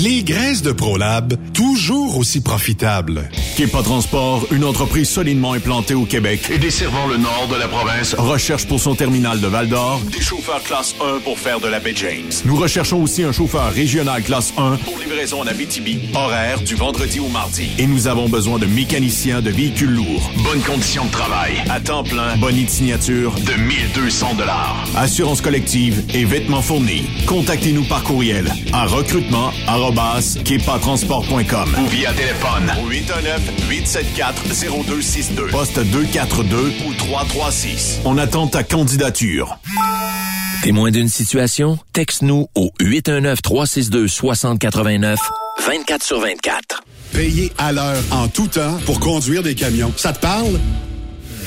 Les graisses de ProLab, toujours aussi profitables. Kepa Transport, une entreprise solidement implantée au Québec et desservant le nord de la province, recherche pour son terminal de Val-d'Or des chauffeurs classe 1 pour faire de la baie James. Nous recherchons aussi un chauffeur régional classe 1 pour livraison en Abitibi, horaire du vendredi au mardi. Et nous avons besoin de mécaniciens de véhicules lourds. Bonnes conditions de travail, à temps plein, bonne signature de 1200 dollars. Assurance collective et vêtements fournis. Contactez-nous par courriel à recrutement kepatransport.com ou via téléphone au 819-874-0262, poste 242 ou 336. On attend ta candidature. Témoin d'une situation? Texte-nous au 819-362-6089, 24 sur 24. Payez à l'heure en tout temps pour conduire des camions. Ça te parle?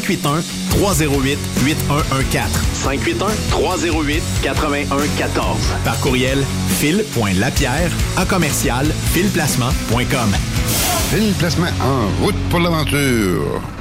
308 8114. 581 308 8114. Par courriel fil.lapierre à commercial filplacement.com. Fil Placement en route pour l'aventure.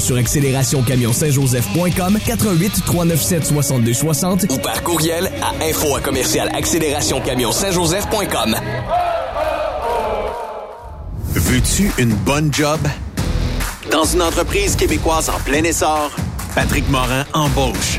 Sur accélérationcamionsaintjoseph.com 88 397 62 60 ou par courriel à info à commercial accélérationcamionsaintjoseph.com. Veux-tu une bonne job? Dans une entreprise québécoise en plein essor, Patrick Morin embauche.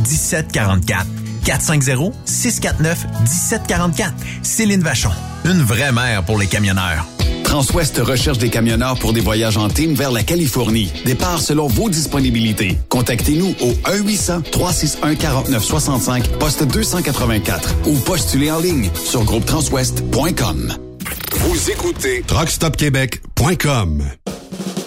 1744. 450-649-1744. Céline Vachon. Une vraie mère pour les camionneurs. Transwest recherche des camionneurs pour des voyages en team vers la Californie. Départ selon vos disponibilités. Contactez-nous au 1-800-361-4965, poste 284 ou postulez en ligne sur groupetranswest.com. Vous écoutez TruckStopQuébec.com.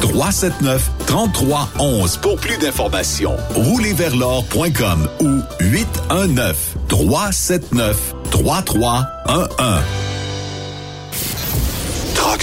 379 3311 pour plus d'informations. Roulerversl'or.com ou 819 379 3311. Truck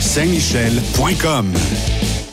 Saint-Michel.com.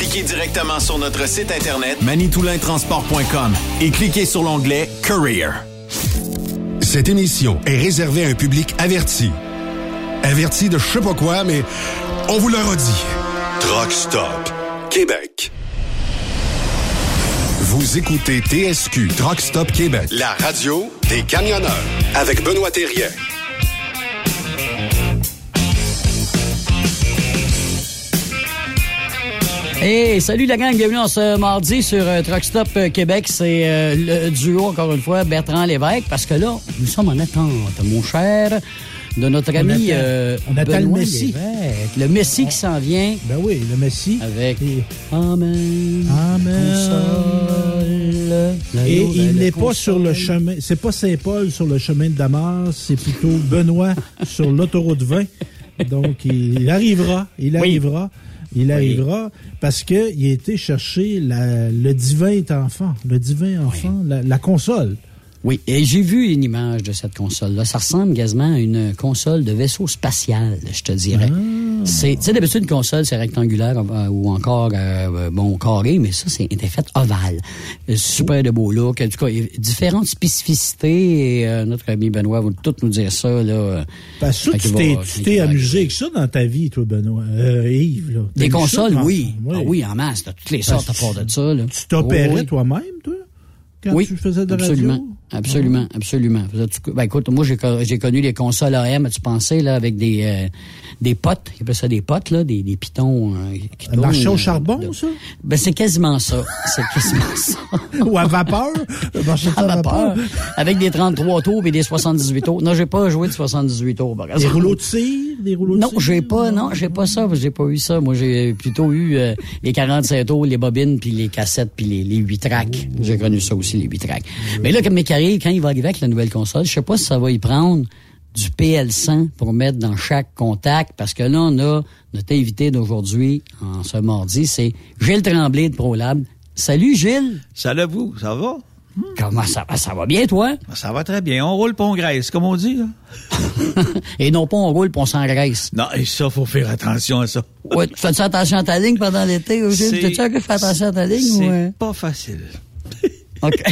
Appliquez directement sur notre site internet manitoulintransport.com et cliquez sur l'onglet Career. Cette émission est réservée à un public averti. Averti de je sais pas quoi, mais on vous le redit. Truck Stop Québec. Vous écoutez TSQ Truck Stop Québec, la radio des camionneurs avec Benoît Thérien. Hey, salut la gang, bienvenue en ce mardi sur euh, Truck Stop euh, Québec. C'est euh, le duo, encore une fois, Bertrand Lévesque, parce que là, nous sommes en attente, mon cher, de notre On ami attend- euh, on attend le Benoît Messie. Lévesque. Le Messie qui s'en vient Ben oui, le Messie. avec Et- Amen. Amen. Et il le n'est pas sur le chemin, c'est pas Saint-Paul sur le chemin de Damas, c'est plutôt Benoît sur l'autoroute 20. Donc, il arrivera, il arrivera, il arrivera, parce que il a été chercher la- le divin enfant, le divin enfant, la, la console. Oui, et j'ai vu une image de cette console-là. Ça ressemble quasiment à une console de vaisseau spatial, je te dirais. C'est, tu sais, d'habitude, une console, c'est rectangulaire euh, ou encore, euh, bon, carré, mais ça, c'est était fait ovale. Euh, Super de beau look. En tout cas, différentes spécificités et euh, notre ami Benoît va tout nous dire ça, là. euh, Parce que tu t'es, amusé avec ça dans ta vie, toi, Benoît, euh, Yves. Là. Des ça, consoles, oui. Oui. Ah oui, en masse. T'as toutes les sortes à part de ça, là. Tu t'opérais Oh, oui. toi-même, toi, quand oui, tu faisais de absolument, radio? absolument, absolument. Faisais-tu- Ben écoute, moi j'ai co- j'ai connu les consoles AM, tu pensais là avec des euh, des potes, ils appellent ça des potes là, des, des pitons euh, qui marché au euh, charbon, de- ça? Ben c'est quasiment ça, c'est quasiment ça. Ou à vapeur? À à vapeur, vapeur? avec des 33 tours et des 78 tours. Non, j'ai pas joué de 78 tours. par Des rouleaux de cire? Des rouleaux de Non, j'ai pas, non, j'ai pas ça, j'ai pas eu ça. Moi, j'ai plutôt eu euh, les 47 tours, les bobines, puis les cassettes, puis les, les 8 tracks. J'ai connu ça aussi, les 8 tracks. Mais là, comme Mécaré, quand il va arriver avec la nouvelle console, je sais pas si ça va y prendre du PL100 pour mettre dans chaque contact, parce que là, on a notre invité d'aujourd'hui, en ce mardi, c'est Gilles Tremblay de ProLab. Salut, Gilles! Salut vous, ça va? Comment ça va? Ça va bien, toi? Ça va très bien. On roule pont graisse, comme on dit. Là. Et non pas on roule pour on s'engraisse. Non, et ça, faut faire attention à ça. Ouais, tu fais attention à ta ligne pendant l'été, Gilles? C'est- T'as-tu un que fais attention à ta ligne? C'est ou, euh? pas facile. OK.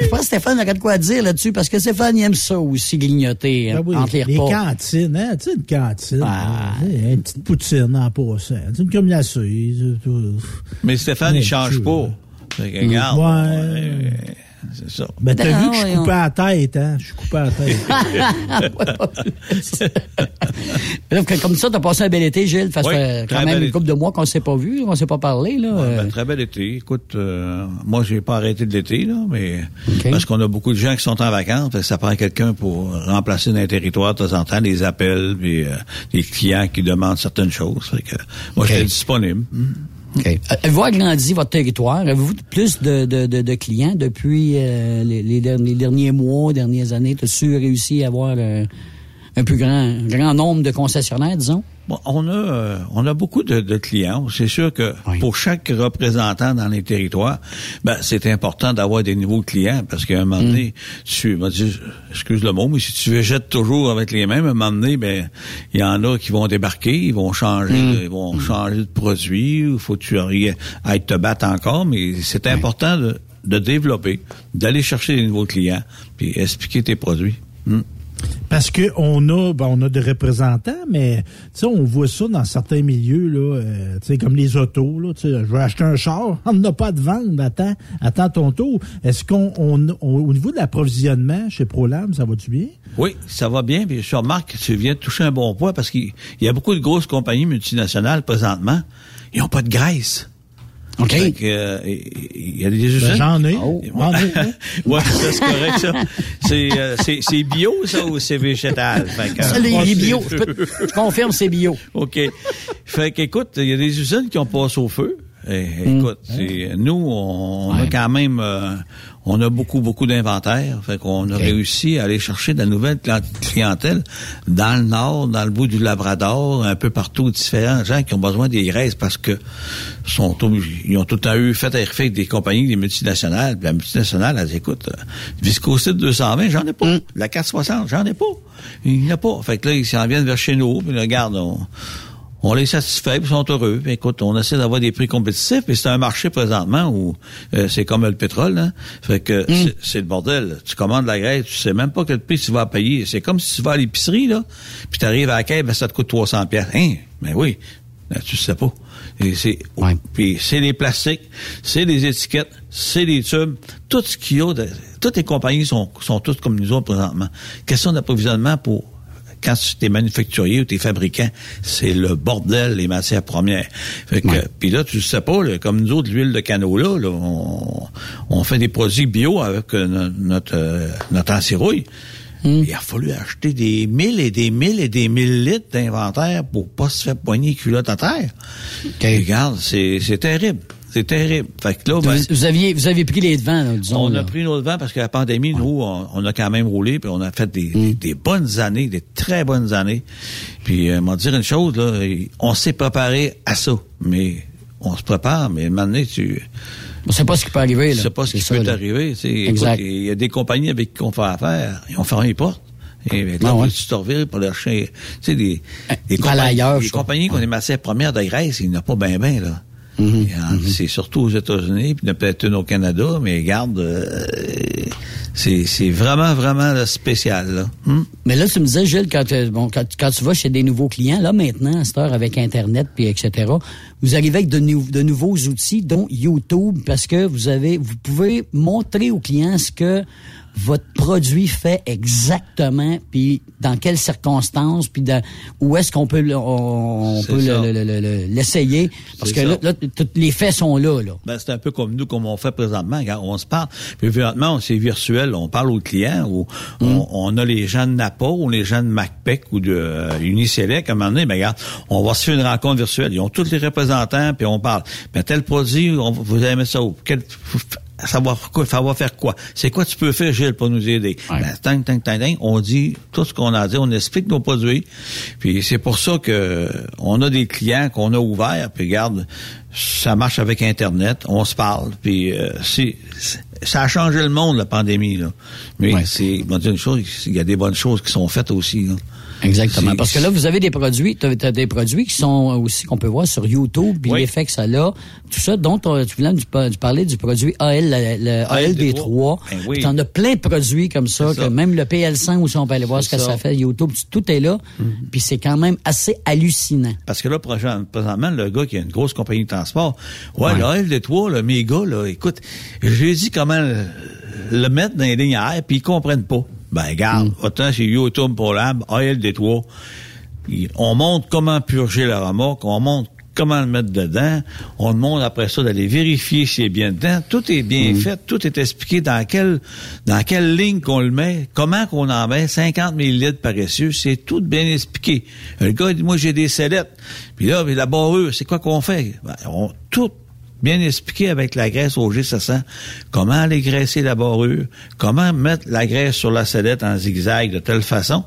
je pense que Stéphane aurait de quoi dire là-dessus, parce que Stéphane il aime ça aussi, grignoter Ben hein, oui, entre les les repas. cantines, hein? Tu sais, une cantine. Ah. hein, Une petite poutine en passant. Tu sais, Une comme la. Mais Stéphane, il change pas. Regarde, Ouais. C'est ça. Ben, t'as Ben, vu que je suis coupé à la tête, hein? Je suis coupé à la tête. Que- Comme ça, t'as passé un bel été, Gilles. Ça Oui, fait quand même une été. couple de mois qu'on s'est pas vu, on s'est pas parlé. Là. Ouais, Euh, ben, très bel été. Écoute, euh, moi, j'ai pas arrêté de l'été, là, mais parce qu'on a beaucoup de gens qui sont en vacances, ça prend quelqu'un pour remplacer dans les territoires de temps en temps, des appels, puis euh, des clients qui demandent certaines choses. Fait que moi, OK. j'étais disponible. Euh, Avez-vous agrandi votre territoire? Avez-vous plus de, de, de, de clients depuis euh, les, les derniers, les derniers mois, dernières années? As-tu réussi à avoir euh, un plus grand, grand nombre de concessionnaires, disons? Bon, on a euh, on a beaucoup de, de clients. C'est sûr que Oui. pour chaque représentant dans les territoires, ben c'est important d'avoir des nouveaux clients parce qu'à un moment donné, tu vas dire, excuse le mot, mais si tu végètes toujours avec les mêmes, à un moment donné, ben il y en a qui vont débarquer, ils vont changer, de- ils vont changer de produit. Il faut que tu arrives à te battre encore, mais c'est important de, de développer, d'aller chercher des nouveaux clients, puis expliquer tes produits. Parce que on a, ben, on a des représentants, mais on voit ça dans certains milieux là, euh, comme les autos là. Je veux acheter un char, on n'a pas de vente, attends, attends ton tour. Est-ce qu'on, on, on- au niveau de l'approvisionnement chez Prolam, ça va-tu bien? Oui, ça va bien. Puis je remarque que tu viens de toucher un bon point parce qu'il il y a beaucoup de grosses compagnies multinationales présentement. Ils n'ont pas de graisse. OK. Fait que, euh, il y a des Ben, usines? J'en ai. Oh. J'en ai, hein. ouais, ça c'est correct ça. C'est euh, c'est c'est bio ça ou c'est végétal? Fait que, Ça, les, euh, les bio, je, peux- je confirme, c'est bio. OK. Fait qu'écoute, il y a des usines qui ont passé au feu. Et, écoute, c'est, nous, on, on a. Ouais. quand même, euh, on a beaucoup, beaucoup d'inventaire. Fait qu'on a réussi à aller chercher de la nouvelle cli- clientèle dans le nord, dans le bout du Labrador, un peu partout, différents gens qui ont besoin des graisses parce que sont ils ont tout le temps eu fait à avec des compagnies, des multinationales. Puis la multinationale, elle dit, écoute, euh, Viscosite 220, j'en ai pas. Mm. La 460, j'en ai pas. Il n'y en a pas. Fait que là, ils s'en viennent vers chez nous. Puis là, regarde, on, on les satisfait, puis ils sont heureux. Écoute, on essaie d'avoir des prix compétitifs, mais c'est un marché présentement où euh, c'est comme le pétrole, hein. Fait que c'est- c'est le bordel. Tu commandes la graisse, tu sais même pas quel prix tu vas payer. C'est comme si tu vas à l'épicerie, là, puis tu arrives à la caisse, ben, ça te coûte 300 pièces. Hein? Ben oui. Ben, tu sais pas. Et c'est, Ouais. puis c'est les plastiques, c'est les étiquettes, c'est les tubes, tout ce qu'il y a, de- toutes les compagnies sont, sont toutes comme nous autres présentement. Question d'approvisionnement pour quand tu es manufacturier ou tu es fabricant, c'est le bordel, les matières premières. Fait que, puis là, tu sais pas, là, comme nous autres, l'huile de canola, là, on, on fait des produits bio avec euh, no- notre, euh, notre ancirouille. Il a fallu acheter des mille et des mille et des mille litres d'inventaire pour pas se faire poigner les culottes à terre. Regarde, c'est c'est terrible. C'est terrible. Fait que là, ben, vous, vous aviez, vous avez pris les devants, là, disons. on là. a pris nos devants parce que la pandémie, nous, on, on a quand même roulé, puis on a fait des, Mm. des, des bonnes années, des très bonnes années. Puis, euh, m'en dire une chose, là, on s'est préparé à ça, mais on se prépare, mais maintenant, tu... On sait pas ce qui peut arriver, là. Tu sais pas ce qui peut ça, là. t'arriver. Il y a des compagnies avec qui on fait affaire, ils ont fermé les portes. Et ben, là, Ah ouais. tu te revires pour leur chien. Tu sais, des, des fallait compagnies, ailleurs, des compagnies qu'on est premières de Grèce, il n'y en a pas bien, bien, là. Il y en- C'est surtout aux États-Unis, puis il y en a peut-être une au Canada, mais regarde, euh, c'est c'est vraiment, vraiment là, spécial, là. Hum? Mais là, tu me disais, Gilles, quand, euh, bon, quand, quand tu vas chez des nouveaux clients, là, maintenant, à cette heure, avec Internet, puis etc., vous arrivez avec de, nou- de nouveaux outils, dont YouTube, parce que vous avez, vous pouvez montrer aux clients ce que votre produit fait exactement, puis dans quelles circonstances, puis dans- où est-ce qu'on peut, on, on peut ça. le- le- l'essayer? Parce que là, là, tous les faits sont là, là. Ben, c'est un peu comme nous, comme on fait présentement. On se parle. Puis présentement, c'est virtuel. On parle aux clients ou on, on a les gens de Napa ou les gens de MacPec ou de euh, Uniselect. À un moment donné, ben, regarde, on va se faire une rencontre virtuelle. Ils ont tous les représentants, puis on parle. Ben, tel produit, on, vous aimez ça où? Quel, va, quoi, va faire quoi? C'est quoi tu peux faire, Gilles, pour nous aider? Ben, tang, tang, tang, tang, on dit tout ce qu'on a dit, on explique nos produits. Puis c'est pour ça que on a des clients qu'on a ouverts, puis regarde, ça marche avec Internet, on se parle, puis euh, c'est, ça a changé le monde, la pandémie, là. Mais c'est, une chose, il y a des bonnes choses qui sont faites aussi, là. Exactement. Parce que là, vous avez des produits, tu as, des produits qui sont aussi qu'on peut voir sur YouTube, puis Oui. l'effet que ça a, tout ça, dont on- tu pa- nous parler du produit AL, le, le ALD3. Ben oui. Tu en as plein de produits comme ça, que même le PL100 aussi, on peut aller voir ce que ça. ça. fait, YouTube, tout est là, puis c'est quand même assez hallucinant. Parce que là, prochain- présentement, le gars qui a une grosse compagnie de transport, ouais, Ouais. le LD3, là, mes gars, là, écoute, j'ai dit comment le, le mettre dans les lignes à air, puis ils comprennent pas. Ben, regarde, autant chez YouTube pour Lab, ALD3, il- on montre comment purger la remorque, on montre comment le mettre dedans, on demande après ça d'aller vérifier s'il est bien dedans. Tout est bien fait, tout est expliqué dans quelle dans quelle ligne qu'on le met, comment qu'on en met, 50 millilitres par essieu, c'est tout bien expliqué. Le gars dit, moi j'ai des sellettes, puis là, mais la barrure, c'est quoi qu'on fait? Ben, on, tout bien expliqué avec la graisse au G700, comment aller graisser la barrure, comment mettre la graisse sur la sellette en zigzag de telle façon.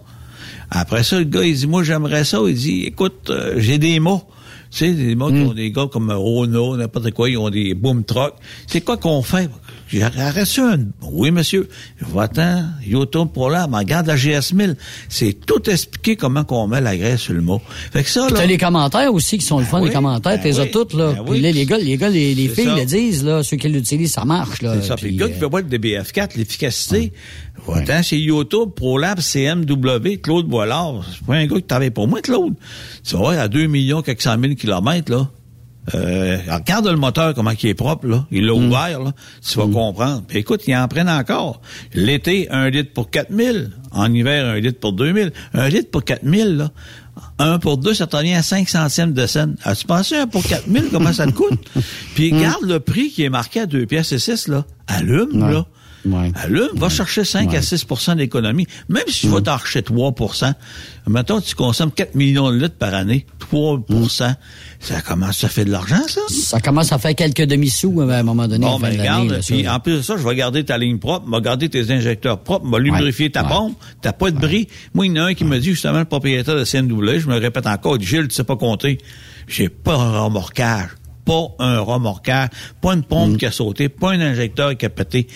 Après ça, le gars, il dit, moi, j'aimerais ça. Il dit, écoute, euh, j'ai des mots. Tu sais, des mots qui ont des gars comme Renault, n'importe quoi, ils ont des boom trucks. C'est quoi qu'on fait? Ça. un- Oui, monsieur. Va-t'en, YouTube pour là, mais regarde la GS1000. C'est tout expliqué comment qu'on met la graisse sur le mot. Fait que ça, là. t'as les commentaires aussi qui sont le fun, oui, les commentaires, ben t'es oui, toutes, là. ben Puis oui. là, les gars, les gars, les, les C'est filles ça. le disent, là, ceux qui l'utilisent, ça marche, là. C'est ça. Puis le gars qui euh, fait boire des BF4, l'efficacité, autant chez YouTube, ProLab, CMW, Claude Boilard, c'est pas un gars qui travaille pour moi, Claude. Tu voir, à 2 millions, quelques cent mille kilomètres, là. Euh, regarde le moteur, comment il est propre, là. Il l'a ouvert, là. Tu vas comprendre. Puis écoute, ils en prennent encore. L'été, un litre pour 4000. En hiver, un litre pour 2000. Un litre pour 4000, là. Un pour deux, ça te revient à 5 centièmes de scène. As-tu pensé un pour 4000, comment ça te coûte? Puis garde le prix qui est marqué à 2 pièces et 6, là. Allume, là. Ouais. Allume, va chercher 5 à 6% d'économie. Même si tu vas t'en chercher 3% Mettons, tu consommes 4 millions de litres par année. 3% ça commence, ça fait de l'argent, ça? Ça commence à faire quelques demi-sous euh, à un moment donné. Bon, ben regarde, puis en plus de ça, je vais garder ta ligne propre, je vais garder tes injecteurs propres, je vais lubrifier ta pompe, t'as pas de bris. Moi, il y en a un qui me dit, justement, le propriétaire de CNW, je me répète encore, il dit, Gilles, tu sais pas compter. J'ai pas un remorquage, pas un remorquage, pas une Mm. pompe qui a sauté, pas un injecteur qui a pété.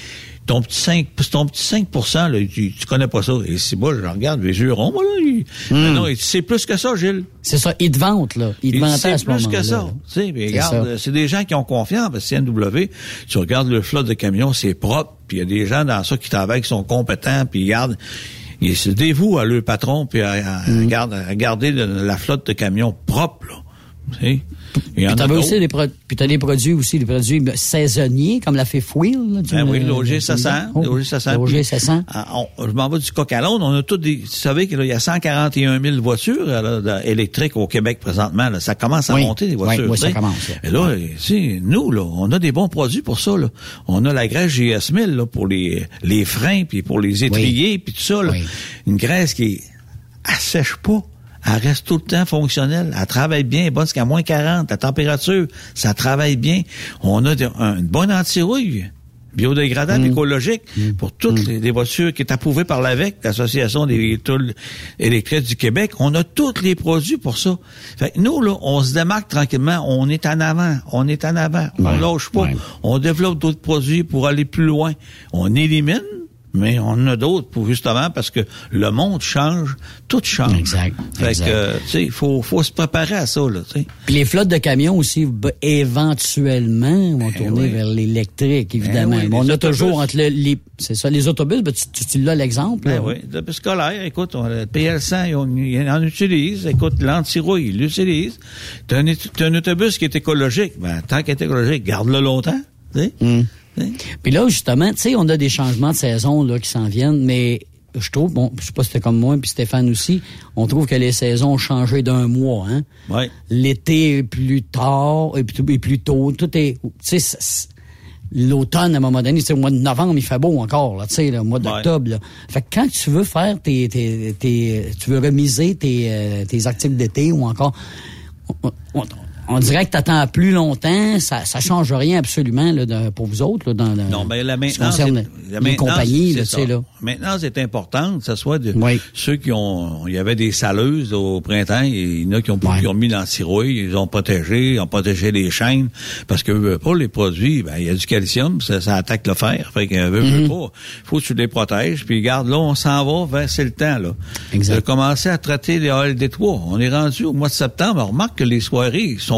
Ton petit 5, ton petit 5 là, tu, tu connais pas ça. Et c'est bon, je regarde, les yeux ronds, moi, là. il- Mm. Mais non, c'est plus que ça, Gilles. C'est ça, ils te vantent, là. Ils te c'est à ce plus moment-là. que ça. Tu sais, mais C'est regarde, ça. c'est des gens qui ont confiance, parce que CNW, tu regardes le flotte de camions, c'est propre, puis il y a des gens dans ça qui travaillent, qui sont compétents, puis ils gardent, ils se dévouent à leur patron, puis à, à- Mm. à garder, à garder le- la flotte de camions propre, là. Tu Puis d'autres. aussi des puis t'as des produits aussi, des produits saisonniers, comme la fifth wheel, là. tu Ben oui, l'OG 700. Oh, L'OG 700. l'OG 700. Ah, on- je m'en vais du coq à l'onde. On a tous des, vous savez qu'il y a 141 000 voitures là, là, électriques au Québec présentement. Là. Ça commence à Oui. monter, les Oui, voitures. oui, tu ça commence, là. Et là, tu sais, nous, là, on a des bons produits pour ça. Là. On a la graisse GS1000 là, pour les, les freins, puis pour les étriers, puis tout ça. Là. Oui. Une graisse qui assèche pas. Elle reste tout le temps fonctionnelle. Elle travaille bien, elle est bonne jusqu'à moins 40. La température, ça travaille bien. On a de- un- une bonne anti-rouille biodégradable, écologique, pour toutes les, les voitures qui est approuvée par l'AVEC, l'Association des véhicules électriques du Québec. On a tous les produits pour ça. Fait que nous, là, on se démarque tranquillement. On est en avant. On est en avant. On lâche pas. ouais. On développe d'autres produits pour aller plus loin. On élimine, mais on en a d'autres pour justement parce que le monde change, tout change. Exact, Fait exact. que, tu sais, il faut, faut se préparer à ça, là, tu sais. Puis les flottes de camions aussi, éventuellement, vont tourner oui. vers l'électrique, évidemment. Eh oui, Mais on a toujours entre le- les... C'est ça, les autobus, ben, tu, tu, tu l'as l'exemple. Ben oui, le scolaire, écoute, on, le PL100, ils, ont- ils en utilisent. Écoute, l'anti-rouille, ils l'utilisent. T'as un, un autobus qui est écologique. Ben, tant qu'il est écologique, garde-le longtemps. Tu sais? Mm. Sais? Puis là, justement, tu sais, on a des changements de saison là, qui s'en viennent, mais je trouve, bon, je sais pas si c'était comme moi, puis Stéphane aussi, on trouve que les saisons ont changé d'un mois. Hein? Ouais. L'été est plus tard, et plus, et plus tôt. Tout est... Tu sais, l'automne, à un moment donné, au mois de novembre, il fait beau encore, là, tu sais, le mois d'octobre. Fait que quand tu veux faire tes... tes, tes- tu veux remiser tes, euh, tes articles d'été ou encore... on- on- on dirait que tu attends plus longtemps, ça ça change rien absolument là, de- pour vous autres là, dans, dans Non, ben la maintenance, la les compagnies, c'est là, ça. là. Maintenance est importante, que ce soit de Oui. ceux qui ont, il y avait des saleuses au printemps, il y en a qui ont, qui ont mis l'antirouille, ils ont protégé, ils ont protégé les chaînes, parce que pas les produits, ben, il y a du calcium, ça, ça attaque le fer, fait que veut, Mhm. veut pas, faut que tu les protèges, puis regarde, là, on s'en va vers, c'est le temps, là. Exact. De commencer à traiter les AL des toits. On est rendu au mois de septembre, on remarque que les soirées sont,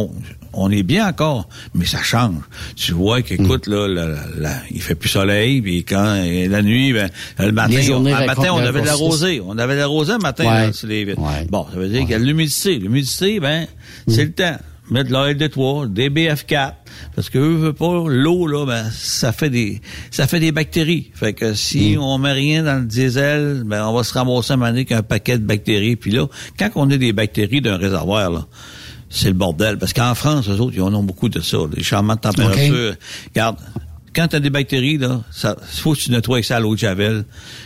on est bien encore, mais ça change. Tu vois qu'écoute, là, la- la- il fait plus soleil, puis quand et la nuit, ben, le matin, on, le matin, on avait de la rosée. On avait de la rosée le matin Ouais. là, sur les vitres. Ouais. Bon, ça veut dire qu'il y a de l'humidité. L'humidité, ben, c'est le temps. Mettre de l'AL des toits, des BF4, parce que eux veulent pas l'eau là, ben ça fait des ça fait des bactéries. Fait que si on met rien dans le diesel, ben on va se ramasser à un moment donné qu'un paquet de bactéries. Puis là, quand on a des bactéries d'un réservoir là, c'est le bordel. Parce qu'en France, eux autres, ils en ont beaucoup de ça. Les changements de température. Regarde, quand tu as des bactéries, là, ça faut que tu nettoies ça à l'eau de javel.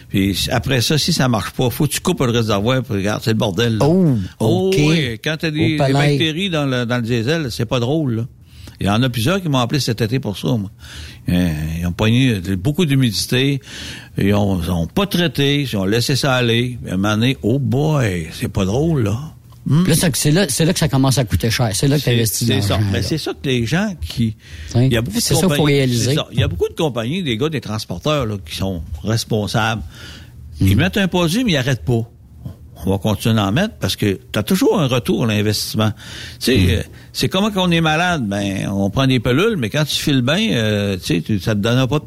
Puis après ça, si ça marche pas, faut que tu coupes le réservoir. Puis regarde, c'est le bordel. là. Oh, Oh, oui. Quand tu as des, bactéries dans le, dans le diesel, c'est pas drôle. Là. Il y en a plusieurs qui m'ont appelé cet été pour ça. Moi. Euh, Ils ont pogné beaucoup d'humidité. Ils ont, ils ont pas traité. Ils ont laissé ça aller. À un moment donné, oh boy, c'est pas drôle, là. Puis là, c'est- là, c'est là que ça commence à coûter cher. C'est là que tu investis c'est ça. Mais là. c'est ça que les gens qui. Il y a beaucoup de C'est ça qu'il faut compagnies- réaliser. ça. Il y a beaucoup de compagnies, des gars, des transporteurs là, qui sont responsables. Ils mettent un produit, mais ils n'arrêtent pas. On va continuer d'en mettre parce que tu as toujours un retour à l'investissement. Tu sais, euh, c'est comment qu'on est malade, ben on prend des pelules, mais quand tu files bien, euh, tu sais, ça te donnera pas de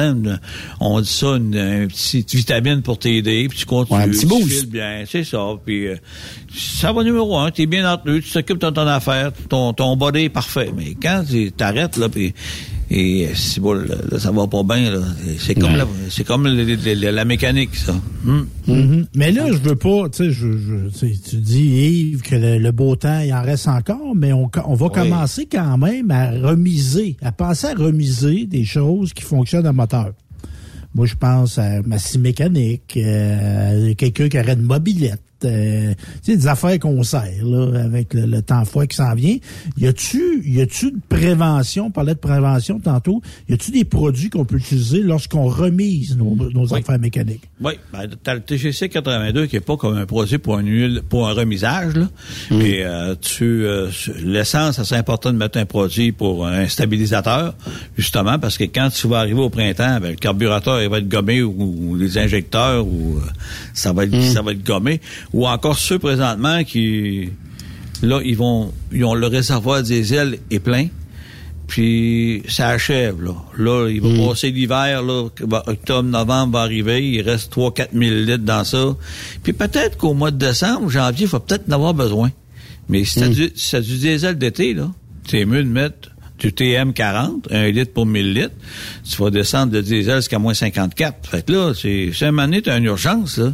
une- on dit ça, une, une petite vitamine pour t'aider, puis tu continues, Ouais, un petit tu files bien, c'est ça. Puis euh, ça va numéro un, t'es bien entretenu, tu t'occupes de ton affaire, ton, ton body est parfait. Mais quand tu t'arrêtes là, puis et euh, si bon, là, là, ça va pas bien, là, c'est comme Ouais. la, c'est comme la mécanique, ça. Hmm? Mhm. Mais là, je veux pas, tu sais, je, je- tu dis, Yves, que le, le beau temps, il en reste encore, mais on, on va commencer quand même à remiser, à penser à remiser des choses qui fonctionnent à moteur. Moi, je pense à ma scie mécanique, euh, quelqu'un qui aurait une mobilette, euh, tu sais, des affaires qu'on sert, là, avec le, le temps froid qui s'en vient. Y a-tu, y a-tu de prévention, on parlait de prévention tantôt, y a-tu des produits qu'on peut utiliser lorsqu'on remise nos, nos affaires mécaniques? Oui, ben, t'as le TGC 82 qui est pas comme un produit pour un huile, pour un remisage, là. Mais euh, tu euh, l'essence, c'est important de mettre un produit pour un stabilisateur, justement, parce que quand tu vas arriver au printemps, ben, le carburateur il va être gommé ou, ou les injecteurs ou euh, ça va être ça va être gommé. Ou encore ceux présentement qui là, ils vont ils ont le réservoir diesel est plein. Puis ça achève, là. Là, il va passer l'hiver, là, octobre, novembre va arriver, il reste 3-4 000 litres dans ça. Puis peut-être qu'au mois de décembre, janvier, il va peut-être en avoir besoin. Mais si si t'as du diesel d'été, là, c'est mieux de mettre du TM40, un litre pour 1000 litres. Tu vas descendre de diesel jusqu'à moins 54. Fait que là, c'est, c'est un moment donné, une urgence, là.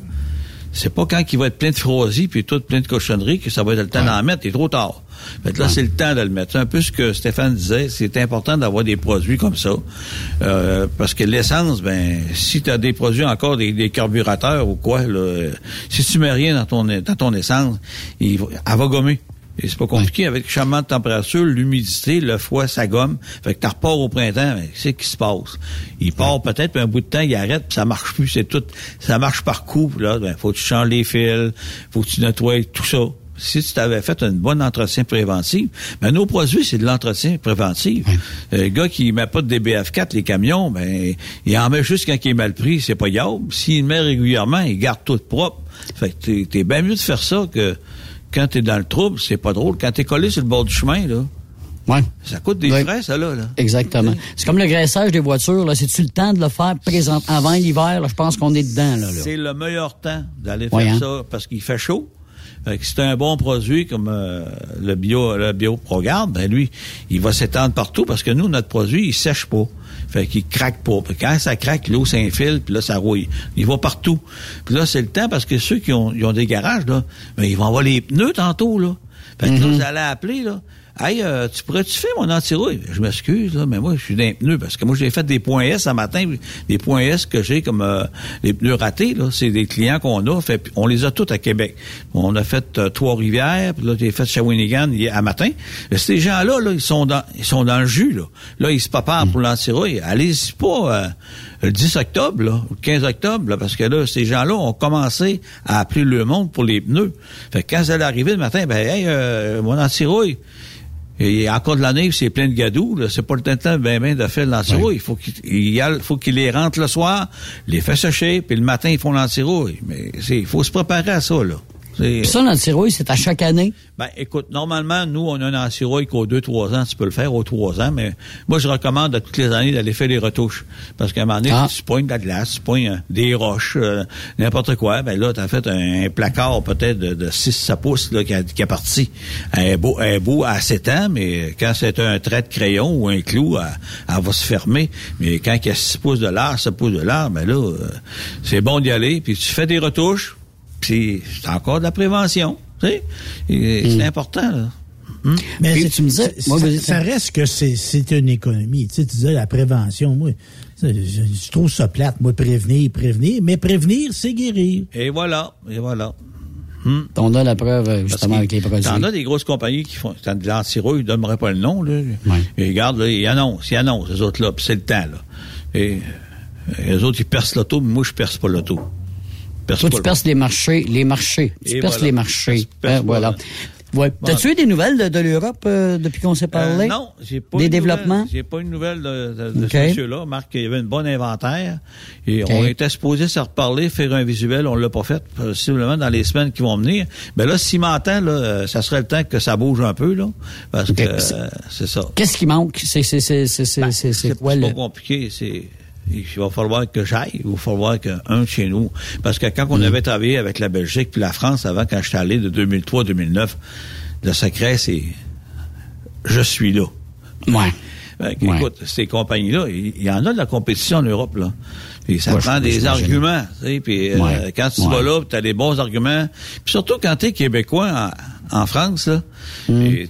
C'est pas quand il va être plein de froisis puis tout plein de cochonneries que ça va être le temps d'en mettre, il est trop tard. Fait que là, c'est le temps de le mettre. C'est un peu ce que Stéphane disait, c'est important d'avoir des produits comme ça. Euh, parce que l'essence, ben, si tu as des produits encore, des, carburateurs ou quoi, là, si tu mets rien dans ton, dans ton essence, il elle va gommer. Et c'est pas compliqué. Avec le changement de température, l'humidité, le foie, ça gomme. Fait que tu repars au printemps, mais qu'est-ce qui se passe? Il part peut-être, puis un bout de temps, il arrête, puis ça marche plus. C'est tout, ça marche par coup. là, ben, faut que tu changes les fils, faut que tu nettoies tout ça. Si tu t'avais fait un bon entretien préventif, ben nos produits, c'est de l'entretien préventif. Le euh, gars qui met pas de DBF4, les camions, ben il en met juste quand il est mal pris, c'est pas grave. S'il met régulièrement, il garde tout propre. Fait que t'es, bien mieux de faire ça que quand t'es dans le trouble, c'est pas drôle. Quand t'es collé sur le bord du chemin, là. Ouais. Ça coûte des frais, ça, là. Exactement. C'est comme le graissage des voitures, là. C'est-tu le temps de le faire présent, avant l'hiver? Je pense qu'on est dedans, là. C'est le meilleur temps d'aller faire hein? ça parce qu'il fait chaud. c'est un bon produit comme euh, le bio le bio Progarde, ben lui, il va s'étendre partout parce que nous, notre produit, il sèche pas. Fait qu'il craque pas. Puis quand ça craque, l'eau s'infile, puis là, ça rouille. Il va partout. Puis là, c'est le temps parce que ceux qui ont, ont des garages, là, ben, ils vont avoir les pneus tantôt, là. Fait que là, Mm-hmm. vous allez appeler, là. Hey, euh, tu pourrais-tu faire mon anti-rouille? Je m'excuse, là, mais moi, je suis d'un pneu, parce que moi, j'ai fait des points S ce matin, des points S que j'ai comme euh, les pneus ratés, là. C'est des clients qu'on a, fait, on les a tous à Québec. On a fait euh, Trois-Rivières, puis là, j'ai fait Shawinigan à matin. Ces gens-là, là, ils sont dans ils sont dans le jus, là. Là, ils se préparent pour l'anti-rouille. Allez-y pas euh, le 10 octobre, là, le 15 octobre, là, parce que là, ces gens-là ont commencé à appeler le monde pour les pneus. Fait que quand ça allait arriver le matin, ben, hey, euh, mon anti-rouille, et encore de la neige, c'est plein de gadous. Là. C'est pas le temps ben, ben de faire l'antirouille. Il faut qu'il faut qu'il les rentre le soir, les fait sécher, puis le matin, ils font l'antirouille. Mais c'est- il faut se préparer à ça, là. Ça, l'antirouille, c'est à chaque année? Ben, écoute, normalement, nous, on a un antirouille qu'aux deux, trois ans, tu peux le faire aux trois ans, mais moi, je recommande à toutes les années d'aller faire des retouches. Parce qu'à un moment donné, Ah. tu pognes de la glace, tu pognes euh, des roches, euh, n'importe quoi, ben là, t'as fait un, placard peut-être de, de 6 pouces là, qui, a, qui est parti. Un beau, un beau à 7 ans, mais quand c'est un trait de crayon ou un clou, elle, elle va se fermer. Mais quand il y a 6 pouces de large, 7 pouces de large, ben là, euh, c'est bon d'y aller. Puis tu fais des retouches, c'est encore de la prévention. Tu sais, Et c'est important, là. Hmm? Mais Puis tu me disais- moi, ça, reste que c'est une économie. Tu sais, tu disais la prévention. Moi, je, trouve ça plate. Moi, prévenir, prévenir. Mais prévenir, c'est guérir. Et voilà, et voilà. On a la preuve, justement, avec les produits. T'en as des grosses compagnies qui font de l'antirouille, je donnerai pas le nom, là. Et regarde, là, ils annoncent, ils annoncent, les autres là, puis c'est le temps, là. Et les autres, ils percent l'auto, mais moi, je perce pas l'auto. Perce Toi, tu perces les marchés, les marchés. Tu Et perces voilà. les marchés. Perce Hein, voilà. Ouais. Bon. T'as-tu eu des nouvelles de, de l'Europe euh, depuis qu'on s'est parlé? Euh, non, j'ai pas Des développements? J'ai pas une nouvelle de, de- de ce monsieur-là. Marc, il y avait une bonne inventaire. Et on était supposé se reparler, faire un visuel. On l'a pas fait, possiblement dans les semaines qui vont venir. Ben là, s'il m'entend, là, euh, ça serait le temps que ça bouge un peu, là. Parce que euh, c'est ça. Qu'est-ce qui manque? C'est, c'est, c'est, c'est, c'est, Ben, c'est, c'est c'est quoi pas le... compliqué. C'est il va falloir que j'aille, il va falloir qu'un de chez nous. Parce que quand on Mm. avait travaillé avec la Belgique puis la France avant, quand j'étais allé de 2003-2009, le secret, c'est je suis là. Ouais. Fait que, Ouais. Écoute, ces compagnies-là, il y, en a de la compétition en Europe, là. Puis ça Ouais, prend des arguments, tu sais, puis euh, quand tu vas là, tu as des bons arguments. Puis surtout quand tu es québécois en, en France, là, Mm. et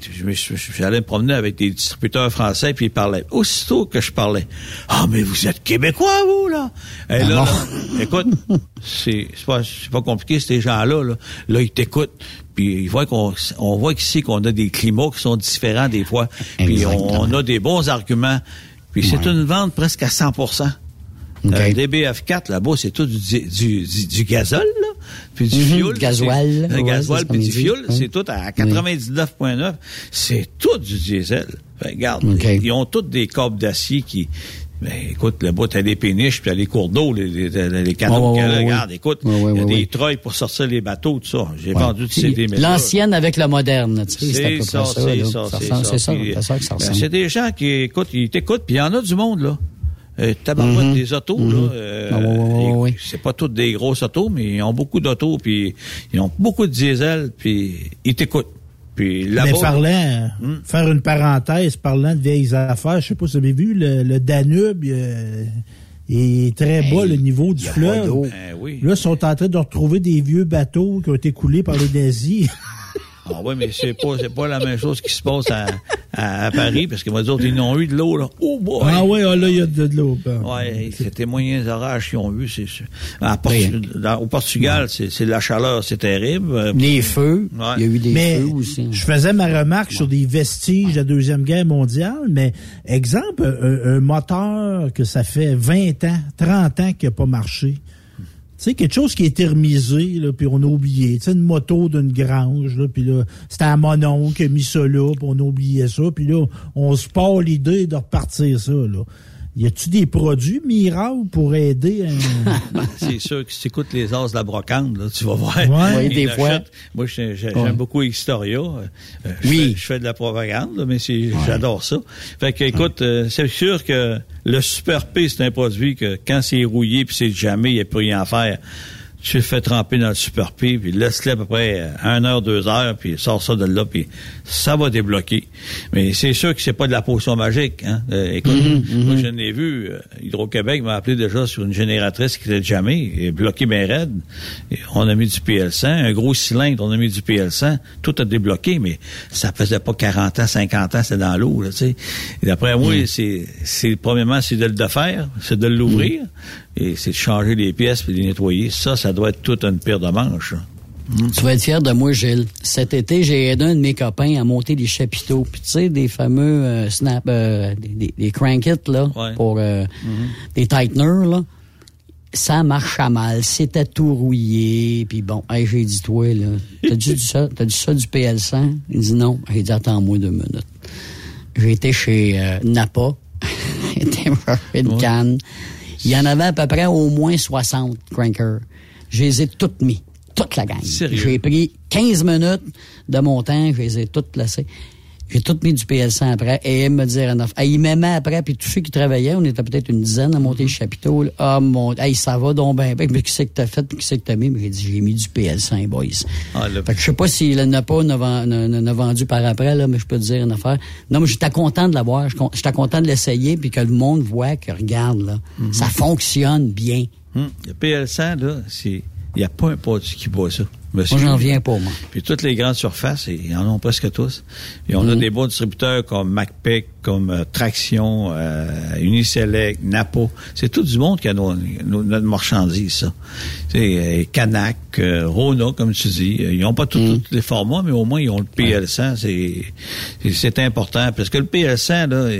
j'allais me promener avec des distributeurs français, puis ils parlaient. Aussitôt que je parlais, « Ah, mais vous êtes québécois, vous, là! » Et Ah là, écoute, c'est pas, compliqué, ces gens-là, là. Là, ils t'écoutent. Puis ils voient qu'on on voit qu'ici qu'on a des climats qui sont différents des fois. Puis on a des bons arguments. Puis c'est une vente presque à 100 OK. Un DBF4, là-bas, c'est tout du, du, du, du gazole, là, puis du Mhm, fioul. du gasoil, Le ouais, gasoil c'est puis du fioul, Oui. c'est tout à 99,9. C'est tout du diesel. Fait, regarde, ils ont toutes des câbles d'acier qui... Ben, écoute, là-bas, t'as les péniches, puis t'as les cours d'eau, les, les, les, canaux. Ouais, regarde, écoute, il y a des treuils pour sortir les bateaux, tout ça. J'ai Ouais. vendu de CD, mais L'ancienne avec le moderne, tu sais, c'est ça, ça. c'est ça, Ça c'est ça. C'est ça, ça que ça ben. C'est des gens qui écoutent, ils t'écoutent, puis il y en a du monde, là. Euh, tabarouette, Mhm. des autos, Mhm. là. euh, Ah, ouais. C'est pas toutes des grosses autos, mais ils ont beaucoup d'autos, puis ils ont beaucoup de diesel, puis ils t'écoutent. Puis. Mais parlant, Hmm? faire une parenthèse, parlant de vieilles affaires, je sais pas si vous avez vu le, le Danube, il y a, est très bas, le niveau du fleuve. Ben oui. Là, ils sont en train de retrouver des vieux bateaux qui ont été coulés par les nazis. Ah oui, mais c'est pas, c'est pas la même chose qui se passe à, à, à Paris, parce que moi, autres, ils n'ont eu de l'eau, là. Oh boy! Ah ouais, ah, là, il y a de, de l'eau. Ben, Ouais, c'était moyens orages qu'ils ont eu, c'est sûr. À Portu- dans- au Portugal, c'est, c'est la chaleur, c'est terrible. Les feux, Ouais. il y a eu des Mais feux aussi. je faisais ma remarque sur des vestiges de la Deuxième Guerre mondiale, mais exemple, un, un moteur que ça fait 20 ans, 30 ans qu'il n'a pas marché. Sais, quelque chose qui est thermisé, là, puis on a oublié. Tu une moto d'une grange, là, puis là, c'était à Monon qui a mis ça là, puis on a oublié ça, puis là, on se part l'idée de repartir ça, là. Y a-tu des produits miracles pour aider un... Ben, c'est sûr que si tu écoutes les as de la brocante, là, tu vas voir. Ouais. Oui, des fois. Moi, Ouais. j'aime beaucoup Historia. Euh, je Oui. Fais, je fais de la propagande, là, mais j'adore ça. Fait que, écoute, euh, c'est sûr que le Super P, c'est un produit que quand c'est rouillé puis c'est jamais, il n'y a plus rien à faire. Tu le fais tremper dans le Super P, puis laisse-le à peu près euh, un heure, deux heures, puis sors ça de là, puis ça va débloquer. Mais c'est sûr que c'est pas de la potion magique. Hein? Euh, écoute, moi, je l'ai vu, euh, Hydro-Québec m'a appelé déjà sur une génératrice qui était jamais et bloquée bien raide. Et on a mis du PL100, un gros cylindre, on a mis du PL100, tout a débloqué, mais ça faisait pas 40 ans, 50 ans, c'est dans l'eau, là, tu sais. Et d'après moi, c'est, c'est, premièrement, c'est de le faire, c'est de l'ouvrir, et c'est de changer les pièces puis de les nettoyer. Ça, ça doit être toute une paire de manches. là. Tu vas être fier de moi, Gilles. Cet été, j'ai aidé un de mes copains à monter des chapiteaux. Puis tu sais, des fameux euh, snap, euh, des, des, là, Ouais. pour euh, des tighteners, là. Ça marche à mal. C'était tout rouillé. Puis bon, hey, j'ai dit, toi, là, t'as dit ça, t'as dit ça du PL100? Il dit non. J'ai dit, attends-moi deux minutes. J'ai été chez euh, Napa. J'ai été chercher une canne. Il y en avait à peu près au moins 60 crankers. Je les ai toutes mis. Toute la gang. J'ai pris 15 minutes de mon temps, je les ai toutes placées. J'ai tout mis du PL100 après et il me il m'aimait après, puis tous ceux qui travaillaient, on était peut-être une dizaine à monter le chapiteau. là. Ah mon hey, ça va donc bien. bien. Mais qui c'est que t'as fait, puis qui c'est que t'as mis? Mais j'ai dit, j'ai mis du PL100, boys. Ah, le- Fait que je sais pas s'il n'a pas n'a vendu par après, là, mais je peux te dire une affaire. Non, mais j'étais content de l'avoir. J'étais content de l'essayer, puis que le monde voit que, regarde, là, ça fonctionne bien. Hum, Le PL100, là, c'est, il n'y a pas un produit qui boit ça. Monsieur. Moi, j'en viens pas, moi. Puis toutes les grandes surfaces, ils en ont presque tous. Et on a des bons distributeurs comme MacPac, comme euh, Traction, euh, Uniselect, Napo. C'est tout du monde qui a nos, nos- notre marchandise, ça. C'est euh, Canac, euh, Rona, comme tu dis. Ils n'ont pas tout- tous les formats, mais au moins ils ont le PL100. C'est, c'est- important. Parce que le PL100, là,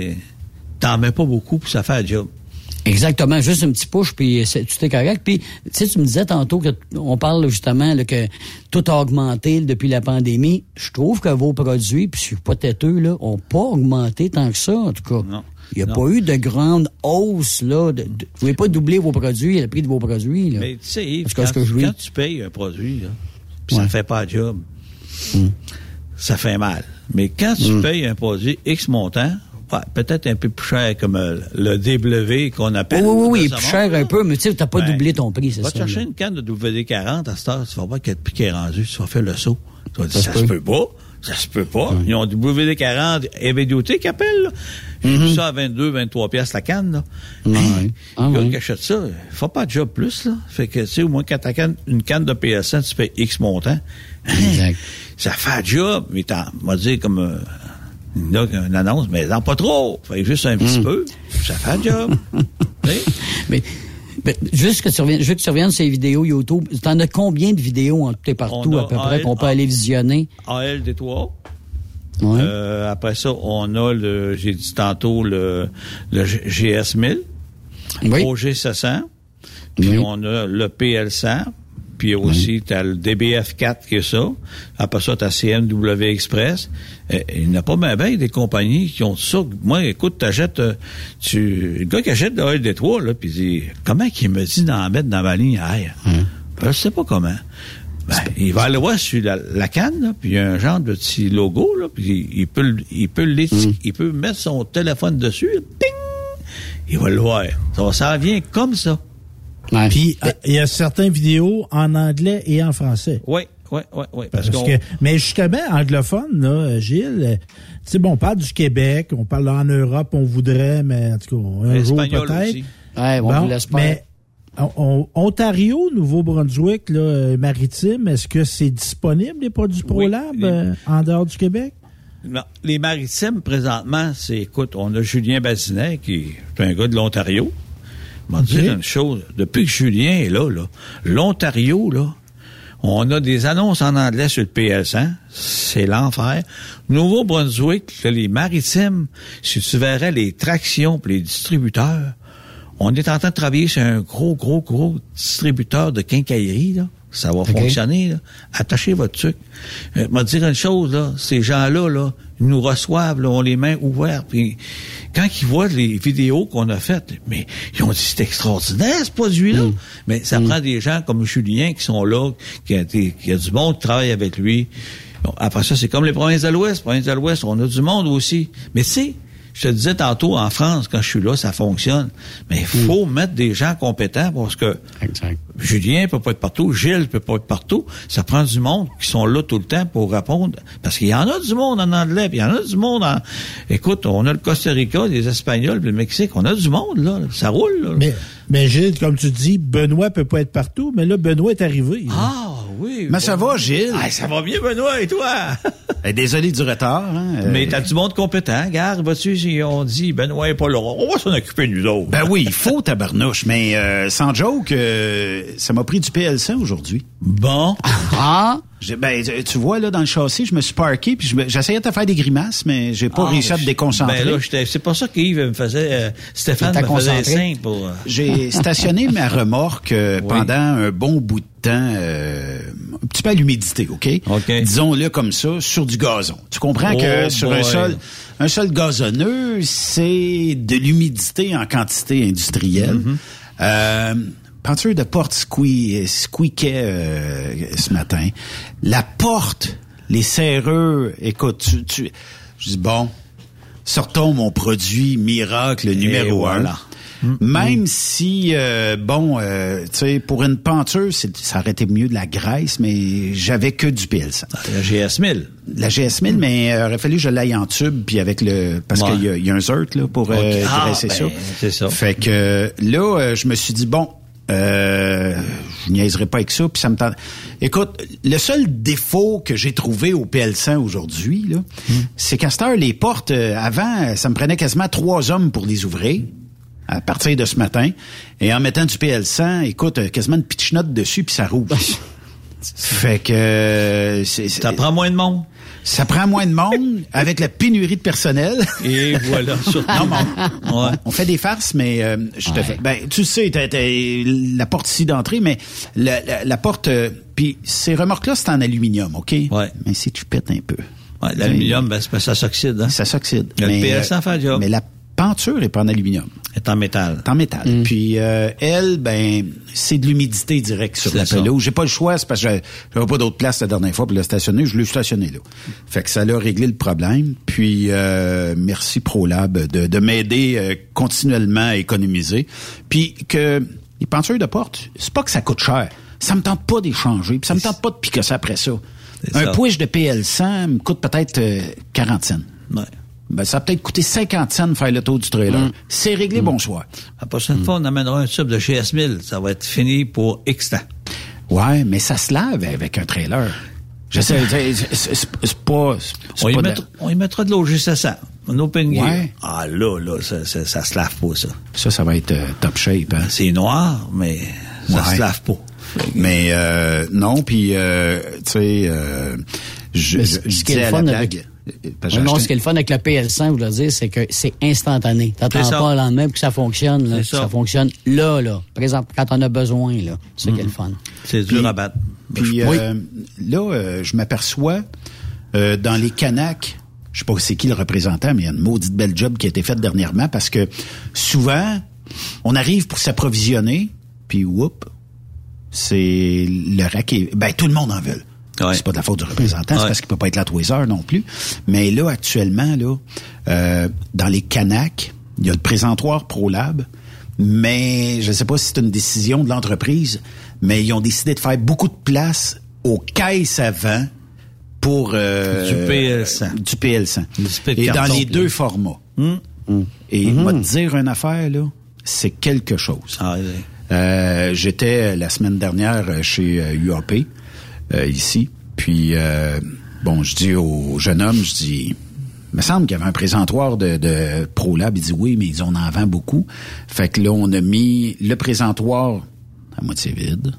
t'en mets pas beaucoup pour ça faire job. Exactement, juste un petit push, puis tout est correct. Puis, tu sais, tu me disais tantôt que on parle justement là, que tout a augmenté depuis la pandémie. Je trouve que vos produits, puis je suis pas têteux, là, ont pas augmenté tant que ça, en tout cas. Non. Il n'y a Non. pas eu de grande hausse, là. De, de- vous pouvez pas doubler vos produits, le prix de vos produits, là. Mais tu sais, Yves, quand, ce que je lis- quand tu payes un produit, là, ça ne fait pas le job, ça fait mal. Mais quand tu payes un produit X montant, ouais, peut-être un peu plus cher comme euh, le DW qu'on appelle. oui, oui, oui, plus cher un peu, mais tu sais, t'as pas Ben, doublé ton prix, c'est Va ça. te chercher une canne de WD-40 à cette heure, tu vas voir quel prix qui est rendu, tu vas faire le saut. Tu vas dire, Ça ça, se peut. pas. Ça se peut pas. Ils ont du WD-40 EVDOT qui appelle, là. J'ai vu ça à 22, 23 piastres la canne, là. Ouais. Hey, Ah, qui achète ça, il faut pas de job plus, là. Fait que, tu sais, au moins, quand t'as une canne de PS100, tu payes X montant. Exact. Ça fait un job, mais t'en, on va dire comme, euh, là, une annonce, mais non, pas trop. Fait juste un Mm. petit peu. Ça fait un job. Mais, mais juste que tu reviennes, juste que tu reviennes sur les vidéos YouTube, t'en as combien de vidéos en tout et partout, à peu près, qu'on peut aller visionner? AL des trois. Ouais. Euh, après ça, on a le, j'ai dit tantôt, le, le G- GS1000, oui. OG 700, puis Oui. on a le PL100, puis aussi, tu as le DBF4 qui est ça. Après ça, tu as CMW Express. Euh, il n'y a pas bien ben des compagnies qui ont ça. Moi, écoute, t'achètes, euh, tu, le gars qui achète de l'AL des trois, là, puis il dit, comment qu'il me dit d'en mettre dans ma ligne air? Ben, je sais pas comment. Ben, il va aller voir sur la, la canne, là, puis il y a un genre de petit logo, là, puis il, il peut, le- il peut l'éti- il peut mettre son téléphone dessus, ping! Il va le voir. Ça, ça vient comme ça. Puis, euh, il y a certaines vidéos en anglais et en français. Oui, oui, oui, oui. Parce, que, mais justement, anglophone, là, Gilles, euh, tu sais, bon, on parle du Québec, on parle en Europe, on voudrait, mais en tout cas, un jour Espagnol peut-être. aussi. Ouais, on Bon, mais on- on- Ontario, Nouveau-Brunswick, là, euh, maritime, est-ce que c'est disponible, les produits ProLab, les- euh, en dehors du Québec? Non, les maritimes, présentement, c'est, écoute, on a Julien Bazinet, qui est un gars de l'Ontario. Je vais te Ok. dire une chose. Depuis que Julien est là, là, l'Ontario, là, on a des annonces en anglais sur le PL100. C'est l'enfer. Nouveau-Brunswick, les maritimes, si tu verrais les tractions pour les distributeurs, on est en train de travailler sur un gros, gros, gros distributeur de quincaillerie, là. Ça va fonctionner, là. Attachez votre truc. Euh, me dire une chose, là. Ces gens-là, là, ils nous reçoivent, là, ont les mains ouvertes. Puis quand ils voient les vidéos qu'on a faites, mais ils ont dit, c'est extraordinaire, ce produit-là. Mais ça prend des gens comme Julien qui sont là, qui a, été- qui a du monde qui travaille avec lui. Bon, après ça, c'est comme les provinces de l'Ouest. Provinces de l'Ouest, on a du monde aussi. Mais tu sais, je te disais tantôt, en France, quand je suis là, ça fonctionne. Mais il faut mettre des gens compétents parce que Julien peut pas être partout, Gilles peut pas être partout. Ça prend du monde qui sont là tout le temps pour répondre. Parce qu'il y en a du monde en anglais, puis il y en a du monde en... Écoute, on a le Costa Rica, les Espagnols, puis le Mexique. On a du monde, là. Ça roule, là. Mais, mais Gilles, comme tu dis, Benoît peut pas être partout, mais là, Benoît est arrivé. Ah, oui. Mais ça va, Gilles? Ah, ça va bien, Benoît, et toi? Eh, Désolé du retard. Hein? Euh, Mais t'as du monde compétent. Regarde, vas-tu, si on dit Benoît est pas là, on va s'en occuper, nous autres. Ben oui, il faut tabarnouche, mais euh, sans joke, euh, ça m'a pris du PL100 aujourd'hui. Bon. Ah! Ben, tu vois, là, dans le châssis, je me suis parké, puis j'essayais de te faire des grimaces, mais j'ai pas Ah, réussi à te déconcentrer. Ben là, c'est pas ça qu'Yves me faisait. euh, Stéphane me t'a faisait concentré. simple pour. J'ai stationné ma remorque euh, pendant un bon bout de temps, euh, un petit peu à l'humidité, OK? OK. Disons-le comme ça, sur du gazon. Tu comprends que Oh sur un sol, un sol gazonneux, c'est de l'humidité en quantité industrielle. Mm-hmm. Euh, peinture de porte squee- squeakait euh, ce matin. La porte, les serreux, écoute, tu, tu- je dis bon, sortons mon produit miracle numéro un. voilà. Même si, euh, bon, euh, tu sais, pour une peinture, c'est- ça aurait été mieux de la graisse, mais j'avais que du PL100. Le GS 1000. La GS 1000, mais euh, il aurait fallu que je l'aille en tube, puis avec le... Parce Ouais. qu'il y, y a un ZERT là, pour euh, Ok. Ah, graisser ben, ça. c'est ça. Fait que euh, là, euh, je me suis dit, bon, euh, je niaiserai pas avec ça, puis ça me tente. Écoute, le seul défaut que j'ai trouvé au PL100 aujourd'hui, là, Hmm. c'est qu'à cette heure, les portes, euh, avant, ça me prenait quasiment trois hommes pour les ouvrir à partir de ce matin. Et en mettant du PL100, écoute, euh, quasiment une pitch note dessus, puis ça roule. fait que... euh, c'est- c'est- Ça prend moins de monde? ça prend moins de monde avec la pénurie de personnel. Et voilà, surtout. Non, mais on, Ouais. on fait des farces, mais euh, je te fais. Ben, tu sais, t'as, t'as la porte ici d'entrée, mais la, la- la porte. euh, Puis ces remorques-là, c'est en aluminium, ok? Ouais. Mais si tu pètes un peu, Ouais, L'aluminium, ben, ça s'oxyde. Hein? ça s'oxyde. Le mais, PL100 fait le job. Mais la peinture est pas en aluminium, est en métal. c'est en métal. Puis euh, elle, ben, c'est de l'humidité directe sur la pelouse. J'ai pas le choix, c'est parce que j'avais- pas d'autre place la dernière fois pour le stationner. Je l'ai stationné là. Fait que ça l'a réglé le problème. Puis euh, merci ProLab de, de m'aider euh, continuellement à économiser. Puis que les peintures de porte, c'est pas que ça coûte cher. Ça me tente pas d'échanger. Puis ça me tente pas de piquer ça après ça. Un ça. push de PL100 me coûte peut-être euh, 40 cents. Ouais. Ben, ça a peut-être coûté 50 cents de faire le tour du trailer. C'est réglé, bonsoir. La prochaine fois, on amènera un tube de GS 1000. Ça va être fini pour X temps. Ouais, mais ça se lave avec un trailer. Je sais, c'est- pas. On y, pas de- mettra, on y mettra de l'eau juste à ça. Un open gear. Ouais. Ah là, là, ça, ça, ça se lave pas, ça. Ça, ça va être euh, top shape. Hein? C'est noir, mais ça Ouais. se lave pas. Mais euh, non, puis euh, tu sais, euh, je, je, je le à la blague. Euh, parce non, acheté- ce qui est le fun avec le PL100, je veux dire, c'est que c'est instantané. T'attends pas le lendemain pour que ça fonctionne. Là. Ça. Ça fonctionne là, là. Par exemple, quand on a besoin, là. C'est ça qui est le fun. C'est dur à battre. Puis Oui. euh, là, euh, je m'aperçois euh, dans les Canacs, je sais pas c'est qui le représentant, mais il y a une maudite belle job qui a été faite dernièrement parce que souvent, on arrive pour s'approvisionner, puis whoop, c'est le rack est, ben tout le monde en veut. Ouais. C'est pas de la faute du représentant, c'est parce qu'il peut pas être là tous les heures non plus. Mais là, actuellement, là, euh, dans les Canacs, il y a le présentoir ProLab, mais je ne sais pas si c'est une décision de l'entreprise, mais ils ont décidé de faire beaucoup de place aux caisses avant pour euh, Du PL100. du PL100. Du split Et dans les deux formats. Hum. Et Mm-hmm. moi te dire une affaire là, c'est quelque chose. Euh, J'étais la semaine dernière chez euh, UAP, euh, ici, puis euh, bon, je dis au jeune homme, je dis, il me semble qu'il y avait un présentoir de, de ProLab. Il dit oui, mais ils en en vend beaucoup. Fait que là, on a mis le présentoir à moitié vide,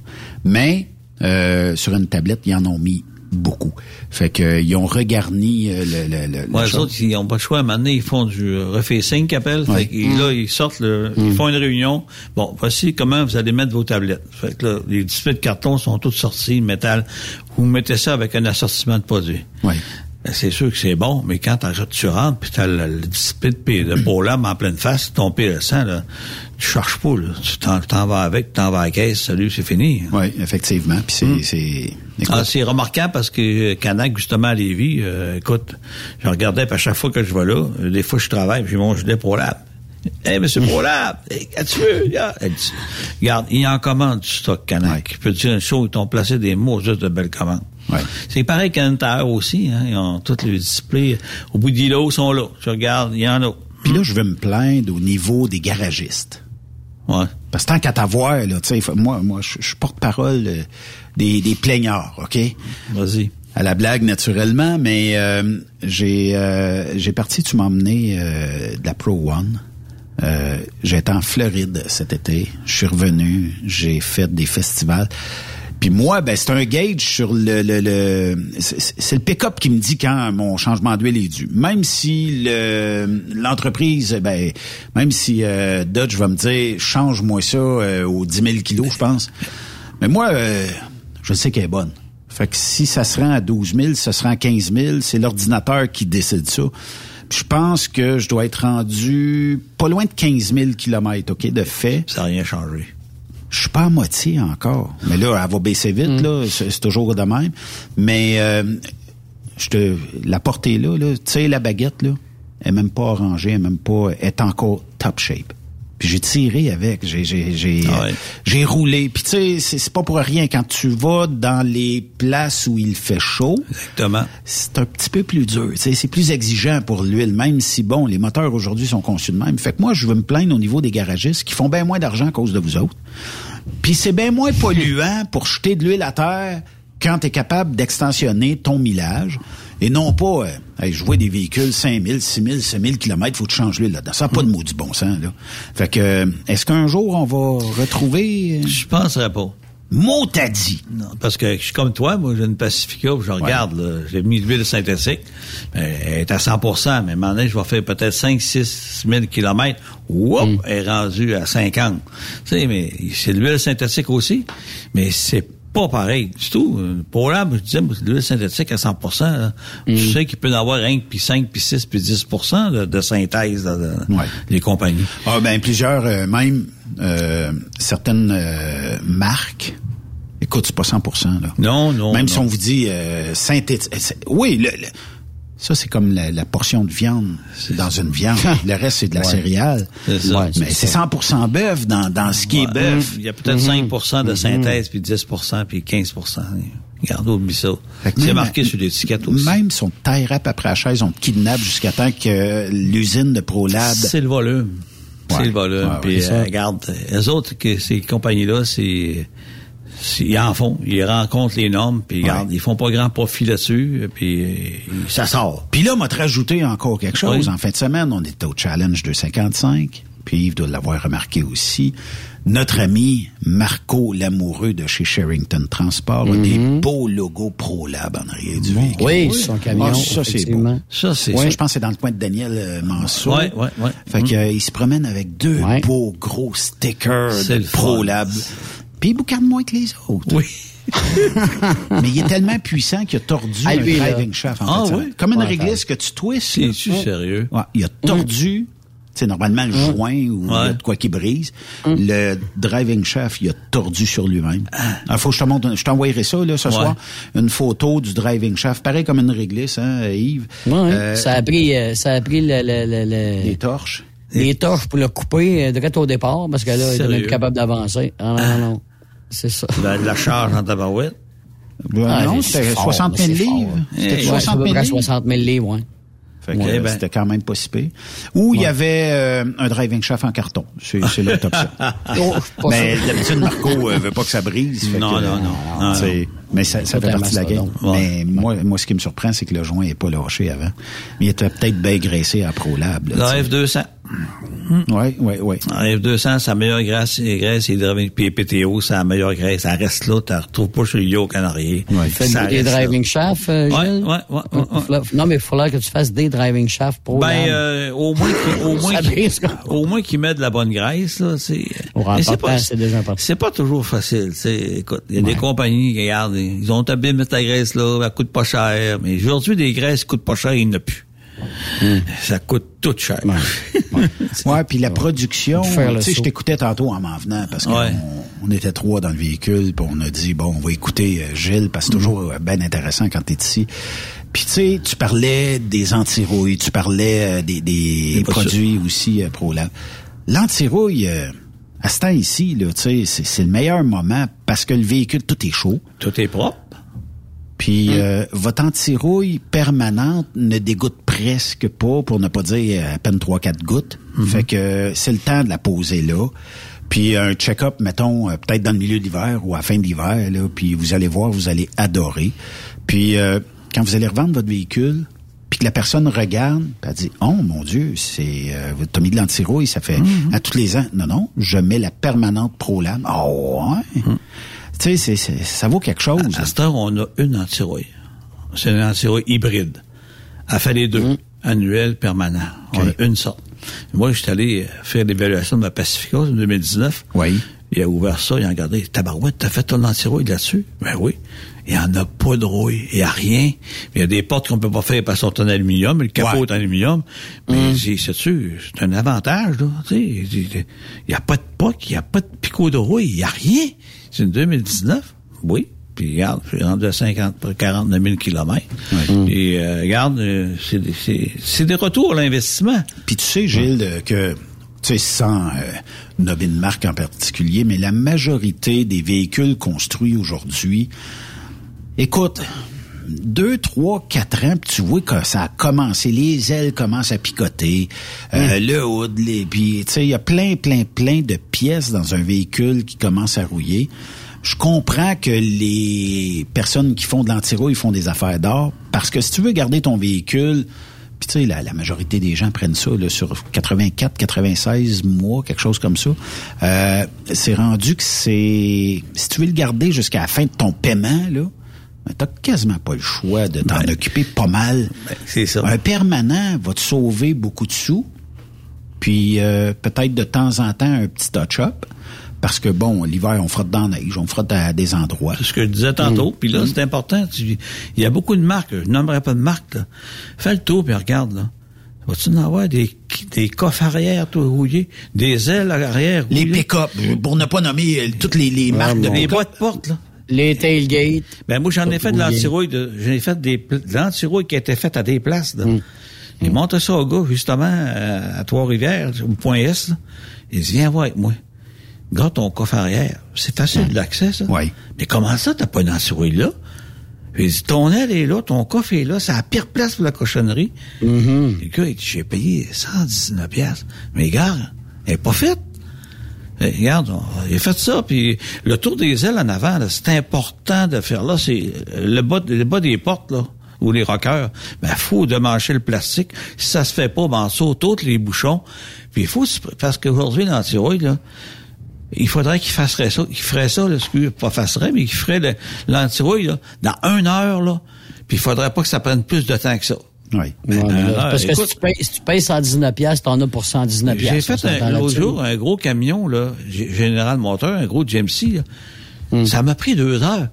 mais euh, sur une tablette, ils en ont mis beaucoup. Fait que euh, ils ont regarni euh, le, le, le- Ouais, chose. autres, ils n'ont pas le choix. À un moment donné, ils font du euh, refacing qu'ils appellent. Ouais. Fait que là, ils sortent, le, ils font une réunion. Bon, voici comment vous allez mettre vos tablettes. Fait que là, les displays de carton sont tous sortis, métal. Vous mettez ça avec un assortiment de produits. Ouais. Ben, c'est sûr que c'est bon, mais quand tu rentres puis t'as le, le display de, de Polab en pleine face, ton PSN, là, tu cherches pas, là. Tu t'en, t'en vas avec, t'en vas à la caisse, salut, c'est fini. Oui, effectivement. Puis c'est, c'est, écoute, Ah, c'est remarquable parce que euh, Canac, justement, à Lévis, euh, écoute, je regardais, puis à chaque fois que je vais là, euh, des fois je travaille, puis j'ai mon gilet ProLab. Hey, monsieur ProLab, hey, qu'est-ce que tu veux? Regarde, il en commande du stock Canac. Je peux te dire une chose, ils t'ont placé des mots juste de belles commandes. Ouais. C'est pareil qu'à aussi, hein, ils ont tous les displays. Au bout d'îlot, ils sont là. Tu regardes, il y en a. Puis là, je veux me plaindre au niveau des garagistes. Ouais. Parce que tant qu'à t'avoir, là, tu sais, moi, moi, je je suis porte-parole euh, des, des plaignards, OK? Vas-y. À la blague, naturellement, mais euh, j'ai euh, j'ai parti, tu m'as emmené euh, de la Pro One. Euh, J'étais en Floride cet été. Je suis revenu. J'ai fait des festivals. Puis moi, ben c'est un gauge sur le, le, le c'est le pick-up qui me dit quand mon changement d'huile est dû. Même si le l'entreprise, ben même si euh, Dodge va me dire change-moi ça euh, aux 10 000 kilos, je pense. Mais moi, euh, je sais qu'elle est bonne. Fait que si ça se rend à 12 000, ça se rend à 15 000, c'est l'ordinateur qui décide ça. Je pense que je dois être rendu pas loin de 15 000 kilomètres, OK, de fait. Ça n'a rien changé. Je suis pas à moitié encore. Mais là, elle va baisser vite, là. C'est c'est toujours de même. Mais euh, je te. La portée là, là, tu sais, la baguette, là, elle est même pas orangée, elle est même pas. Elle est encore top shape. Puis j'ai tiré avec, j'ai j'ai j'ai Ah ouais. euh, j'ai roulé. Puis tu sais, c'est pas pour rien quand tu vas dans les places où il fait chaud. Exactement. C'est un petit peu plus dur, c'est plus exigeant pour l'huile, même si bon, les moteurs aujourd'hui sont conçus de même. Fait que moi, je veux me plaindre au niveau des garagistes qui font bien moins d'argent à cause de vous autres. Puis c'est bien moins polluant pour jeter de l'huile à terre quand tu es capable d'extensionner ton millage et non pas, euh, hey, je vois des véhicules 5000, 6000, 7000 kilomètres, faut que tu changes l'huile là-dedans. Ça n'a pas de mot du bon sens, là. Fait que, euh, est-ce qu'un jour on va retrouver... euh, Je penserais pas. Mot t'as dit. Non, parce que je suis comme toi, moi j'ai une Pacifica, je regarde, là, j'ai mis de l'huile synthétique, ben, elle est à 100% mais à un moment donné, je vais faire peut-être 5 6 000 kilomètres, whoop, elle est rendue à 50. Tu sais, mais c'est de l'huile synthétique aussi, mais c'est pas pareil du tout. Pour là, je disais, l'huile synthétique à 100 là. Tu sais qu'il peut y en avoir un, puis 5, puis 6, puis 10 de, de synthèse dans Ouais. les compagnies. Ah ben plusieurs, euh, même euh, certaines euh, marques. Écoute, c'est pas 100 là. Non, non. Même non. si on vous dit euh, synthétique. euh, Oui, le- le- ça c'est comme la, la portion de viande dans une viande. le reste c'est de la Ouais. céréale. C'est ça. Ouais, Mais c'est 100% bœuf dans, dans ce qui est bœuf. Il y a peut-être 5% de synthèse, puis 10% puis 15% Regarde, oublie ça. C'est marqué sur l'étiquette aussi. Même si on te taille rap après la chaise, on te kidnappe jusqu'à temps que l'usine de ProLab. C'est le volume. C'est le volume. Puis, euh, regarde, les autres, que ces compagnies-là, c'est... Ils en font, ils rencontrent les normes, puis ils font pas grand profit là-dessus, puis euh, ça sort. Puis là, on m'a rajouté encore quelque chose. Oui. En fin de semaine, on était au Challenge 255. Puis Yves doit l'avoir remarqué aussi. Notre ami Marco Lamoureux de chez Sherrington Transport a des beaux logos ProLab en arrière du véhicule. Oui, sur son camion, Ah, ça, c'est beau. Ça, c'est... Ça, je pense que c'est dans le coin de Daniel euh, Mansour. Ouais, ouais, ouais. Fait que, euh, il se promène avec deux beaux gros stickers de. ProLab. Puis il boucarde moins que les autres. Oui. Mais il est tellement puissant qu'il a tordu Ah, un lui, là. driving shaft. En Ah, fait, ça. oui? Comme une Ouais, réglisse que tu. C'est-tu sérieux? Ouais, il a tordu, tu sais, normalement le joint ou Ouais. de quoi qui brise. Le driving shaft, il a tordu sur lui-même. Il faut que je te montre, je t'envoyerai ça là ce Ouais. soir, une photo du driving shaft, pareil comme une réglisse, hein, Yves. Ouais, Euh, ça a pris, euh, ça a pris le, le, le, le- des torches. les torches pour le couper euh, direct au départ parce que là, il même plus capable d'avancer. Ah non, non, non. C'est ça. La, la charge en tabarouette. Ben Ah, non, c'était fort, 60 000 c'est fort, livres. C'était Eh, Ouais, 60 c'est à peu 000 près livres. 60 000 livres, ouais. Fait que, Ouais, ben. c'était quand même pas si pire. Ou il y avait euh, un driving shaft en carton. C'est c'est l'autre option. Oh, mais d'habitude, Marco euh, veut pas que ça brise. Non, que, non, non. euh, Non, c'est- non. Mais ça, ça fait partie de la game. donc. Mais moi, moi, ce qui me surprend, c'est que le joint est pas lâché avant. Mais il était peut-être bien graissé à ProLab. là, La tu sais. F200. Ouais, ouais, ouais. La F200, c'est la meilleure graisse, graisse hydraulique, puis PTO, c'est la meilleure graisse. Ça reste là, tu la retrouves pas chez Yo Canarier. Ouais. Fais Ça des driving shafts, euh, Ouais, Gilles? ouais, ouais, ouais, ouais. Non, mais il faudrait que tu fasses des driving shafts pour Ben, euh, au moins, qu'il- au moins, au qu'ils mettent de la bonne graisse, là, c'est, c'est remportant, c'est déjà important. c'est pas toujours facile, tu sais. Écoute, il y a des compagnies qui regardent, ils ont bien mettre la graisse là, elle coûte pas cher, mais aujourd'hui, des graisses coûtent pas cher, il n'y en a plus. Ça coûte tout cher. Ouais, puis la production, tu sais, je t'écoutais tantôt en m'en venant parce qu'on Ouais. on était trois dans le véhicule, puis on a dit bon, on va écouter euh, Gilles parce que c'est toujours euh, bien intéressant quand t'es ici. Puis tu sais, tu parlais des antirouilles, tu parlais euh, des, produits aussi euh, ProLab. L'antirouille, euh, à ce temps ici, là, tu sais, c'est c'est le meilleur moment parce que le véhicule, tout est chaud. Tout est propre. Puis euh, votre antirouille permanente ne dégoûte presque pas, pour ne pas dire à peine 3-4 gouttes. Fait que c'est le temps de la poser là. Puis un check-up, mettons, euh, peut-être dans le milieu de l'hiver ou à la fin de l'hiver, là, puis vous allez voir, vous allez adorer. Puis euh, quand vous allez revendre votre véhicule, puis que la personne regarde, puis elle dit « Oh mon Dieu, c'est euh, t'as mis de l'antirouille, ça fait à tous les ans. » Non, non, je mets la permanente ProLab. Oh, ouais. Tu sais, c'est- c'est- ça vaut quelque chose. À cette heure, on a une antirouille. C'est une antirouille hybride. Elle fait les deux. Annuel, permanent. On a une sorte. Moi, je suis allé faire l'évaluation de ma Pacifica en 2019. Oui. Il a ouvert ça, il a regardé. Tabarouette, t'as fait ton antirouille là-dessus? Ben oui. Il n'y en a pas de rouille. Il n'y a rien. Il y a des portes qu'on peut pas faire parce qu'elles sont en aluminium. Le capot Ouais. est en aluminium. Mais c'est, sais-tu, c'est un avantage, là. Tu sais, il n'y a pas de poc, il n'y a pas de picot de rouille. Il n'y a rien. C'est une 2019. Oui. Puis regarde, je suis rendu à 50, 49 000 kilomètres. Et euh, regarde, euh, c'est, des- c'est, c'est des retours à l'investissement. Puis tu sais, Gilles, euh, que, tu sais, sans euh, nommer une marque en particulier, mais la majorité des véhicules construits aujourd'hui, écoute, deux, trois, quatre ans, puis tu vois que ça a commencé, les ailes commencent à picoter, euh, le hood, les, puis tu sais, il y a plein, plein, plein de pièces dans un véhicule qui commencent à rouiller. Je comprends que les personnes qui font de l'antirouille font des affaires d'or, parce que si tu veux garder ton véhicule, puis tu sais, la, la majorité des gens prennent ça là, sur 84, 96 mois, quelque chose comme ça. Euh, c'est rendu que c'est... Si tu veux le garder jusqu'à la fin de ton paiement, là, t'as quasiment pas le choix de t'en occuper pas mal. c'est ça. Un permanent va te sauver beaucoup de sous, puis euh, peut-être de temps en temps un petit touch-up, parce que bon, l'hiver, on frotte dans la neige, on frotte à des endroits. C'est ce que je disais tantôt. Puis là, c'est important. Tu- Il y a beaucoup de marques. Je nommerai pas de marques. Là. Fais le tour puis regarde. là. Vas-tu en avoir des, des coffres arrière tout rouillés, des ailes arrière Les pick-up, pour ne pas nommer euh, toutes les, les marques de Les boîtes de porte, là. Les tailgates. Ben moi j'en ai fait de l'antirouille de j'en ai fait des de l'antirouille qui été faite à des places là. Il montre ça au gars justement euh, à Trois-Rivières au point S là. Il dit viens voir avec moi. Garde ton coffre arrière, c'est facile d'accès ça. Oui. Mais comment ça t'as pas une antirouille là? Il dit ton aile est là, ton coffre est là, c'est la pire place pour la cochonnerie. Le gars il dit j'ai payé 119 pièces. Mais regarde, elle est pas faite. Eh, regarde, il a fait ça, puis le tour des ailes en avant, c'est important de faire là, c'est euh, le bas, le bas des portes, là, ou les rockers, ben, faut démancher le plastique. Si ça se fait pas, ben, on saute tous les bouchons. Puis il faut, parce qu'aujourd'hui, l'antirouille, là, il faudrait qu'il fasserait ça, qu'il ferait ça, là, pas fasserait, mais qu'il ferait le- l'antirouille, dans une heure, là. Puis il faudrait pas que ça prenne plus de temps que ça. Oui. Ouais, là, euh, parce que écoute- si tu, payes, si tu payes 119 pièces, t'en as pour 119 J'ai pièces. fait un, l'autre jour un gros camion, là, Général Moteur, un gros GMC, là. Hmm. Ça m'a pris deux heures.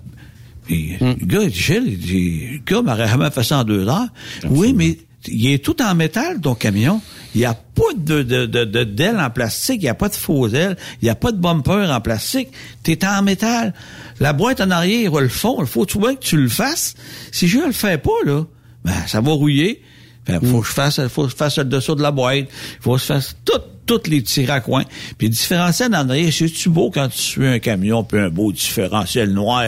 Puis, le gars, il dit, Gilles, il dit, le gars m'aurait jamais fait ça en deux heures. Oui, mais il est tout en métal, ton camion. Il n'y a pas de, de, de, de d'aile en plastique, il n'y a pas de faux ailes, il n'y a pas de bumper en plastique. T'es en métal. La boîte en arrière, le fond, il faut tout bien que tu le fasses. Si je le fais pas, là, ben, ça va rouiller. Ben, faut que je fasse, faut que je fasse le dessous de la boîte. Faut que je fasse tout, tous les petits raccoins. Puis le différentiel en arrière, c'est-tu beau quand tu suis un camion puis un beau différentiel noir?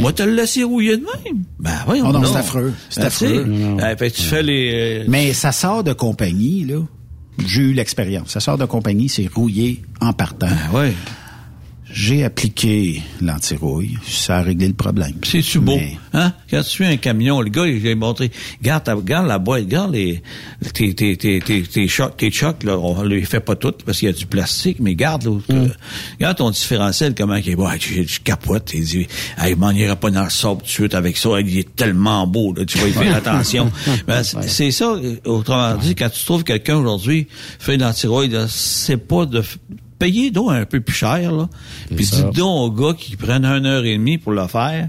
Moi, te le laisser rouiller de même. Ben oui, Oh non, c'est affreux. C'est Ben, affreux. tu ben, tu fais les... euh, Mais ça sort de compagnie, là. J'ai eu l'expérience. Ça sort de compagnie, c'est rouillé en partant. Ben oui. J'ai appliqué l'antirouille. Ça a réglé le problème. C'est-tu beau? Mais- Hein? Quand tu suis un camion, le gars, a montré, regarde, ta- regarde la boîte, regarde les, tes, tes, tes, tes, chocs, tes chocs, là, on les fait pas toutes parce qu'il y a du plastique, mais garde, là, Mm. euh, regarde ton différentiel, comment il est beau. Hey, je, je capote, il dit, hey, m'en ira pas dans le sable tout de suite avec ça, il est tellement beau, là, tu vas y faire attention. Ben, c'est ça, euh, autrement dit, quand tu trouves quelqu'un aujourd'hui, fait là, c'est pas de, payer donc un peu plus cher, là. Puis dis donc aux gars qui prennent une heure et demie pour le faire,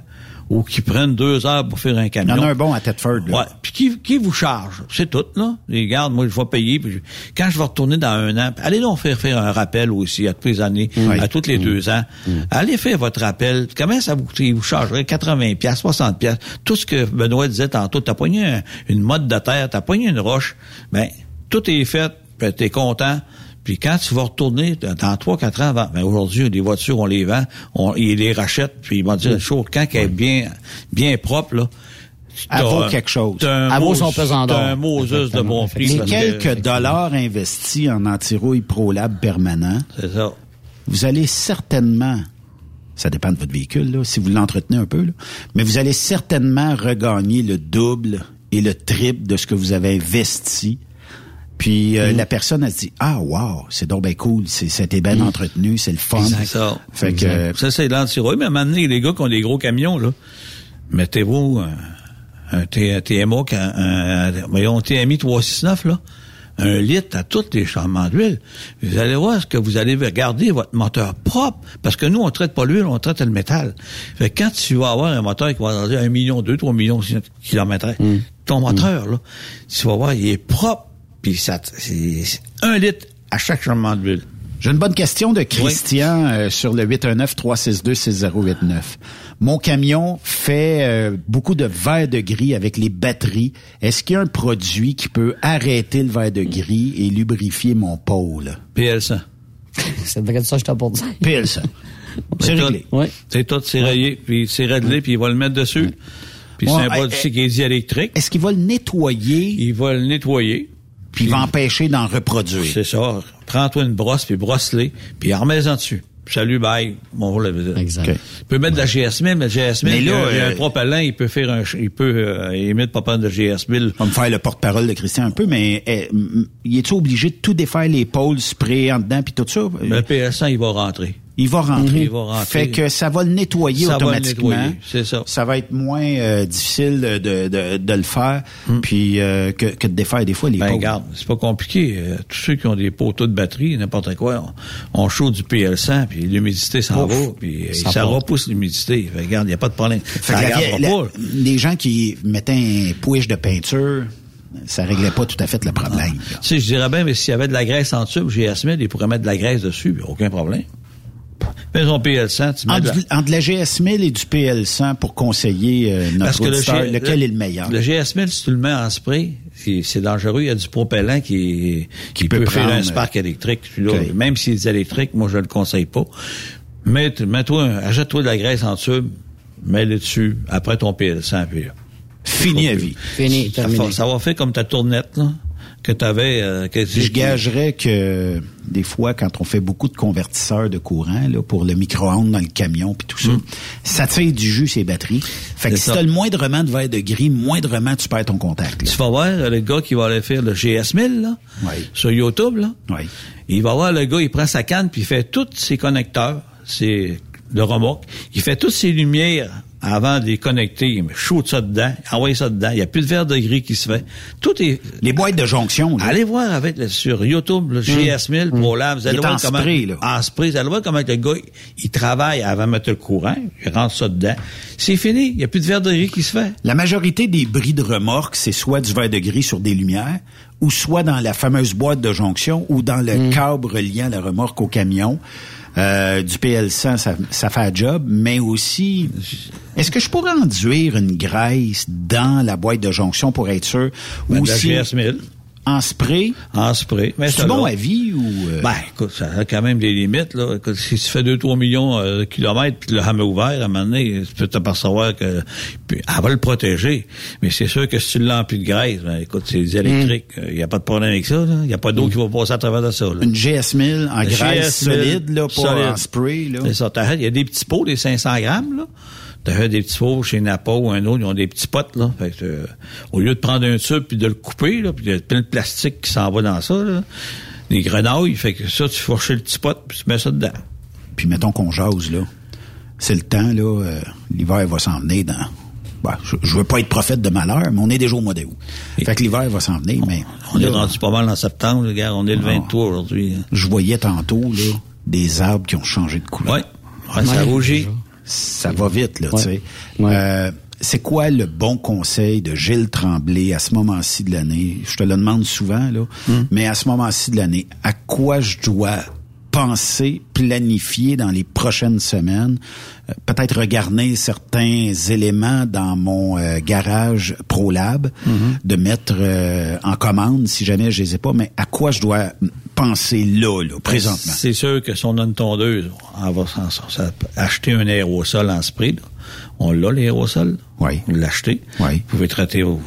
ou qui prennent deux heures pour faire un Il y camion. en a un bon à Thetford, là. Ouais. Puis qui, qui vous charge? C'est tout, là. Les gardes, moi, je vais payer. Puis je- quand je vais retourner dans un an, allez donc faire faire un rappel aussi à toutes les années, Oui. à toutes les deux ans. Allez faire votre rappel. Comment ça vous, il vous chargerait 80 pièces, 60 pièces. Tout ce que Benoît disait tantôt, t'as pogné un- une mode de terre, t'as pogné une roche. Ben, tout est fait, puis t'es content. Puis quand tu vas retourner dans trois, quatre ans avant, ben aujourd'hui, les voitures, on les vend, on, ils les rachètent, puis ils vont dire, chaud, quand elle est bien, bien propre, là, Elle vaut quelque chose. Elle vaut son pesant d'or. un Moses de bon prix. Que- quelques dollars investis en antirouille ProLab permanent, C'est ça. vous allez certainement, ça dépend de votre véhicule, là, si vous l'entretenez un peu, là, mais vous allez certainement regagner le double et le triple de ce que vous avez investi. Puis euh, la personne a dit ah wow c'est donc bien cool c'est c'était bien entretenu c'est le fun C'est ça. fait que euh, Ça, c'est l'antirouille. Mais maintenant, les gars qui ont des gros camions, là, mettez-vous un, un, un TMO, un, un, un- voyons, un TMI 369, là, un litre à tous les changements d'huile. Vous allez voir ce que vous allez garder votre moteur propre. Parce que nous, on traite pas l'huile, on traite le métal. Fait que quand tu vas avoir un moteur qui va dans un million, deux, trois millions de kilomètres, ton moteur, là, tu vas voir, il est propre. Puis ça, c'est c'est un litre à chaque changement d'huile. J'ai une bonne question de Christian euh, sur le 819-362-6089. Mon camion fait euh, beaucoup de verre de gris avec les batteries. Est-ce qu'il y a un produit qui peut arrêter le verre de gris et lubrifier mon pôle? PL100. C'est vrai de ça que je t'ai pour dire. PL100. C'est réglé. Oui. C'est tout, c'est rayé, puis c'est réglé, puis il va le mettre dessus. Puis c'est un produit qui est diélectrique. Est-ce qu'il va le nettoyer? Il va le nettoyer. Puis il va empêcher d'en reproduire? C'est ça. Prends-toi une brosse, puis brosse-les, puis remets-en dessus. Salut, bye. Bon. Exact. Tu peux mettre de la GS 1000, mais le GS 1000, Mais il y a, là, il y a un euh, propellant, il peut faire un, ch- il peut euh, émettre pas de GS 1000. On va me faire le porte-parole de Christian un peu, mais eh, il est-tu obligé de tout défaire les pôles, spray en dedans puis tout ça? Le PS100, il va rentrer. Il va rentrer. Il va rentrer. Fait que ça va le nettoyer Ça va le automatiquement. nettoyer, c'est ça. Ça va être moins euh, difficile de, de, de le faire puis euh, que, que de défaire des fois les Ben, pôles. regarde, c'est pas compliqué. Euh, tous ceux qui ont des poteaux de batterie, n'importe quoi, on, on chaud du PL100, puis l'humidité s'en Ouf. va, puis Ça repousse l'humidité. Fait Regarde, il n'y a pas de problème. Fait Ça la pas. les gens qui mettaient un pouiche de peinture, ça réglait pas tout à fait le problème. là. Tu sais, je dirais bien, mais s'il y avait de la graisse en tube, GS 1000, il pourrait mettre de la graisse dessus, aucun problème. Fais ton PL100, tu mets de Entre, la- entre la GS1000 et du PL100 pour conseiller euh, Parce notre que le G- lequel le- est le meilleur? Le GS 1000, si tu le mets en spray, c'est dangereux. Il y a du propellant qui, qui, peut peut, faire un spark électrique. Même s'il est électrique, moi, je le conseille pas. Mets, mets-toi, un- achète-toi de la graisse en tube, mets-le dessus, après ton PL100, puis là. Fini à vie. Fini, Ça, terminé. va- ça va faire comme ta tournette, là, que t'avais, euh, que Je gagerais que des fois, quand on fait beaucoup de convertisseurs de courant là, pour le micro-ondes dans le camion puis tout ça, ça tire du jus ces batteries. Fait que Hmm. Si t'as le moindrement de verre de gris, moindrement tu perds ton contact. là. Tu vas voir euh, le gars qui va aller faire le GS 1000, là, Oui. sur YouTube, là. Oui. Il va voir le gars, il prend sa canne, puis il fait tous ses connecteurs, ses, le remorque. Il fait toutes ses lumières avant de les connecter. Chaud ça dedans, envoie ça dedans. Il n'y a plus de verre de gris qui se fait. Tout est... Les boîtes de jonction, là. Allez voir avec sur YouTube le GS1000 pour là, vous allez Il est voir en comment spray, là. en spray, vous allez voir comment le gars il travaille avant de mettre le courant, il rentre ça dedans. C'est fini, il n'y a plus de verre de gris qui se fait. La majorité des bris de remorque, c'est soit du verre de gris sur des lumières, ou soit dans la fameuse boîte de jonction, ou dans le Mm. câble reliant la remorque au camion. Euh, du PL100, ça, ça fait un job, mais aussi, est-ce que je pourrais enduire une graisse dans la boîte de jonction pour être sûr? Ben, ou de la si- GS1000. En spray? En spray. Mais C'est bon à vie ou... euh, Ben, écoute, ça a quand même des limites, là. Écoute, si tu fais 2-3 millions euh, de kilomètres puis le ham est ouvert, à un moment donné, tu peux t'apercevoir que, puis, elle va le protéger. Mais c'est sûr que si tu l'emplis de graisse, ben, écoute, c'est des électriques. Il n'y a pas de problème avec ça. Il n'y a pas d'eau qui va passer à travers de ça, là. Une GS1000 en graisse GS1000, solide, là, pas solide. en spray, là. C'est ça. Il y a des petits pots, des 500 grammes, là. T'as des petits pots chez Napa ou un autre, ils ont des petits potes, là. Fait que, euh, au lieu de prendre un tube puis de le couper, là, puis il y a plein de plastique qui s'en va dans ça, là. Des grenouilles, fait que ça, tu fourches le petit pot puis tu mets ça dedans. Puis mettons qu'on jase, là. C'est le temps, là. euh, L'hiver va s'en venir dans... Bah, je, je veux pas être prophète de malheur, mais on est déjà au mois d'août. Fait que l'hiver va s'en venir, mais... On là, est rendu pas mal en septembre, gars. On est le Ah. 23 aujourd'hui. hein. Je voyais tantôt, là, des arbres qui ont changé de couleur. Ouais. Ouais, ça rougit. Ça va vite, là, Ouais. tu sais. Euh, c'est quoi le bon conseil de Gilles Tremblay à ce moment-ci de l'année? Je te le demande souvent, là, Hmm. mais à ce moment-ci de l'année, à quoi je dois penser, planifier dans les prochaines semaines? Euh, Peut-être regarder certains éléments dans mon euh, garage ProLab, Hmm. de mettre euh, en commande si jamais je les ai pas, mais à quoi je dois penser là, là, présentement? C'est sûr que si on a une tondeuse, on va acheter un aérosol en spray. là. On l'a, l'aérosol? Oui. Vous l'achetez. Oui. Vous pouvez traiter au,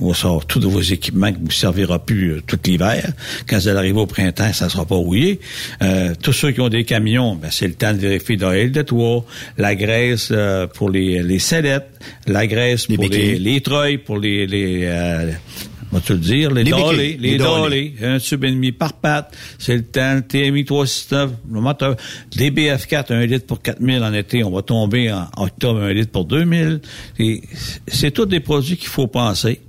au sort tous de vos équipements qui vous servira plus euh, tout l'hiver. Quand vous allez arriver au printemps, ça sera pas rouillé. Euh, tous ceux qui ont des camions, ben, c'est le temps de vérifier l'huile de toit, la graisse euh, pour les, les sellettes, la graisse Les pour les, les treuils, pour les... les euh, va-tu le dire? Les, Les dolés, les, les dolés. un tube et demi par patte. C'est le temps, le TMI 369, le moteur. Les BF4, un litre pour 4000 en été, on va tomber en octobre, un litre pour 2000. Et c'est tous des produits qu'il faut penser.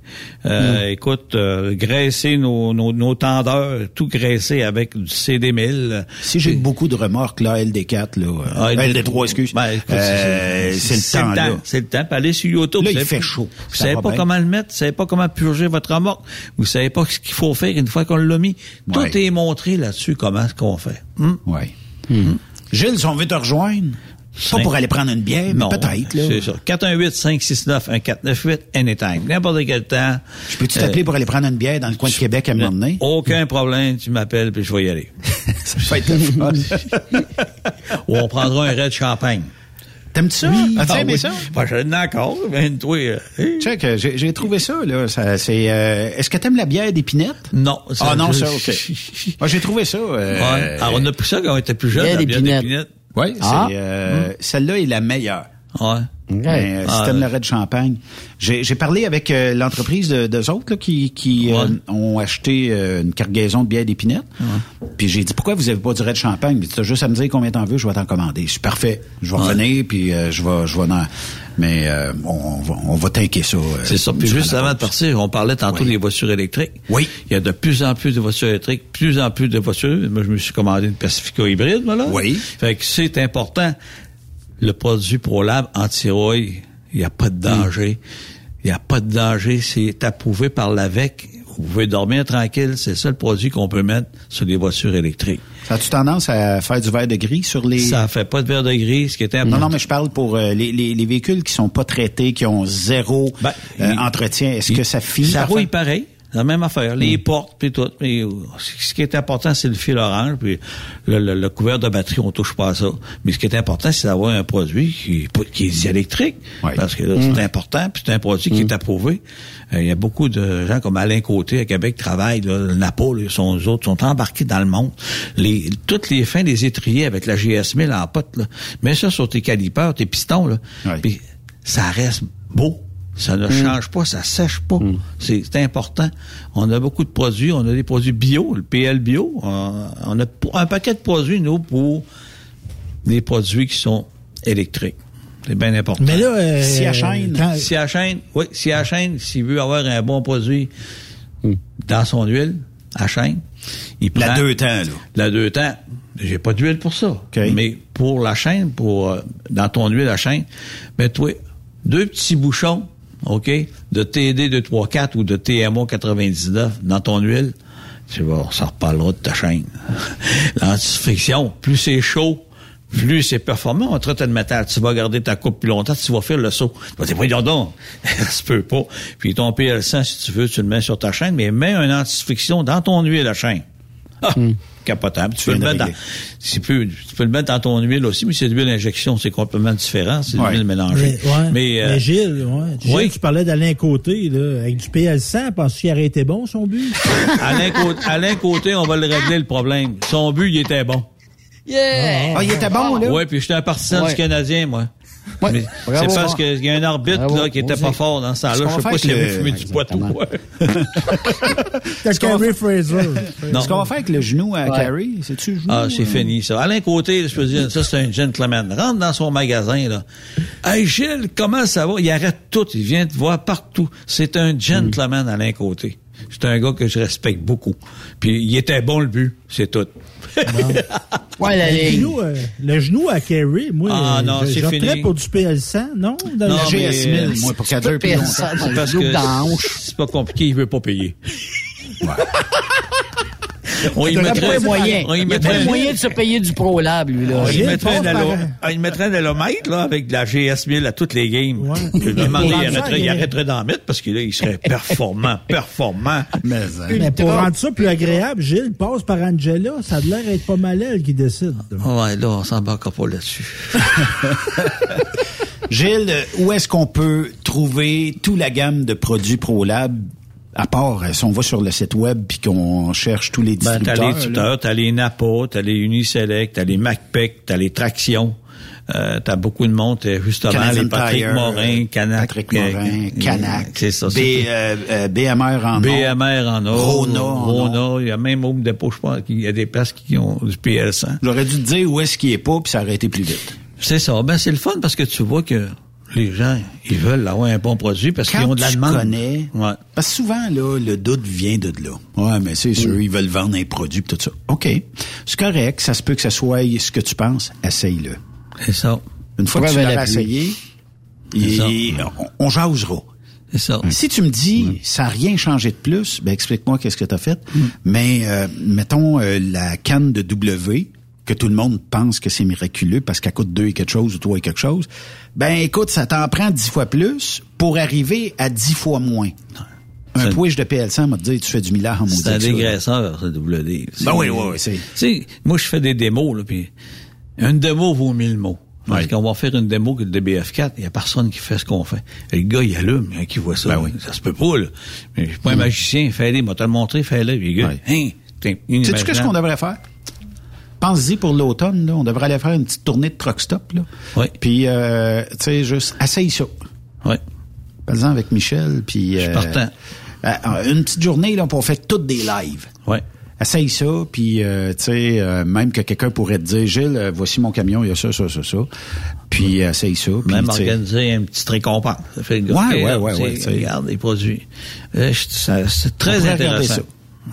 Euh, Écoute, euh, graisser nos, nos, nos tendeurs, tout graisser avec du CD1000. Si j'ai beaucoup de remorques, là, LD4, là, euh, Ah, LD3, excuse, Ben, euh, c'est le temps. C'est le temps. Puis allez sur YouTube. Là, il fait pas- chaud. Vous savez va pas bien. comment le mettre. Vous savez pas comment purger votre remorque. Vous savez pas ce qu'il faut faire une fois qu'on l'a mis. Tout Ouais. est montré là-dessus, comment ce qu'on fait. Hmm? Ouais. Gilles, si on veut te rejoindre, pas pour aller prendre une bière, mais peut-être, là. C'est ça. 418-569-1498, anytime. N'importe quel temps. Je peux-tu t'appeler pour aller prendre une bière dans le coin de Québec à un moment donné? Aucun problème, tu m'appelles puis je vais y aller. Ça va être le fun. Ou on prendra un raid de champagne. T'aimes-tu ça? As-tu Ah aimé oui. ça? Ben, je l'ai encore, mais toi, euh, hey. Check, euh, j'ai trouvé ça, là. Ça, c'est, euh, est-ce que t'aimes la bière d'épinette? Non. Ah non, je- ça, OK. Moi, j'ai trouvé ça. euh, Ouais. Alors, on a pris ça quand on était plus jeune, la bière d'épinette. Ouais, Ah. c'est, euh, celle-là est la meilleure. Ouais. OK. Ben, euh, Ah, ouais. le raid de champagne. J'ai j'ai parlé avec euh, l'entreprise de, d'eux autres là, qui, qui euh, Ouais. ont acheté euh, une cargaison de bière d'épinette. Puis j'ai dit pourquoi vous avez pas du raid de champagne? Tu as juste à me dire combien t'en veux, je vais t'en commander. C'est parfait. Je vais Ouais. revenir puis euh, je vais je vais dans- mais euh, on, on va on va tanker ça. euh, C'est ça. Puis juste avant de partir, on parlait tantôt des voitures électriques. Oui. Il y a de plus en plus de voitures électriques, plus en plus de voitures. Moi, je me suis commandé une Pacifica hybride, moi, là. Oui. Fait que c'est important. Le produit ProLab anti-rouille, il n'y a pas de danger. Il n'y a pas de danger. C'est approuvé par l'AVEC. Vous pouvez dormir tranquille. C'est ça le produit qu'on peut mettre sur les voitures électriques. Ça a-tu tendance à faire du verre de gris sur les Ça fait pas de verre de gris, ce qui est important. non, non, mais je parle pour euh, les, les, les véhicules qui sont pas traités, qui ont zéro Ben, euh, entretien. Est-ce que ça finit Ça rouille pareil. La même affaire. Les Hmm. portes, puis tout. Mais euh, ce qui est important, c'est le fil orange, puis le, le, le couvert de batterie, on touche pas à ça. Mais ce qui est important, c'est d'avoir un produit qui, qui est électrique. Ouais. Hmm. Parce que là, c'est important, puis c'est un produit qui est approuvé. Euh, Il y a beaucoup de gens comme Alain Côté à Québec qui travaillent, là, le Napo, là, ils sont, eux autres sont embarqués dans le monde. Les, toutes les fins des étriers avec la GS1000 en pote, là. Mets ça sur tes calipers, tes pistons, là. Ouais. Puis ça reste beau. Ça ne change pas, ça sèche pas. C'est c'est important. On a beaucoup de produits. On a des produits bio, le PL bio. On, on a un paquet de produits, nous, pour des produits qui sont électriques. C'est bien important. Mais là, euh, Si à chaîne. quand- Si à chaîne, oui, si à chaîne, s'il veut avoir un bon produit dans son huile, à chaîne, il prend... La deux temps, là. La deux temps. J'ai pas d'huile pour ça. OK. Mais pour la chaîne, pour euh, dans ton huile à chaîne, mets-toi deux petits bouchons, OK, de TD 234 ou de TMO 99 dans ton huile. Tu vas, s'en reparlera de ta chaîne. L'antifriction, plus c'est chaud, plus c'est performant en traite de métal. Tu vas garder ta coupe plus longtemps, tu vas faire le saut. Tu vas dire, voyons donc, ça peut pas. Puis ton PL100, si tu veux, tu le mets sur ta chaîne, mais mets un anti-friction dans ton huile à chaîne. Ah, capotable. Tu peux, le mettre dans, tu, peux, tu peux le mettre dans ton huile aussi, mais c'est de l'huile d'injection, c'est complètement différent. C'est de Ouais. l'huile Mais, mélangée. ouais. Mais, euh, Mais Gilles, ouais. Gilles, oui. tu parlais d'Alain Côté, là, avec du PL100, penses-tu qu'il aurait été bon, son but? Alain, Côté, Alain Côté, on va le régler le problème. Son but, il était bon. Yeah! Ah, il était bon, là? Oui, puis j'étais un partisan Ouais. du Canadien, moi. Ouais. Mais Bravo, c'est parce qu'il y a un arbitre Bravo, là, qui était aussi. pas fort dans ce temps-là. Ce Je qu'on sais pas s'il avec avait fumé du poitou. T'as Carrie Fraser. Non. Ce qu'on va faire avec le genou à Ouais. Carrie, c'est-tu le genou? Ah, c'est euh? fini, ça. Alain Côté, je peux dire, ça, c'est un gentleman. Rentre dans son magasin, là. Hey, Gilles, comment ça va? Il arrête tout. Il vient te voir partout. C'est un gentleman, Alain Côté. C'est un gars que je respecte beaucoup. Puis, il était bon, le but. C'est tout. Ouais, la Le genou, euh, le genou à Carrie, moi, Ah, non, je- fini. pour du PL100, non? Dans Non, le mais, GS1000, euh, moi, pour ça dans C'est le parce que c'est pas compliqué, il veut pas payer. On y mettrait, moyen. on y mettrait, moyen de se payer du ProLab, lui, là. on y mettrait un ah, il mettrait un allomètre, là, avec de la GS1000 à toutes les games. Ouais. Il arrêterait, il arrêterait d'en mettre parce que là, il serait performant, performant. Mais, hein. Mais pour rendre ça plus agréable, Gilles passe par Angela. Ça a l'air d'être pas mal elle qui décide. Ouais, là, on s'embarquera pas là-dessus. Gilles, où est-ce qu'on peut trouver toute la gamme de produits ProLab? À part, euh, si on va sur le site web puis qu'on cherche tous les Ben, t'as distributeurs. les tuteurs, t'as les Napa, t'as les Uniselect, t'as les MacPac, t'as les Tractions. Euh, t'as beaucoup de monde, t'as justement Canadian les Patrick Tire, Morin, Canac. Patrick Morin, euh, Canac. C'est ça. B, euh, euh, BMR en or. BMR en or. Rona Rona. Il y a même Home Depot, je pense, qu'il y a des places qui ont du PL100. J'aurais dû te dire où est-ce qu'il est pas, puis ça aurait été plus vite. C'est ça. Ben, c'est le fun parce que tu vois que les gens, ils veulent avoir un bon produit parce qu'ils ont de la demande. connais, Ouais. parce que souvent, là, le doute vient de là. Ouais, mais c'est sûr, ils veulent vendre un produit pis tout ça. OK. C'est correct, ça se peut que ça soit ce que tu penses, essaye-le. C'est ça. Une fois que tu l'auras essayé, et on, on jasera. C'est ça. Si tu me dis, ça n'a rien changé de plus, ben explique-moi qu'est-ce que tu as fait. Mais euh, mettons euh, la canne de W, que tout le monde pense que c'est miraculeux parce qu'elle coûte deux et quelque chose ou trois et quelque chose. Ben écoute, ça t'en prend dix fois plus pour arriver à dix fois moins. Un pouige de PL100 m'a dit, tu fais du millard en. C'est un ça. dégraisseur, ce WD. Ben oui, oui, oui, c'est- Tu sais, moi, je fais des démos, là, puis une démo vaut mille mots. Parce qu'on va faire une démo que le DBF4, il y a personne qui fait ce qu'on fait. Et le gars, il allume, hein, qui voit ça. Ben oui. Ça se peut pas, là. Mais je suis pas un magicien, fais-le, m'a te le montrer, fais-le. Le gars, Ouais. hein, Sais-tu qu'est-ce qu'on devrait faire? Pense-y pour l'automne, là. On devrait aller faire une petite tournée de truck stop, là. Oui. Puis, euh, tu sais, juste, essaye ça. Oui. Parle-en avec Michel, puis... Je suis euh, partant. euh, une petite journée, là, pour faire toutes des lives. Oui. Essaye ça, puis, euh, tu sais, euh, même que quelqu'un pourrait te dire, Gilles, voici mon camion, il y a ça, ça, ça, ça. Puis, essaye ça. puis, Même organiser un petit récompense. Ça fait Ouais, ouais, ouais, ouais. Regarde les produits. C'est très intéressant. ça.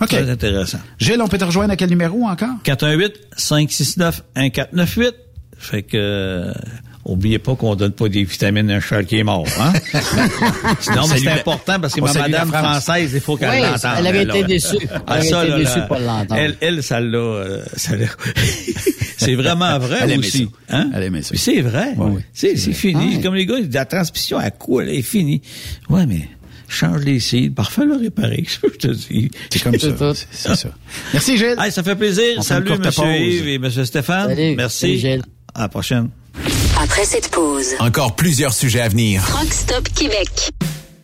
OK. Très intéressant. Gilles, on peut te rejoindre à quel numéro encore? 418-569-1498. Fait que, euh, oubliez pas qu'on donne pas des vitamines à un cheval qui est mort, hein? Sinon, On mais c'est important parce que ma madame française, il faut qu'elle Oui, l'entende. elle aurait été déçue. Elle Ah, aurait ça, été déçue l'entendre. Elle, elle, ça l'a, euh, ça l'a- c'est vraiment vrai Elle aimait aussi. ça. Hein? Elle aimait ça. Puis c'est vrai. Ouais, ouais. C'est, c'est fini. Comme les gars, la transmission à coup, elle est finie. Ouais, mais change les cils, parfait le réparer, je te dis. C'est comme ça. C'est ça. Merci, Gilles. Hey, ça fait plaisir. On Salut, pause. Yves et Monsieur Stéphane. Salut. Merci. Salut, Gilles. À la prochaine. Après cette pause, Encore plusieurs sujets à venir. Truck Stop Québec.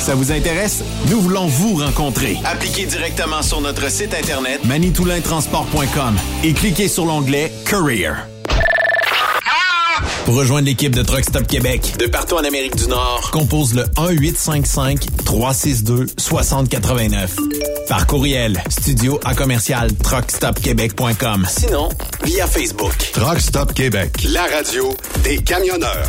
Ça vous intéresse? Nous voulons vous rencontrer. Appliquez directement sur notre site internet manitoulintransport.com et cliquez sur l'onglet Career. Pour rejoindre l'équipe de Truck Stop Québec, de partout en Amérique du Nord, compose le 1-855-362-6089. Par courriel, studio à commercial truckstopquebec.com. Sinon, via Facebook. Truck Stop Québec, la radio des camionneurs.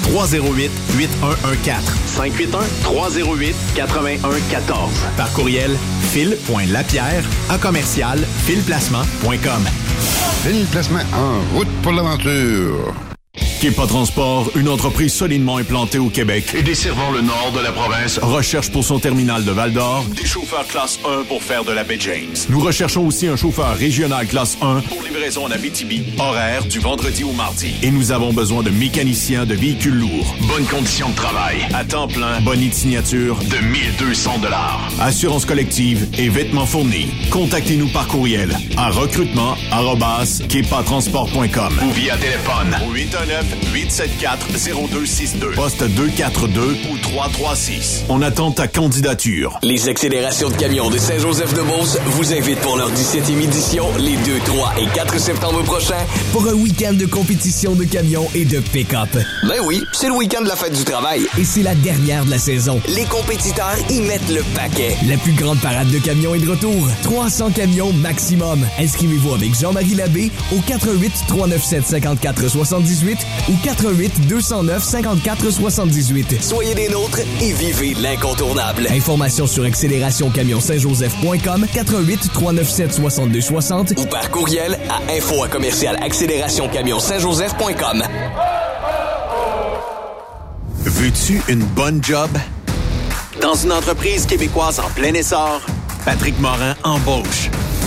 308 8114. 581-308-8114. Par courriel, fil.lapierre à commercial filplacement.com. Phil Placement en route pour l'aventure. Kepa Transport, une entreprise solidement implantée au Québec et desservant le nord de la province, recherche pour son terminal de Val-d'Or des chauffeurs classe 1 pour faire de la baie James. Nous recherchons aussi un chauffeur régional classe 1 pour livraison en Abitibi, horaire du vendredi au mardi. Et nous avons besoin de mécaniciens de véhicules lourds. Bonnes conditions de travail, à temps plein, bonne signature de 1200 dollars. Assurance collective et vêtements fournis. Contactez-nous par courriel à recrutement@kepatransport.com ou via téléphone au 819-874-0262. Poste 242 ou 336. On attend ta candidature. Les accélérations de camions de Saint-Joseph-de-Beauce vous invitent pour leur 17e édition les 2, 3 et 4 septembre prochains. Pour un week-end de compétition de camions et de pick-up. Ben oui, c'est le week-end de la fête du travail. Et c'est la dernière de la saison. Les compétiteurs y mettent le paquet. La plus grande parade de camions est de retour. 300 camions maximum. Inscrivez-vous avec Jean-Marie Labbé au 88 397 54 78 ou 88 209 54 78. Soyez des nôtres et vivez l'incontournable. Informations sur accélérationcamionsaintjoseph.com 88 397 62 60 ou par courriel à info à commercial accélérationcamionsaintjoseph.com. Veux-tu une bonne job? Dans une entreprise québécoise en plein essor, Patrick Morin embauche.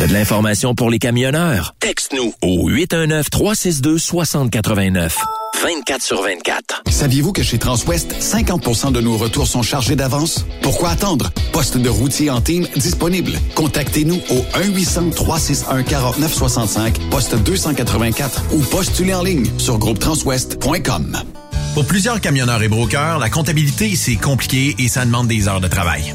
T'as de l'information pour les camionneurs? Texte-nous au 819-362-6089. 24 sur 24. Saviez-vous que chez Transwest, 50% de nos retours sont chargés d'avance? Pourquoi attendre? Poste de routier en team disponible. Contactez-nous au 1-800-361-4965, poste 284 ou postulez en ligne sur groupetranswest.com. Pour plusieurs camionneurs et brokers, la comptabilité, c'est compliqué et ça demande des heures de travail.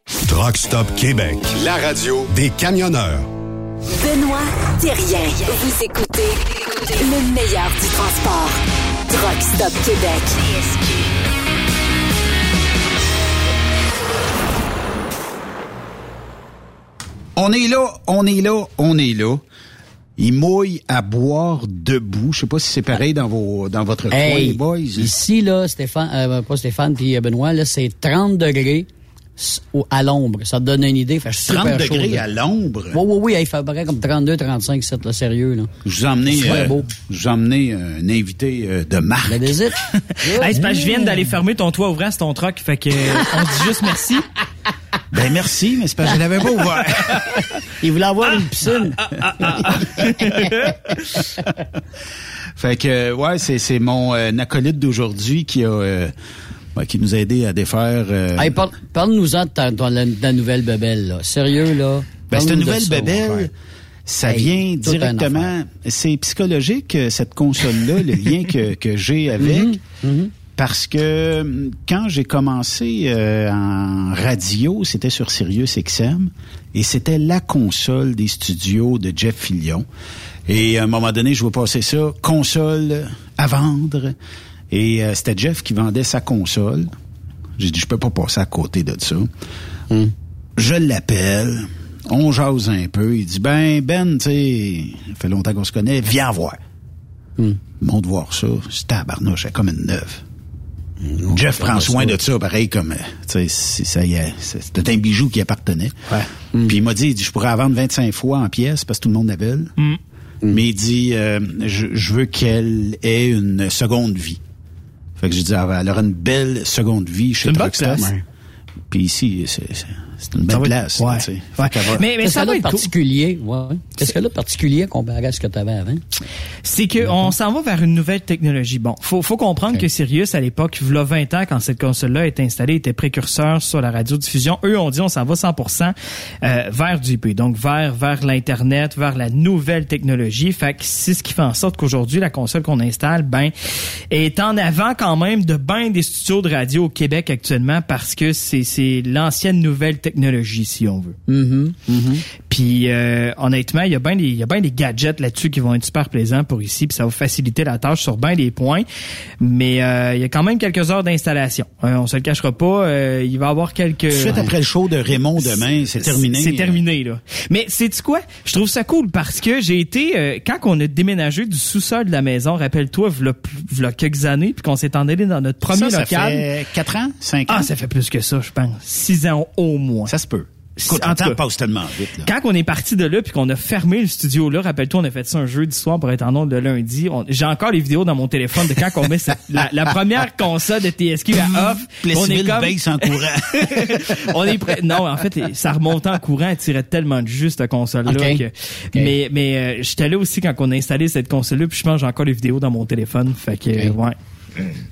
Truck Stop Québec, la radio des camionneurs. Benoît Thérien. Vous écoutez le meilleur du transport. Truck Stop Québec. On est là, on est là, on est là. Il mouille à boire debout. Je sais pas si c'est pareil dans vos dans votre coin, Hey, les boys. Ici, là, Stéphane, euh, pas Stéphane puis euh, Benoît, là, c'est 30 degrés à l'ombre. Ça te donne une idée. Fait 30 super chaud, degrés à l'ombre? Oui, oui, oui. Il fait près comme 32, 35, c'est là, sérieux, là. Je vous ai emmené, euh, beau. je vous ai emmené un invité euh, de marque. La visite. Hey, c'est parce que je viens d'aller fermer ton toit ouvrant, c'est ton truck. Fait que, euh, on dit juste merci. Ben merci, mais c'est parce que je l'avais pas ouvert. Il voulait avoir une piscine. Fait que ouais, c'est c'est mon euh, acolyte d'aujourd'hui qui a euh, ouais, qui nous a aidé à défaire. euh, Hey, parle- parle-nous-en de ta, ta- la, ta nouvelle bebelle, là. Sérieux, là? Ben, cette de nouvelle bébelle, frère. ça Hey, vient directement. C'est psychologique, euh, cette console-là, le lien que, que j'ai avec. Mm-hmm. Parce que hum, quand j'ai commencé euh, en radio, c'était sur Sirius XM et c'était la console des studios de Jeff Fillion. Et à un moment donné, je vois passer ça, console à vendre. Et euh, c'était Jeff qui vendait sa console. J'ai dit, je peux pas passer à côté de ça. Je l'appelle. On jase un peu. Il dit, ben, Ben, tu sais, ça fait longtemps qu'on se connaît, viens voir. Monte voir ça. C'est tabarnouche, elle est comme une neuve. Jeff prend soin de ça, pareil comme, euh, tu sais, c'est- ça y est, c'est- c'était un bijou qui appartenait. Puis il m'a dit, il dit, je pourrais la vendre 25 fois en pièces parce que tout le monde la veut. Mais il dit, euh, je, je veux qu'elle ait une seconde vie. Fait que je dis, ah, elle aura une belle seconde vie chez place. Puis ici, c'est c'est- une belle place. ouais. tu sais. Fait qu'elle va- Mais, mais ça va être cool. particulier, ouais. Qu'est-ce a de particulier comparé à ce que tu avais avant? C'est que on s'en va vers une nouvelle technologie. Bon, faut, faut comprendre que Sirius, à l'époque, il y a 20 ans, quand cette console-là est installée, était précurseur sur la radiodiffusion. Eux ont dit, on s'en va 100% euh, vers du IP, donc vers vers l'Internet, vers la nouvelle technologie. Fait que c'est ce qui fait en sorte qu'aujourd'hui, la console qu'on installe, ben, est en avant quand même de ben des studios de radio au Québec actuellement parce que c'est c'est l'ancienne nouvelle technologie technologie, si on veut. Mm-hmm. Puis euh, honnêtement, il y a bien des, il y a bien des gadgets là-dessus qui vont être super plaisants pour ici, puis ça va faciliter la tâche sur bien des points. Mais euh, il y a quand même quelques heures d'installation. Euh, on se le cachera pas, euh, il va y avoir quelques. Suite après le show de Raymond demain, c'est terminé. C'est terminé là. Mais c'est quoi? Je trouve ça cool parce que j'ai été euh, quand on a déménagé du sous-sol de la maison, rappelle-toi, v'là, v'là quelques années, puis qu'on s'est en allé dans notre premier ça, ça local. fait 4 ans, 5 ans? Ah, ça fait plus que ça, je pense. Six ans au moins. Ça se peut. Écoute, En le tout temps cas, passe tellement vite. Là. Quand on est parti de là puis qu'on a fermé le studio là, rappelle-toi, on a fait ça un jeudi soir pour être en ondes le lundi. J'ai encore les vidéos dans mon téléphone de quand on met cette- la, la première console de TSQ à off. on est comme, en courant. on est prêt. Non, en fait, ça remontait en courant, elle tirait tellement de juste cette console-là. Ok. que- Mais, mais euh, j'étais là aussi quand on a installé cette console-là, puis je pense que j'ai encore les vidéos dans mon téléphone. Fait que, ouais.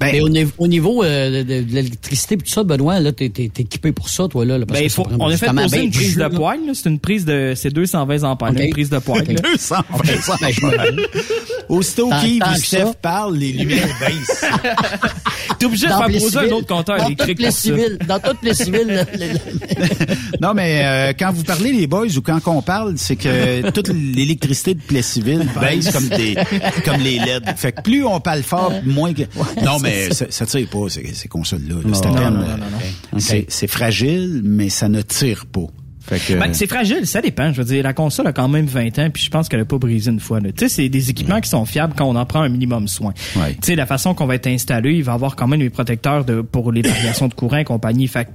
Mais au, niveau- au niveau euh, de, de l'électricité et tout ça, Benoît, là, t'es, équipé pour ça, toi, là. là, parce Ben, que faut, on a fait poser bien une prise jus, de là. C'est une prise de, c'est 220 ampères, là, Ok. une prise de poigne. là. 220 Ben, je me- Aussitôt qu'Yves que Steph parlent, les lumières baissent. T'es obligé de faire poser un autre compteur dans électrique toutes les pour ça. civils, Dans toutes les civils, non, mais euh, quand vous parlez, les boys, ou quand on parle, c'est que toute l'électricité de Plessisville baisse comme des comme les LED. Fait que plus on parle fort, moins que... Non, mais ça, ça tire pas, ces, ces consoles-là. là. C'est Non, non, euh, non, non, c'est- C'est fragile, mais ça ne tire pas. Fait que... Ben, c'est fragile, ça dépend. Je veux dire, la console a quand même 20 ans, puis je pense qu'elle a pas brisé une fois. là. Tu sais, c'est des équipements qui sont fiables quand on en prend un minimum soin. Ouais. Tu sais, la façon qu'on va être installé, il va avoir quand même les protecteurs de, pour les variations de courant et compagnie. Fait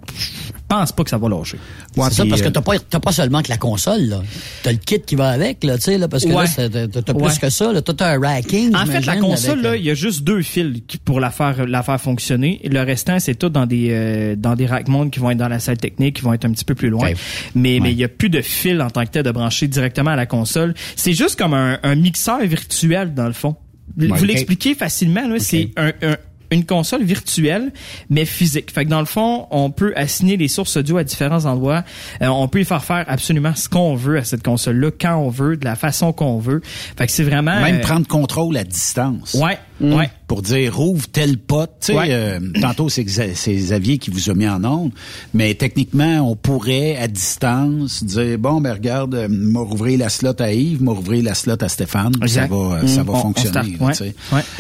pense pas que ça va lâcher. Ouais, c'est ça, parce que euh, t'as pas, t'as pas seulement que la console, là. T'as le kit qui va avec, là, tu sais, là, parce que Ouais. là, c'est- t'as, t'as Ouais. plus que ça, là. T'as un racking. En fait, la console, avec, là, euh, il y a juste deux fils pour la faire, la faire fonctionner. Le restant, c'est tout dans des, euh, dans des rack mondes qui vont être dans la salle technique, qui vont être un petit peu plus loin. Mais, mais il y a plus de fil en tant que tel de brancher directement à la console. C'est juste comme un, un mixeur virtuel, dans le fond. Vous l'expliquez facilement, là. C'est un, un- une console virtuelle, mais physique. Fait que dans le fond, on peut assigner les sources audio à différents endroits. Euh, on peut y faire faire absolument ce qu'on veut à cette console-là, quand on veut, de la façon qu'on veut. Fait que c'est vraiment... Même euh, prendre contrôle à distance. Ouais, ouais. Pour dire rouvre tel pot. Tu sais, Ouais. euh, tantôt c'est Xa- c'est Xavier qui vous a mis en onde, mais techniquement on pourrait à distance dire bon ben regarde, euh, m'a rouvrir la slot à Yves, m'a rouvrir la slot à Stéphane, puis ça Exact. va euh, ça Mm. va On- on fonctionner. start, là,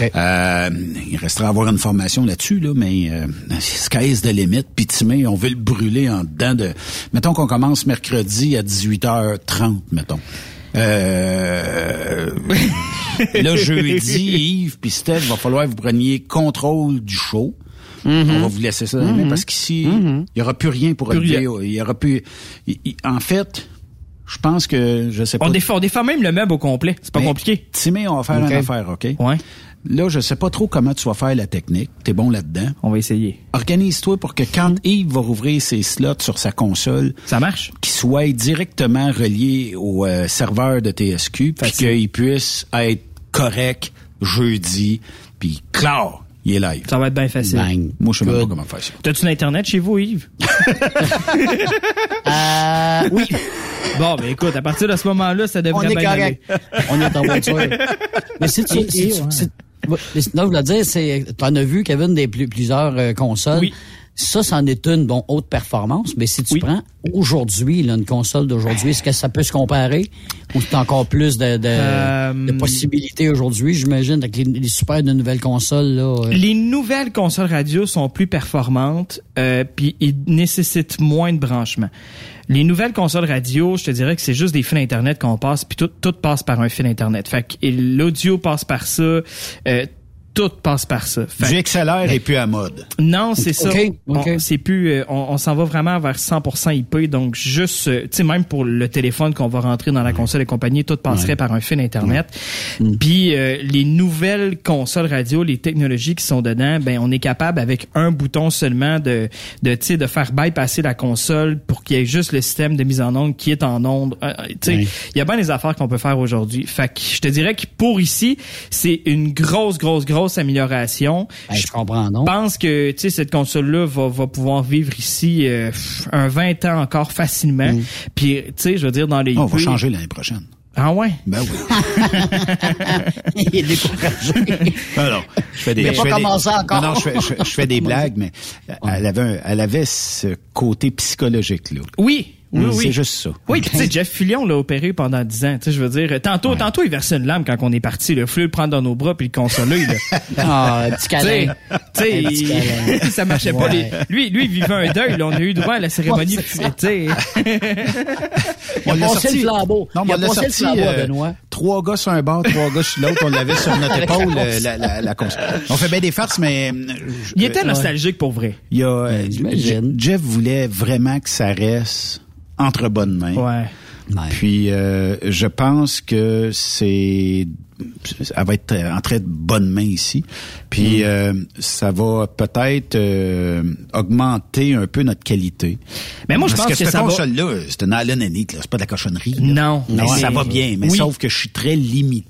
ouais. Euh, il restera à avoir une formation là-dessus là, mais euh, sky's the limit. Puis Timé, on veut le brûler en dedans de. Mettons qu'on commence mercredi à 18h30, mettons. Euh, le jeudi, Yves puis Steph, va falloir que vous preniez contrôle du show. Mm-hmm. On va vous laisser ça mains parce qu'ici, il y aura plus rien pour Plus. Il y aura plus. en fait, je pense que je sais pas. On défait, on défait même le meuble au complet. C'est pas Mais, compliqué. Timé, on va faire Ok. une affaire, OK? Ouais. Là, je sais pas trop comment tu vas faire la technique. T'es bon là-dedans. On va essayer. Organise-toi pour que quand Yves va rouvrir ses slots sur sa console, Ça marche? qu'il soit directement relié au euh, serveur de TSQ, puis qu'il puisse être correct jeudi, puis clair, il est live. Ça va être bien facile. Bang. Moi, je sais même pas comment faire ça. T'as-tu l'Internet chez vous, Yves? Euh, oui, Bon, ben écoute, à partir de ce moment-là, ça on devrait est bien aller. correct. on est en voiture. Mais si tu, Et- si et, tu- ouais. si- sinon, je voulais dire, c'est, t'en as vu, Kevin, des plus- plusieurs euh, consoles. Oui. Ça, c'en est une, bon, haute performance, mais si tu Oui. prends aujourd'hui, là, une console d'aujourd'hui, est-ce que ça peut se comparer? Ou c'est encore plus de, de, Euh, de possibilités aujourd'hui, j'imagine, avec les, les super de nouvelles consoles, là? euh? Les nouvelles consoles radio sont plus performantes, euh, puis ils nécessitent moins de branchements. Les nouvelles consoles radio, je te dirais que c'est juste des fils internet qu'on passe, puis tout, tout passe par un fil internet. Fait que l'audio passe par ça, euh, tout passe par ça. Fait Du XLR est plus à mode. Non, c'est ça. Ok, ok. On- C'est plus, euh, on, on s'en va vraiment vers 100% IP. Donc juste, euh, tu sais, même pour le téléphone qu'on va rentrer dans la console et compagnie, tout passerait par un fil internet. Mm. Puis euh, les nouvelles consoles radio, les technologies qui sont dedans, ben on est capable avec un bouton seulement de, de tu sais, de faire bypasser la console pour qu'il y ait juste le système de mise en onde qui est en onde. Euh, tu sais, il y a bien des affaires qu'on peut faire aujourd'hui. Fait que je te dirais que pour ici, c'est une grosse, grosse, grosse amélioration. Ben, je comprends, non? Je pense que tu sais cette console là va, va pouvoir vivre ici euh, un 20 ans encore facilement. Puis tu sais je veux dire dans les Oh, on va changer l'année prochaine. Ah ouais? Ben oui. Il est découragé. Non, non. Je fais des, Il a je pas fais des- commencé encore. Non, non, je fais, je- je fais des blagues, mais elle avait, un- elle avait ce côté psychologique, là. Oui. Oui, oui. C'est juste ça. Oui, puis tu sais, Jeff Fillion l'a opéré pendant 10 ans. Tu sais, je veux dire, tantôt, tantôt, il versait une lame quand on est parti. Le flux le prendre dans nos bras puis le consoler. Là. Ah, petit câlin. Tu sais, ça marchait pas. Les- Lui, lui, il vivait un deuil. là. On a eu droit à la cérémonie. Ouais, tu. Il a l'a passé le flambeau. Non, a on le sorti, euh, Benoît. trois gars sur un bord, trois gars sur l'autre. On l'avait sur notre épaule, euh, la, la, la console. On fait bien des farces, mais... euh, Il était nostalgique pour vrai. Il y a, j'imagine. Jeff voulait vraiment que ça reste entre bonnes mains. Ouais. Puis euh, je pense que c'est elle va être en très bonne main ici. Puis Mm. euh, ça va peut-être euh, augmenter un peu notre qualité. Mais moi, je Parce pense que que, ça cette va- console-là, c'est une Allen. C'est pas de la cochonnerie. là. Non. Mais Non, ça va bien. Mais Oui. sauf que je suis très limité.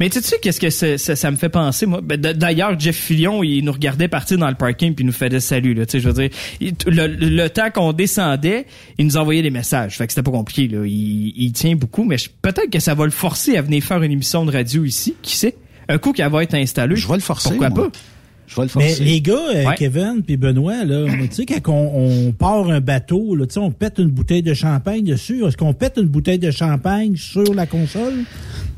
Mais tu sais qu'est-ce que ça, ça, ça me fait penser moi? Ben, D'ailleurs, Jeff Fillion, il nous regardait partir dans le parking puis il nous faisait salut là, tu sais, je veux dire, il- le, le temps qu'on descendait, il nous envoyait des messages. Fait que c'était pas compliqué là, il, il tient beaucoup mais je- peut-être que ça va le forcer à venir faire une émission de radio ici, qui sait? Un coup qu'elle va être installée. Je vais le forcer. Pourquoi moi. pas? Je vais le Mais forcer. les gars, euh, Ouais. Kevin puis Benoît, là, tu sais, quand on, on part un bateau, là, tu sais, on pète une bouteille de champagne dessus. Est-ce qu'on pète une bouteille de champagne sur la console?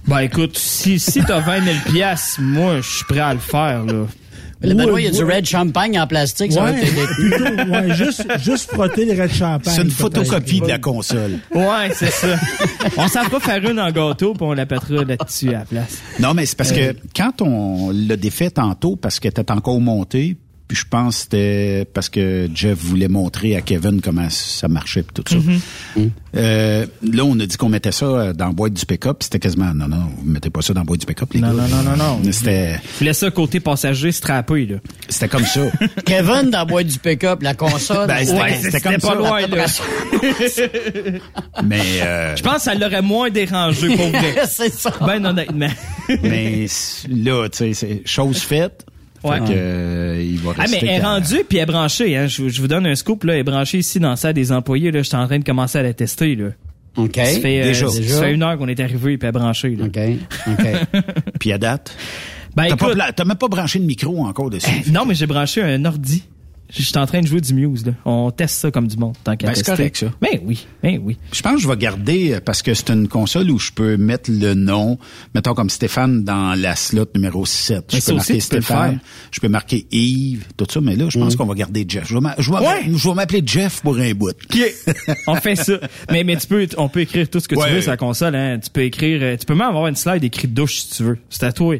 Ben écoute, si si t'as 20 000 piastres, moi je suis prêt à le faire là. Le Ou, Benoît, il y a euh, du red champagne en plastique. Ça va Ouais, plutôt, ouais, juste, juste frotter le red champagne. C'est une photocopie de la console. Ouais, c'est ça. on s'en va faire une en gâteau puis on la pètera là-dessus à la place. Non, mais c'est parce Euh. que quand on l'a défait tantôt, parce qu'elle était encore montée, puis je pense que c'était parce que Jeff voulait montrer à Kevin comment ça marchait puis tout ça. Mm-hmm. Euh, là, on a dit qu'on mettait ça dans la boîte du pick-up. C'était quasiment, non, non, vous mettez pas ça dans la boîte du pick-up, les Non, gars. non, non, non, non. C'était, ça côté passager strappé là. c'était comme ça. Kevin dans la boîte du pick-up, la console. Ben, c'était- Ouais, comme pas ça. loin là. mais, euh, Je pense que ça l'aurait moins dérangé pour vrai. c'est ça. Ben honnêtement. mais là, tu sais, c'est chose faite. Ouais. Fait que, euh, il va Ah mais elle est rendue puis elle est branchée hein. Je, je vous donne un scoop là, elle est branchée ici dans ça des employés là, je suis en train de commencer à la tester là. OK. Ça fait, euh, Déjà. ça fait une heure qu'on est arrivé puis elle est branchée là. OK. OK. Puis à date? Ben t'as même pas branché le micro encore dessus. non mais j'ai branché un ordi. Je suis en train de jouer du Muse là. On teste ça comme du monde tant qu'à Ben, c'est correct, ça. Ben oui, ben oui. Je pense que je vais garder euh, parce que c'est une console où je peux mettre le nom, mettons comme Stéphane dans la slot numéro 7. Mais Je ça peux marquer Stéphane, je peux marquer Yves, tout ça, mais là, je pense qu'on va garder Jeff. Je vais, m'a- je vais, Ouais. je vais m'appeler Jeff pour un bout. on fait ça. Mais mais tu peux on peut écrire tout ce que Ouais. tu veux sur la console hein. Tu peux écrire euh, tu peux même avoir une slide écrite douche si tu veux. C'est à toi.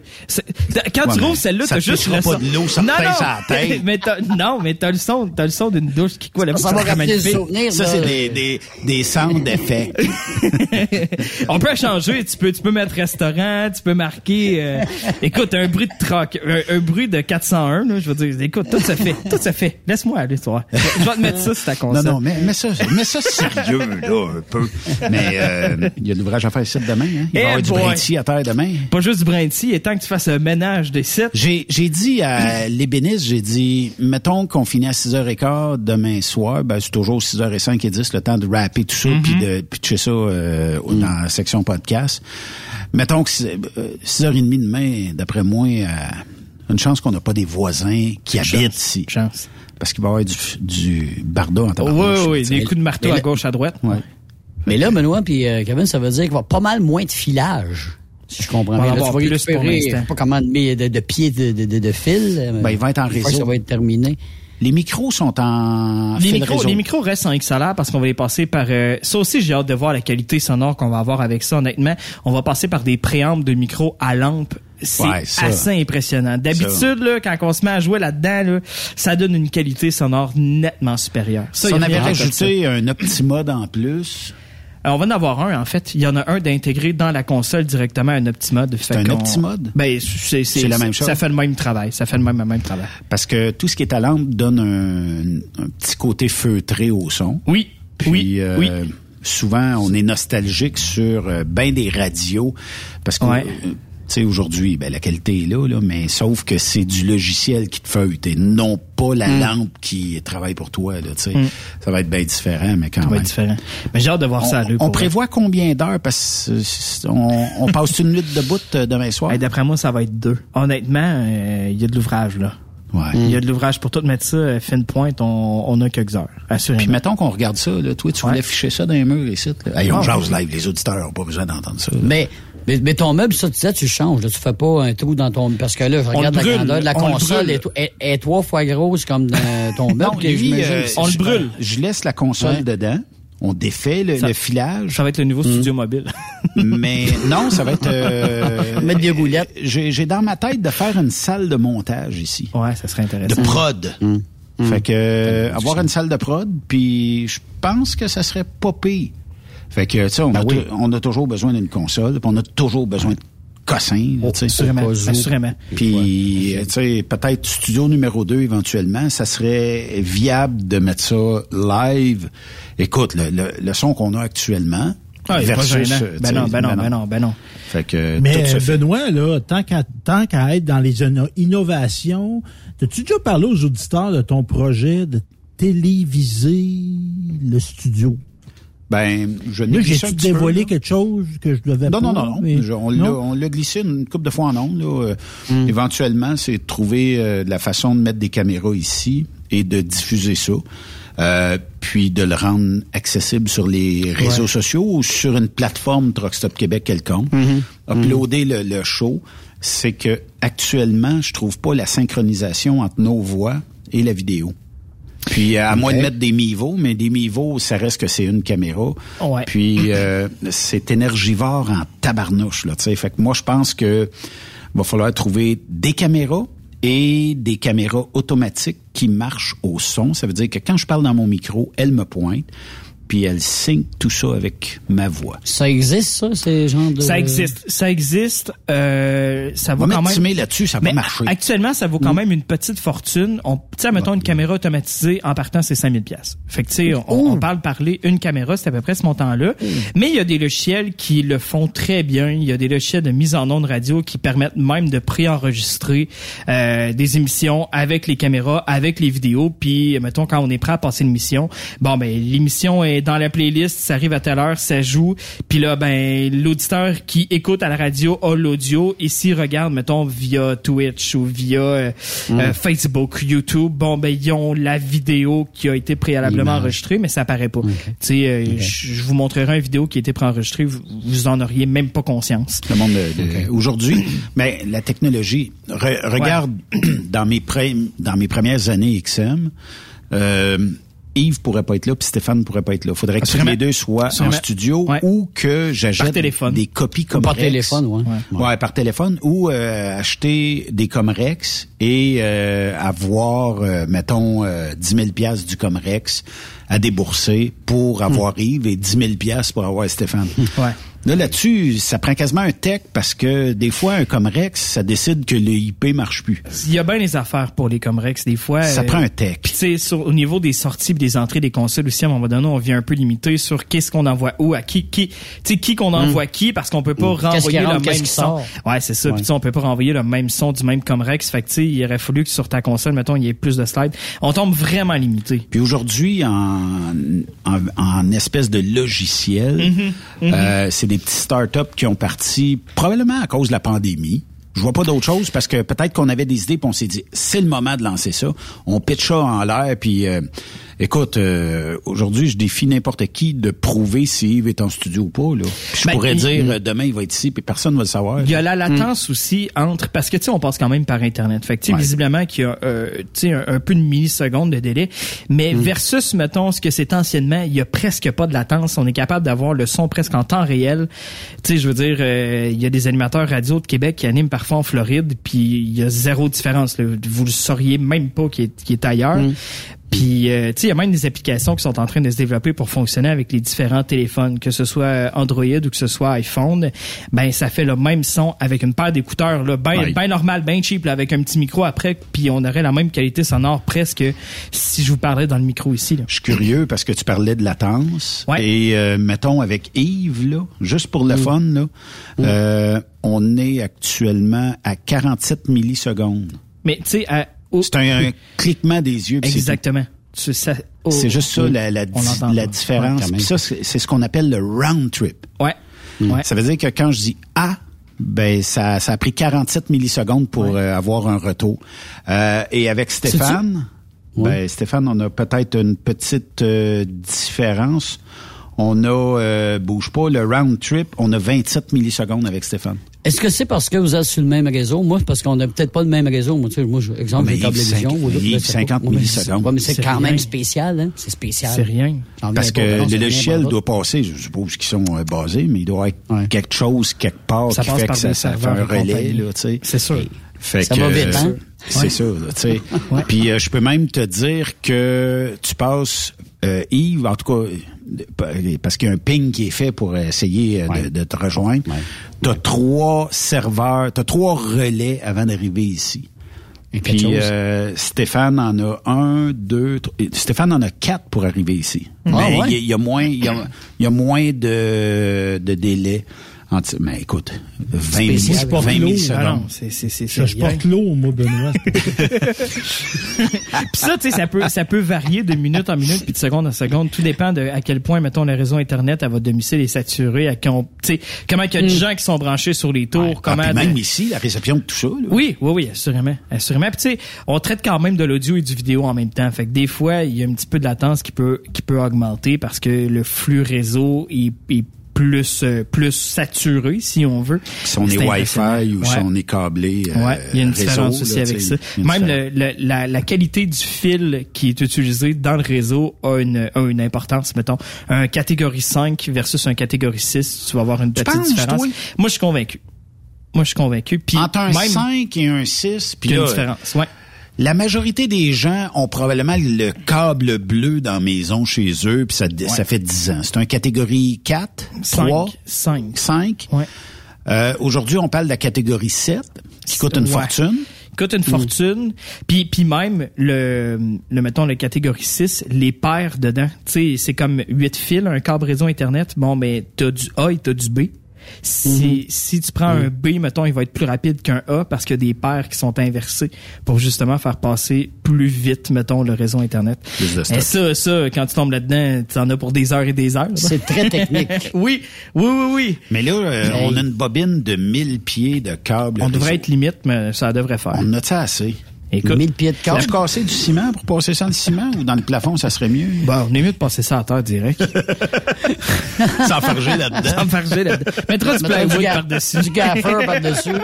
Quand Ouais, tu rouvres celle-là, ça t'as te juste le pas de l'eau, ça non, non. mais non, mais t'as le son, t'as le son d'une douche qui quoi la Ça va souvenir. Ça, de- c'est des, des, des sound d'effets. On peut changer, tu peux tu peux mettre restaurant, tu peux marquer euh, écoute un bruit de troc, un, un bruit de 401 là, je veux dire écoute tout ça fait, tout ça fait. Laisse-moi aller toi. Je vais te mettre ça sur ta Non, console. non, mais, mais ça, mais ça sérieux, là, un peu. Mais, euh, il y a de l'ouvrage à faire ici demain, hein. Il va y avoir du à terre demain. Pas juste du brinty, et tant que tu fasses un ménage des sites. J'ai, j'ai dit à l'ébéniste, j'ai dit, mettons qu'on finit à 6h15 demain soir, ben c'est toujours 6h05 et 10, le temps de rapper tout ça, puis de pitcher ça euh, dans la section podcast. Mettons que c'est, euh, 6h30 demain, d'après moi, euh, une chance qu'on n'a pas des voisins qui habitent ici. Chance. Parce qu'il va y avoir du, du barda en Oui, tabarnouche. oui, des coups de marteau à gauche, à droite. Ouais. Mais là, Benoît puis euh, Kevin, ça veut dire qu'il va y avoir pas mal moins de filage. Si je comprends bien. en Là, avoir tu vas plus récupérer, pas comment de, de, de pieds de, de, de, de fil. Ben, il va être en une fois que réseau. Ça va être terminé. Les micros sont en Les micros, réseau. les micros restent en XLR parce qu'on va les passer par... euh, ça aussi, j'ai hâte de voir la qualité sonore qu'on va avoir avec ça, honnêtement. On va passer par des préampes de micros à lampe. C'est Ouais, assez impressionnant. D'habitude, là, quand on se met à jouer là-dedans, là, ça donne une qualité sonore nettement supérieure. Ça, si on avait rajouté un Optimode en plus, Alors, on va en avoir un, en fait. Il y en a un d'intégrer dans la console directement un Optimode. C'est un Optimode? Ben, c'est, C'est la même chose? Ça fait le même travail. Ça fait le même, le même travail. parce que tout ce qui est à lampe donne un, un petit côté feutré au son. Oui. Puis, oui. euh, oui. souvent, on est nostalgique sur euh, ben des radios parce que Ouais. Sais, aujourd'hui, ben, la qualité est là, là, mais sauf que c'est du logiciel qui te feuille, et non pas la Mm. lampe qui travaille pour toi, là. Mm. Ça va être bien différent, mais quand Ça va même. être différent. Mais j'ai hâte de voir on, ça à l'œil, On prévoit combien d'heures? Parce c'est- on, passe une nuit debout euh, demain soir? Hey, D'après moi, ça va être deux. Honnêtement, euh, il y a de l'ouvrage, là. Il y a de l'ouvrage pour tout mettre ça, euh, fine pointe, on, on a quelques heures, assurément. Puis mettons qu'on regarde ça, là, toi, tu voulais afficher ça dans les murs ici. Là. Hey, on Ah. jase live, les auditeurs n'ont pas besoin d'entendre ça. là. Mais, mais, mais ton meuble, ça, tu disais, tu le changes. Là, tu fais pas un trou dans ton... Parce que là, je On regarde le la brûle, grandeur de la on le console brûle. est, est, est trois fois grosse comme dans ton meuble. Non, lui, euh, c'est je- super. Je laisse la console Ouais. dedans. On défait le, Ça- le filage. Ça va être le nouveau studio mobile. Mais non, ça va être... euh, Mettre des roulettes. J'ai j'ai dans ma tête de faire une salle de montage ici. Ouais, ça serait De intéressant. prod. Fait que euh, avoir une salle de prod, puis je pense que ça serait pas pire. Fait que tu sais, on, Ben on a toujours besoin d'une console, puis on a toujours besoin de cossins. sais. assurément, assurément. Puis euh, tu sais, peut-être studio numéro 2 éventuellement, ça serait viable de mettre ça live. Écoute, le, le, le son qu'on a actuellement Ah, versus euh, Ben tu non, ben non, ben non, ben non. Fait que Mais tout euh. Benoît, là, tant qu'à tant qu'à être dans les inno- innovations, as-tu déjà parlé aux auditeurs de ton projet de téléviser le studio? Ben, je Là, peu, dévoilé quelque chose que je devais Non, pas? non, non, non. mais- Je- on l'a- on l'a glissé une couple de fois en ondes. là. Euh, Hmm. Éventuellement, c'est de trouver euh, la façon de mettre des caméras ici et de diffuser ça. Euh, puis de le rendre accessible sur les réseaux Ouais. sociaux ou sur une plateforme Truck Stop Québec quelconque. Mhm. Uploader le, le show, c'est que actuellement, je trouve pas la synchronisation entre nos voix et la vidéo. Puis à moins de mettre des miveaux, mais des miveaux, ça reste que c'est une caméra. Ouais. Puis euh, c'est énergivore en tabarnouche là, tu sais. Fait que moi je pense que va falloir trouver des caméras et des caméras automatiques qui marchent au son. Ça veut dire que quand je parle dans mon micro, elle me pointe, puis elle sync tout ça avec ma voix. Ça existe, ça, ces genres de... Ça existe, ça existe. Euh, ça vaut quand même. Là-dessus, ça va marcher. Actuellement, ça vaut quand Mm. même une petite fortune. On, tu sais, mettons une caméra automatisée en partant, c'est 5000 pièces. Fait que tu sais, on, on parle parler une caméra, c'est à peu près ce montant-là. Mais il y a des logiciels qui le font très bien. Il y a des logiciels de mise en onde radio qui permettent même de préenregistrer euh, des émissions avec les caméras, avec les vidéos. Puis, mettons, quand on est prêt à passer l'émission, bon ben l'émission est dans la playlist, ça arrive à telle heure, ça joue. Puis là, ben l'auditeur qui écoute à la radio a l'audio et s'il regarde, mettons, via Twitch ou via euh, Mm. euh, Facebook, YouTube, bon ben ils ont la vidéo qui a été préalablement enregistrée, mais ça apparaît pas. Tu sais, euh, je je vous montrerai une vidéo qui a été préenregistrée, vous, vous en auriez même pas conscience. Le monde de- de- aujourd'hui, mais la technologie. re- regarde dans mes dans mes premières années XM. Euh, Yves pourrait pas être là, puis Stéphane pourrait pas être là. Faudrait que les deux soient en studio ou que j'achète des copies comme Par téléphone, ouais. Ouais. par téléphone ou euh, acheter des Comrex et euh, avoir, euh, mettons, euh, 10 000 piastres du Comrex à débourser pour avoir Yves et 10 000 piastres pour avoir Stéphane. Ouais. Là, là-dessus, ça prend quasiment un tech parce que des fois, un Comrex, ça décide que le IP marche plus. Il y a bien les affaires pour les Comrex des fois. Ça euh, prend un tech. Puis tu sais, au niveau des sorties pis des entrées des consoles aussi, à un moment donné, on vient un peu limité sur qu'est-ce qu'on envoie où, à qui, qui, tu sais, qui qu'on envoie qui, parce qu'on peut pas renvoyer le rentre, même son. Ouais, c'est ça. Ouais. Puis tu sais, on peut pas renvoyer le même son du même Comrex. Fait que tu sais, il aurait fallu que sur ta console, mettons, il y ait plus de slides. On tombe vraiment limité. Puis aujourd'hui, en, en, en espèce de logiciel, Mhm, mhm. euh, c'est des petits startups qui ont parti probablement à cause de la pandémie. Je vois pas d'autre chose parce que peut-être qu'on avait des idées puis on s'est dit c'est le moment de lancer ça. On pitch ça en l'air puis euh, écoute euh, aujourd'hui je défie n'importe qui de prouver si Yves est en studio ou pas là. Puis je Ben, pourrais il- dire euh, demain il va être ici puis personne va le savoir. Il y a la latence aussi entre parce que tu sais on passe quand même par internet. Fait que tu sais Ouais. visiblement qu'il y a euh, tu sais un, un peu de millisecondes de délai, mais Hmm. versus mettons ce que c'est anciennement, il y a presque pas de latence. On est capable d'avoir le son presque en temps réel. Tu sais je veux dire euh, il y a des animateurs radio de Québec qui animent parfois en Floride, puis il y a zéro différence. là. Vous le sauriez même pas qui est, est ailleurs. Hmm. Puis, euh, tu sais, il y a même des applications qui sont en train de se développer pour fonctionner avec les différents téléphones, que ce soit euh, Android ou que ce soit iPhone. Ben, ça fait le même son avec une paire d'écouteurs, là, ben, Ouais. ben normal, ben cheap, là, avec un petit micro après, puis on aurait la même qualité sonore presque si je vous parlais dans le micro ici. Là. Je suis curieux parce que tu parlais de latence. Et euh, mettons avec Yves, là, juste pour le Mm. fun, là, euh, on est actuellement à 47 millisecondes. Mais, tu sais, C'est un, un cliquement des yeux. c'est. Exactement. C'est juste ça, Oui. la, la, la différence. Ouais, Puis ça, c'est ce qu'on appelle le round trip. Ouais. Ouais. Ça veut dire que quand je dis A, ben ça, ça a pris 47 millisecondes pour euh, avoir un retour. Euh, et avec Stéphane, ben Stéphane, on a peut-être une petite euh, différence. On a, euh, bouge pas, le round trip, on a 27 millisecondes avec Stéphane. Est-ce que c'est parce que vous êtes sur le même réseau? Moi, c'est parce qu'on n'a peut-être pas le même réseau. Moi, tu sais, moi, je- exemple, Mais j'ai pas. 50 Ouais, mais millisecondes. c'est- ouais, mais c'est quand rien. même spécial, hein? C'est spécial. C'est rien. Parce que le logiciel doit passer, je suppose qu'ils sont euh, basés, mais il doit être quelque chose quelque part Ça qui fait par que ça, ça fait un relais, compagnie. là, tu sais. C'est sûr. Fait Ça que, va vite, hein? C'est Ouais. ça, là, tu sais. Puis euh, je peux même te dire que tu passes, euh, Yves, en tout cas, euh, parce qu'il y a un ping qui est fait pour essayer euh, de, de te rejoindre. T'as trois serveurs, t'as trois relais avant d'arriver ici. quelque Puis euh, Stéphane en a un, deux, trois. et Stéphane en a quatre pour arriver ici. Ah, Mais ouais? il y, a- il y a moins, il y a, il y a moins de, de délai. Entre- mais écoute, 20, Spécial. minutes, Je porte 20 l'eau. millisecondes. Ah non, c'est c'est c'est Ça, je porte l'eau, moi, Benoît. Puis ça, tu sais, ça peut, ça peut varier de minute en minute puis de seconde en seconde. Tout dépend de à quel point, mettons, le réseau Internet à votre domicile est saturé, à qu'on, tu sais, comment il y a de gens qui sont branchés sur les tours, Ah, comment. puis même ici, la réception de tout ça. là. Oui, oui, oui, assurément. Assurément. Puis tu sais, on traite quand même de l'audio et du vidéo en même temps. Fait que des fois, il y a un petit peu de latence qui peut qui peut augmenter parce que le flux réseau est, est plus euh, plus saturé, si on veut. Si on est, C'est Wi-Fi ou si on est câblé. euh, Ouais, il y a une réseau, différence aussi là, avec ça. Même le, le- la, la qualité du fil qui est utilisé dans le réseau a une, a une importance, mettons. Un catégorie 5 versus un catégorie 6, tu vas avoir une petite penses, différence. toi? Moi, je suis convaincu. Moi, je suis convaincu. Puis Entre un même, 5 et un 6, puis il y a une différence. Ouais. La majorité des gens ont probablement le câble bleu dans la maison chez eux, puis ça, ça fait 10 ans. C'est un catégorie 4, 3, 5. 5. Ouais. Euh, Aujourd'hui, on parle de la catégorie 7, qui coûte une Ouais. fortune. coûte une fortune. Puis puis même le le mettons le catégorie 6, les paires dedans, tu sais, c'est comme 8 fils un câble réseau internet. Bon ben t'as du A et t'as du B. Si, si tu prends un B, mettons, il va être plus rapide qu'un A parce qu'il y a des paires qui sont inversées pour justement faire passer plus vite, mettons, le réseau Internet. Plus de stock. Et ça, ça, quand tu tombes là-dedans, tu en as pour des heures et des heures. C'est très technique. oui, oui, oui, oui. Mais là, euh, on a une bobine de 1000 pieds de câble. On devrait être limite, mais ça devrait faire. On a-tu assez? Écoute, 1000 pieds de câble. As-tu cassé du ciment pour passer ça dans le ciment ou dans le plafond, ça serait mieux? Bon, on est mieux de passer ça à terre direct. S'enfarger là-dedans. S'enfarger là-dedans. Mettra du plywood par-dessus. Du gaffer par-dessus.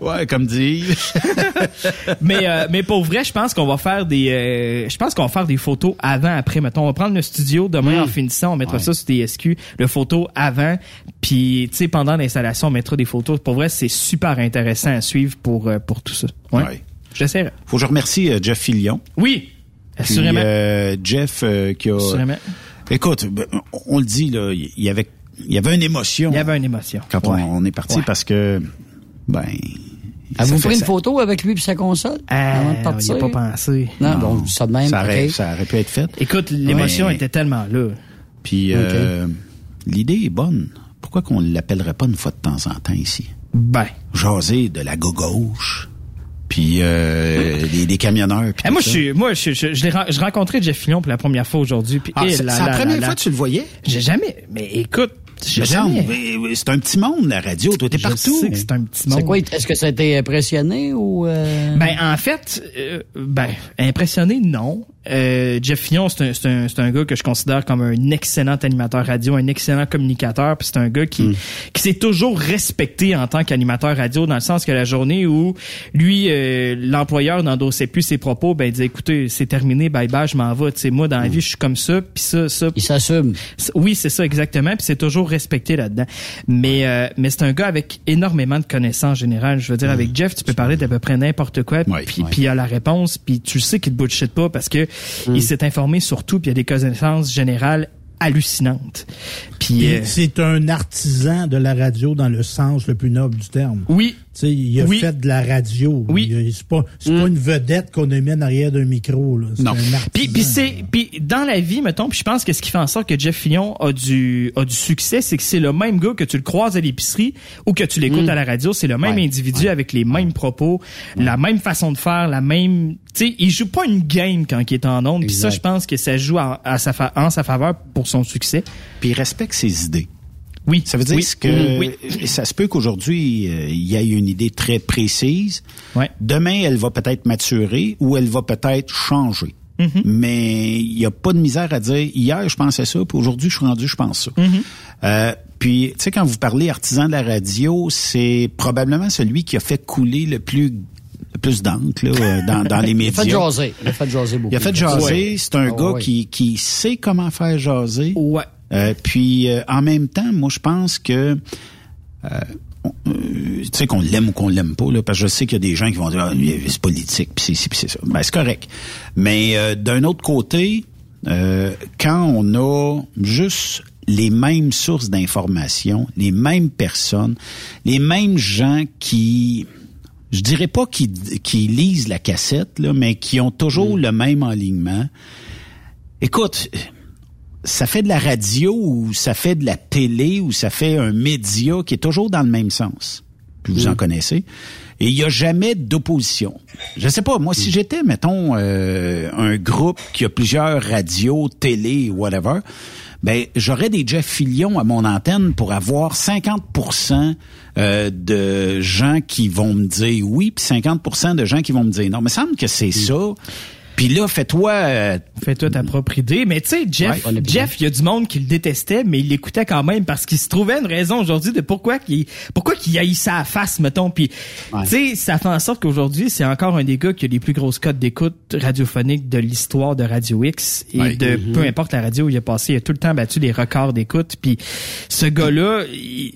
Ouais, comme dit. mais euh, mais pour vrai, je pense qu'on va faire des euh, je pense qu'on va faire des photos avant après mettons on va prendre le studio demain en finissant, on mettra ça sur des SQ, le photo avant puis tu sais pendant l'installation, on mettra des photos. Pour vrai, c'est super intéressant à suivre pour euh, pour tout ça. Ouais. Ouais. J'essaierai. Faut que je remercie euh, Jeff Fillion. Oui. Puis, Assurément. euh, Jeff euh, qui a. Assurément. Écoute, ben, on le dit là, il y avait, il y avait une émotion Il y avait une émotion. quand Ouais. on, on est parti Ouais. parce que, ben. ça Avez-vous fait pris une ça- photo avec lui et sa console? Ah, avant de on y partir? a pas pensé. Non, bon, ça de même. Ça aurait, ok. ça aurait pu être fait. Écoute, l'émotion Ouais. était tellement là. Puis euh, l'idée est bonne. Pourquoi qu'on l'appellerait pas une fois de temps en temps ici? Ben. Jaser de la gauche, puis euh, des, des camionneurs. puis Eh, moi, je suis, moi, je, je, je je rencontrais Jeff Fillon pour la première fois aujourd'hui. Ah, eh c'est la première fois que tu le voyais? J'ai jamais. Mais écoute, C'est un petit monde, la radio. Toi, t'es Je partout. sais que c'est un petit monde. C'est quoi? Est-ce que ça a été impressionné ou... euh, Ben en fait, euh, ben impressionné non. Euh, Jeff Fillon, c'est un, c'est un, c'est un gars que je considère comme un excellent animateur radio, un excellent communicateur. Puis c'est un gars qui, qui s'est toujours respecté en tant qu'animateur radio, dans le sens que la journée où lui, euh, l'employeur n'endossait plus ses propos, ben il disait écoutez, c'est terminé, bye bye, je m'en vais. Tu sais, moi dans la vie, je suis comme ça, puis ça, ça. Il s'assume. Oui, c'est ça exactement, puis c'est toujours respecté là-dedans. Mais euh, mais c'est un gars avec énormément de connaissances en général. Je veux dire, avec Jeff, tu peux parler d'à peu près n'importe quoi, puis puis il a la réponse, puis tu sais qu'il te bullshit pas parce que il s'est informé sur tout, puis il a des connaissances générales hallucinantes. Puis euh, c'est un artisan de la radio dans le sens le plus noble du terme. Oui. Tu sais, il a Oui. fait de la radio. Oui. C'est pas, c'est pas une vedette qu'on a mis en arrière d'un micro. Là. Artisan. Puis, puis c'est puis dans la vie mettons, puis je pense que ce qui fait en sorte que Jeff Fillon a du a du succès, c'est que c'est le même gars que tu le croises à l'épicerie ou que tu l'écoutes Mm. à la radio, c'est le même individu avec les mêmes propos, la même façon de faire, la même tu sais, il joue pas une game quand il est en ondes, puis ça je pense que ça joue en, à sa fa- en sa faveur pour son succès. Puis il respecte ses idées. Oui. Ça veut dire Oui. que Mhm. Oui. ça se peut qu'aujourd'hui, euh, il y ait une idée très précise. Demain, elle va peut-être maturer ou elle va peut-être changer. Mhm. Mais il n'y a pas de misère à dire hier je pensais ça, puis aujourd'hui je suis rendu, je pense ça. Mhm. Euh, puis, tu sais, quand vous parlez artisan de la radio, c'est probablement celui qui a fait couler le plus plus d'encre là, euh, dans, dans les Il a médias. fait jaser. Il a fait jaser beaucoup. Il a fait jaser. Ouais. C'est un Ah, gars ouais. qui, qui sait comment faire jaser. Ouais. Euh, puis euh, en même temps, moi je pense que euh, euh, tu sais qu'on l'aime ou qu'on l'aime pas là, parce que je sais qu'il y a des gens qui vont dire ah, c'est politique, puis c'est ci, puis c'est ça. Ben c'est correct. Mais euh, d'un autre côté, euh, quand on a juste les mêmes sources d'information, les mêmes personnes, les mêmes gens qui je dirais pas qui, qui lisent la cassette, là, mais qui ont toujours le même alignement. Écoute, ça fait de la radio ou ça fait de la télé ou ça fait un média qui est toujours dans le même sens. Puis vous en connaissez. Et il n'y a jamais d'opposition. Je sais pas, moi, si j'étais, mettons, euh, un groupe qui a plusieurs radios, télé, whatever, ben j'aurais des Jeff Fillion à mon antenne pour avoir 50% euh, de gens qui vont me dire oui, puis 50% de gens qui vont me dire non. Mais il me semble que c'est ça. Puis là, fais-toi... euh, Fais-toi ta propre idée. Mais tu sais, Jeff, Ouais. Jeff, il y a du monde qui le détestait, mais il l'écoutait quand même parce qu'il se trouvait une raison aujourd'hui de pourquoi qu'il, pourquoi qu'il haïssait à la face, mettons. Puis, tu sais, ça fait en sorte qu'aujourd'hui, c'est encore un des gars qui a les plus grosses cotes d'écoute radiophonique de l'histoire de Radio X et Ouais. de Mhm. peu importe la radio où il a passé, il a tout le temps battu des records d'écoute. Puis, ce gars-là,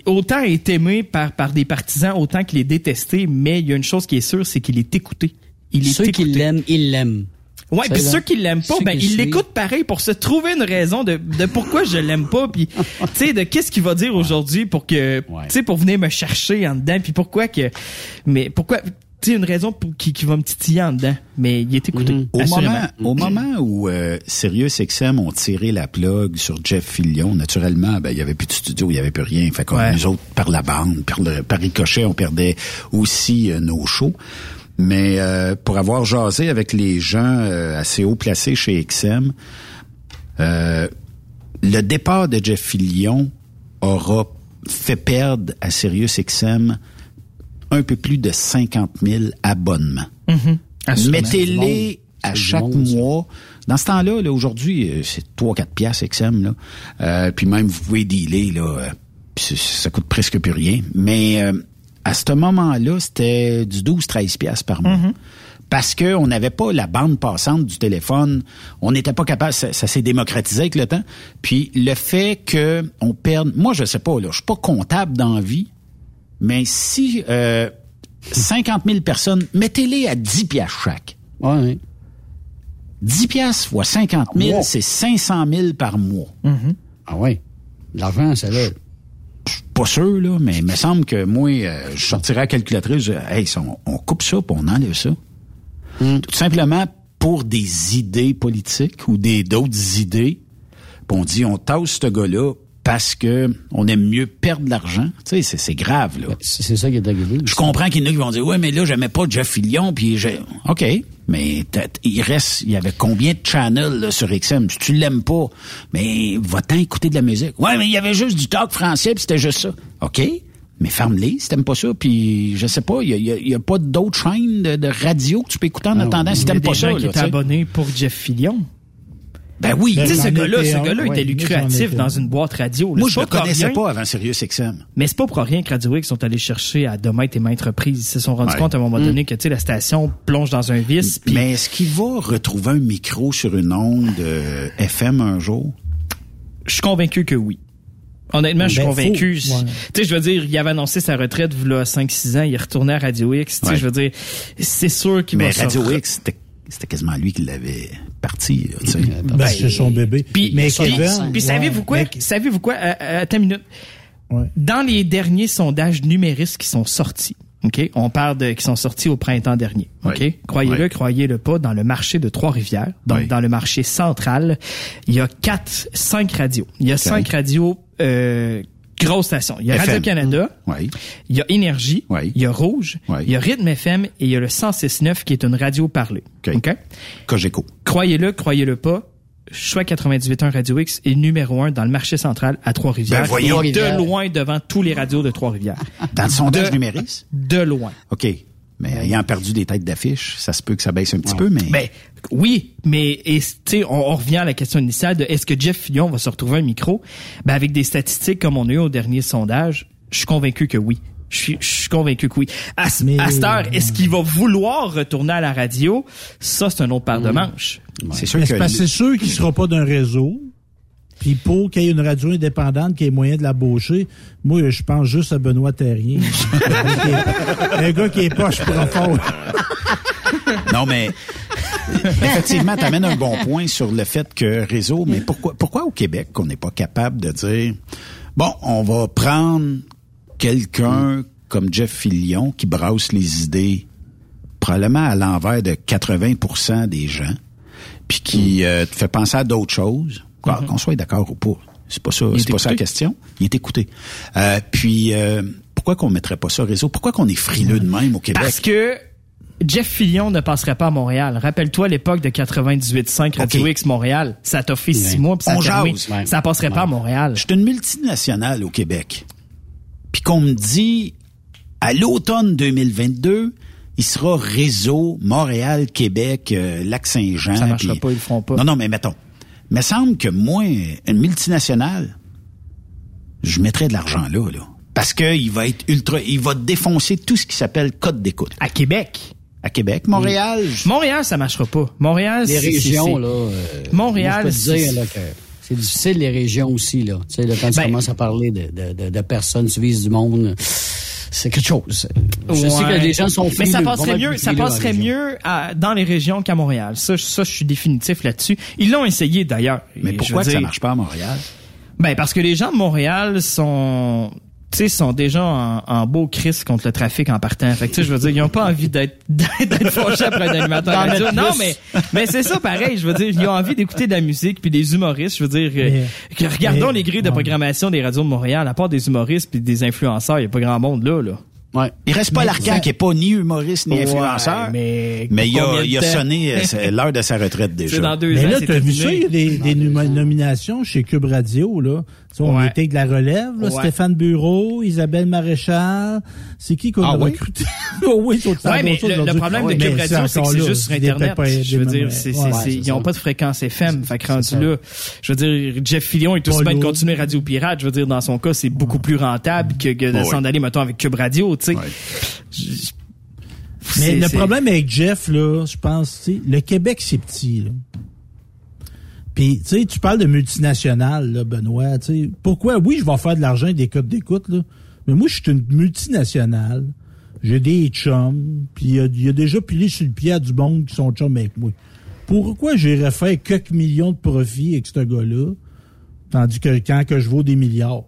autant est aimé par par des partisans, autant qu'il est détesté. Mais il y a une chose qui est sûre, c'est qu'il est écouté. Il est Ceux qui écouté. l'aiment, ils l'aiment. Ouais, puis ceux qui l'aiment pas, ben ils l'écoutent pareil pour se trouver une raison de, de pourquoi je l'aime pas, puis tu sais de qu'est-ce qu'il va dire aujourd'hui pour que tu sais pour venir me chercher en dedans, puis pourquoi que mais pourquoi tu sais une raison pour, qui, qui va me titiller en dedans, mais il est écouté. Mm-hmm. Au moment, au moment où euh, Sirius XM ont tiré la plug sur Jeff Fillion, naturellement, ben, il y avait plus de studio, il y avait plus rien. Fait que Ouais. nous autres, par la bande, par, le, par ricochet, on perdait aussi euh, nos shows. Mais euh, pour avoir jasé avec les gens euh, assez haut placés chez XM, euh, le départ de Jeff Fillion aura fait perdre à Sirius XM un peu plus de 50 000 abonnements. Assurément. Mettez-les à chaque monde, mois. Dans ce temps-là, là, aujourd'hui, euh, c'est 3-4 piastres XM. Là. Euh, puis même, vous pouvez dealer. Là, euh, ça coûte presque plus rien. Mais euh, à ce moment-là, c'était du 12-13 piastres par mois. Parce que on n'avait pas la bande passante du téléphone, on n'était pas capable, ça, ça s'est démocratisé avec le temps. Puis le fait que on perde, moi je sais pas là, je suis pas comptable dans la vie, mais si euh, 50 000 personnes, mettez-les à 10 piastres chaque. Ouais. 10 piastres fois 50 000, Wow. c'est 500 000 par mois. Ah oui. L'argent, c'est là. Pas sûr, là, mais il me semble que moi, euh, je sortirais à la calculatrice, je hey, ça, on, on coupe ça, puis on enlève ça. Tout simplement pour des idées politiques ou des d'autres idées. Puis on dit, on tasse ce gars-là parce que on aime mieux perdre de l'argent. Tu sais, c'est- c'est grave, là. C'est ça qui est arrivé. Je comprends qu'il y en a qui vont dire, ouais, mais là, j'aimais pas Jeff Fillion, puis j'ai... OK, mais il reste, il y avait combien de channels là, sur XM? Si tu l'aimes pas, mais va-t'en écouter de la musique. Ouais, mais il y avait juste du talk français, puis c'était juste ça. OK, mais ferme-les si t'aimes pas ça, puis je sais pas, il y a, y a- pas d'autres chaînes de, de radio que tu peux écouter en attendant si t'aimes des pas ça. gens qui là, tu sais. abonnés pour Jeff Fillion. Ben oui. Tu sais, ce gars-là, ce gars-là Ouais, était lucratif dans un. une boîte radio. là. Moi, je pour connaissais rien- pas avant Sirius XM. Mais c'est pas pour rien que Radio X sont allés chercher à maintes et maintes reprises. Ils se sont rendus Ouais. compte à un moment Mm. donné que tu sais la station plonge dans un vice. puis Mais est-ce qu'il va retrouver un micro sur une onde euh, FM un jour? Je suis convaincu que oui. Honnêtement, je suis Ben, convaincu. ouais. Tu sais, je veux dire, il avait annoncé sa retraite là 5-6 ans, il est retourné à Radio X. Tu sais, Ouais. je veux dire, c'est sûr qu'il Mais va se Radio re- X, c'était c'était quasiment lui qui l'avait parti. là, tu sais. Ben, c'est son bébé. Puis, mais puis- puis savez-vous quoi? Savez-vous quoi? Euh, euh, attends une minute. Dans les derniers sondages numéristes qui sont sortis, OK? On parle de, qui sont sortis au printemps dernier. OK? Croyez-le, croyez-le pas, dans le marché de Trois-Rivières, donc dans le marché central, il y a quatre, cinq radios. Il y a cinq radios, euh, grosses stations. Il y a. Radio-Canada. Oui. Il y a Énergie. Oui. Il y a Rouge. Oui. Il y a Rythme FM et il y a le 106.9 qui est une radio parlée. OK? Cogeco. Croyez-le, croyez-le pas. Choix 98.1 Radio X est numéro un dans le marché central à Trois-Rivières. Ben. Et de loin devant tous les radios de Trois-Rivières. Dans le sondage numériste? De loin. OK. Mais ayant perdu des têtes d'affiche, ça se peut que ça baisse un petit peu, mais... Ben, oui, mais et, tu sais, on, on revient à la question initiale de est-ce que Jeff Fillon va se retrouver un micro? Ben, avec des statistiques comme on a eu au dernier sondage, je suis convaincu que oui. Je suis, je suis convaincu que oui. À, ce- à cette heure, est-ce qu'il va vouloir retourner à la radio? Ça, c'est un autre paire de manches. C'est sûr que... sûr qu'il sera pas d'un réseau? Puis pour qu'il y ait une radio indépendante qui ait moyen de l'embaucher, moi, je pense juste à Benoît Terrien. un gars qui est poche profond. Non, mais effectivement, tu amènes un bon point sur le fait que réseau, mais pourquoi, pourquoi au Québec qu'on n'est pas capable de dire, bon, on va prendre quelqu'un comme Jeff Fillion qui brasse les idées probablement à l'envers de 80% des gens, puis qui euh, te fait penser à d'autres choses, quoi, qu'on soit d'accord ou pas. C'est pas ça, c'est pas ça la question. Il est écouté. Euh, puis euh, pourquoi qu'on mettrait pas ça au réseau? Pourquoi qu'on est frileux de même au Québec? Parce que Jeff Fillion ne passerait pas à Montréal. Rappelle-toi l'époque de 98.5 Radio Ok. X Montréal. Ça t'a fait six mois puis ça a. Ça passerait pas à Montréal. Je suis une multinationale au Québec. Puis qu'on me dit, à l'automne 2022, il sera réseau Montréal, Québec, euh, Lac-Saint-Jean. Ça marchera pas, ils le feront pas. Non, non, mais mettons. Il me semble que moi, une multinationale, je mettrais de l'argent là, là. Parce que il va être ultra, il va défoncer tout ce qui s'appelle code d'écoute. À Québec. À Québec. Montréal, je- Montréal, ça marchera pas. Montréal, Les c'est- régions, là. euh, Montréal, moi, je peux te dire c'est- là, que c'est difficile, les régions aussi, là. Tu sais, là, quand tu Ben- commences à parler de, de, de, de personnes, tu vises du monde, c'est quelque chose. Je sais que les gens sont Mais ça pas passerait mieux, ça passerait les régions. mieux à- dans les régions qu'à Montréal. Ça, je- ça, je suis définitif là-dessus. Ils l'ont essayé d'ailleurs. mais pourquoi que ça marche pas à Montréal? Ben parce que les gens de Montréal sont tu sais, sont déjà en, en beau crise contre le trafic en partant. Fait que, tu sais, je veux dire, ils ont pas envie d'être, d'être fâchés après un animateur radio. Non, mais, mais c'est ça pareil. Je veux dire, ils ont envie d'écouter de la musique puis des humoristes. Je veux dire, euh, que regardons mais- les grilles de ouais. programmation des radios de Montréal. À part des humoristes puis des influenceurs, il y a pas grand monde là, là. Ouais. Il reste pas Mais l'arcan qui est pas ni humoriste ni Ouais, influenceur. mais Mais il a, il a sonné euh, l'heure de sa retraite C'est déjà. dans deux Mais ans, là, t'as vu ça, il y a des, des nom- nominations chez Cube Radio, là. Tu sais, on Ouais. était avec la relève, là, Ouais. Stéphane Bureau, Isabelle Maréchal. C'est qui qu'on Ah a oui? recruté? oh, oui, c'est autre Ouais, mais chose le, le problème de Cube Radio, c'est que c'est juste sur Internet. Je veux dire, c'est, ils ça. ont pas de fréquence FM. Fait que rendu ça. là, je veux dire, Jeff Fillion est aussi bien de continuer Radio Pirate. Je veux dire, dans son cas, c'est beaucoup plus rentable que, que de s'en aller, mettons, avec Cube Radio, tu sais. Mais le problème avec Jeff, là, je pense, tu sais, le Québec, c'est petit, là. Puis, tu sais, tu parles de multinationales, là, Benoît, sais. Pourquoi? Oui, je vais faire de l'argent avec des codes d'écoute, là. Mais moi, je suis une multinationale. J'ai des chums. Puis, il y a, il y a déjà pilé sur le pied à du monde qui sont chums avec moi. Pourquoi j'irais faire quelques millions de profits avec ce gars-là, tandis que quand que je vaux des milliards?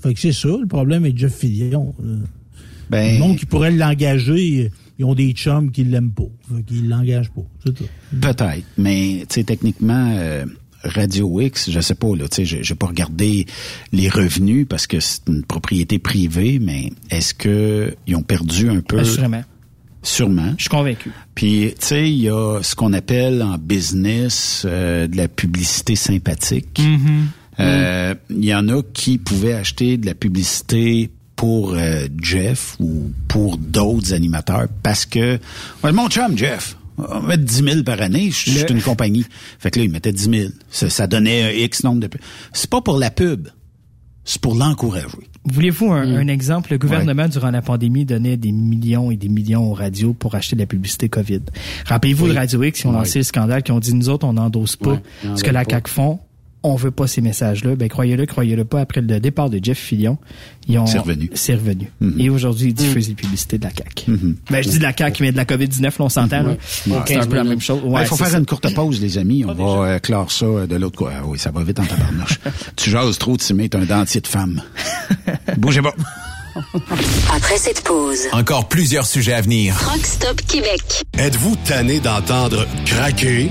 Fait que c'est ça, le problème avec Jeff Fillion. là. Ben, Le monde qui pourrait l'engager, ils ont des chums qui l'aiment pas. Qu'ils l'engagent pas. C'est tout. Peut-être, mais tu sais techniquement euh, Radio X, je sais pas là, tu sais, j'ai j'ai pas regardé les revenus parce que c'est une propriété privée, mais est-ce que ils ont perdu un peu? Assurément. Sûrement. Je suis convaincu. Puis tu sais, il y a ce qu'on appelle en business euh, de la publicité sympathique. Euh, Il y en a qui pouvaient acheter de la publicité pour euh, Jeff ou pour d'autres animateurs parce que ouais, mon chum Jeff, on va mettre 10 000 par année, je je suis Le- une compagnie. Fait que là, il mettait 10 000. Ça, ça donnait un X nombre de... C'est pas pour la pub, c'est pour l'encourager. Voulez-vous un, un exemple? Le gouvernement, durant la pandémie, donnait des millions et des millions aux radios pour acheter de la publicité COVID. Rappelez-vous Oui. de Radio X qui ont lancé le scandale, qui ont dit, nous autres, on n'endosse pas Ouais, ce que la. CAQ font. On veut pas ces messages-là. Ben, croyez-le, croyez-le pas, après le départ de Jeff Fillion, ils ont... C'est revenu. C'est revenu. Et aujourd'hui, ils diffusent les publicités de la CAQ. Mhm. Ben, je dis de la CAQ, mais de la COVID-19, là, on s'entend, là. Ouais. C'est un peu la même chose. Il Ouais, faut faire ça. une courte pause, les amis. On va euh, clore ça euh, de l'autre côté. Ah oui, ça va vite en tabarnouche. tu jases trop, tu mets un dentier de femme. Bougez pas. Après cette pause, Encore plusieurs sujets à venir. Rockstop Québec. Êtes-vous tanné d'entendre craquer,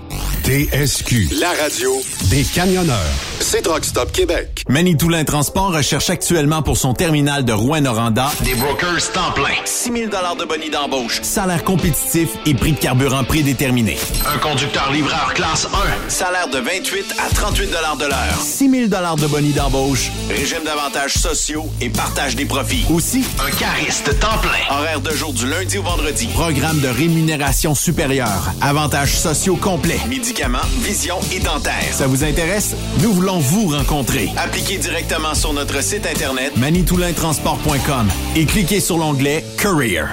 TSQ, la radio des camionneurs. C'est Truck Stop Québec. Manitoulin Transport recherche actuellement pour son terminal de Rouen-Noranda des brokers temps plein. 6 000 de bonus d'embauche, salaire compétitif et prix de carburant prédéterminé. Un conducteur livreur classe 1, salaire de 28 à 38 de l'heure. 6 000 de bonus d'embauche, régime d'avantages sociaux et partage des profits. Aussi, un cariste temps plein. Horaire de jour du lundi au vendredi. Programme de rémunération supérieure. Avantages sociaux complets. Médicaments, vision et dentaire. Ça vous intéresse? Nous voulons vous rencontrer. Appliquez directement sur notre site internet manitoulintransport.com et cliquez sur l'onglet Career.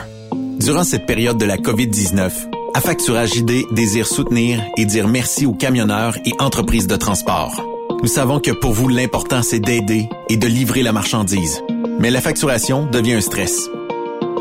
Durant cette période de la COVID-19, Affacturage ID désire soutenir et dire merci aux camionneurs et entreprises de transport. Nous savons que pour vous, l'important, c'est d'aider et de livrer la marchandise. Mais la facturation devient un stress.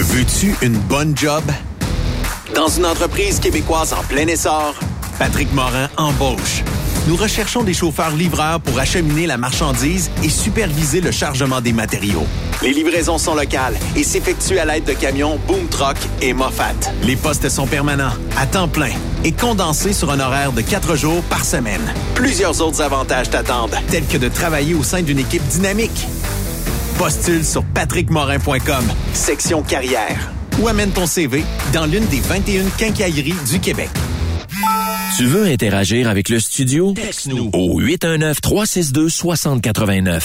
Veux-tu une bonne job? Dans une entreprise québécoise en plein essor, Patrick Morin embauche. Nous recherchons des chauffeurs livreurs pour acheminer la marchandise et superviser le chargement des matériaux. Les livraisons sont locales et s'effectuent à l'aide de camions Boom Truck et Moffat. Les postes sont permanents, à temps plein et condensés sur un horaire de quatre jours par semaine. Plusieurs autres avantages t'attendent, tels que de travailler au sein d'une équipe dynamique Postule sur patrickmorin.com, section carrière. Ou amène ton CV dans l'une des 21 quincailleries du Québec. Tu veux interagir avec le studio? Texte-nous au 819-362-6089.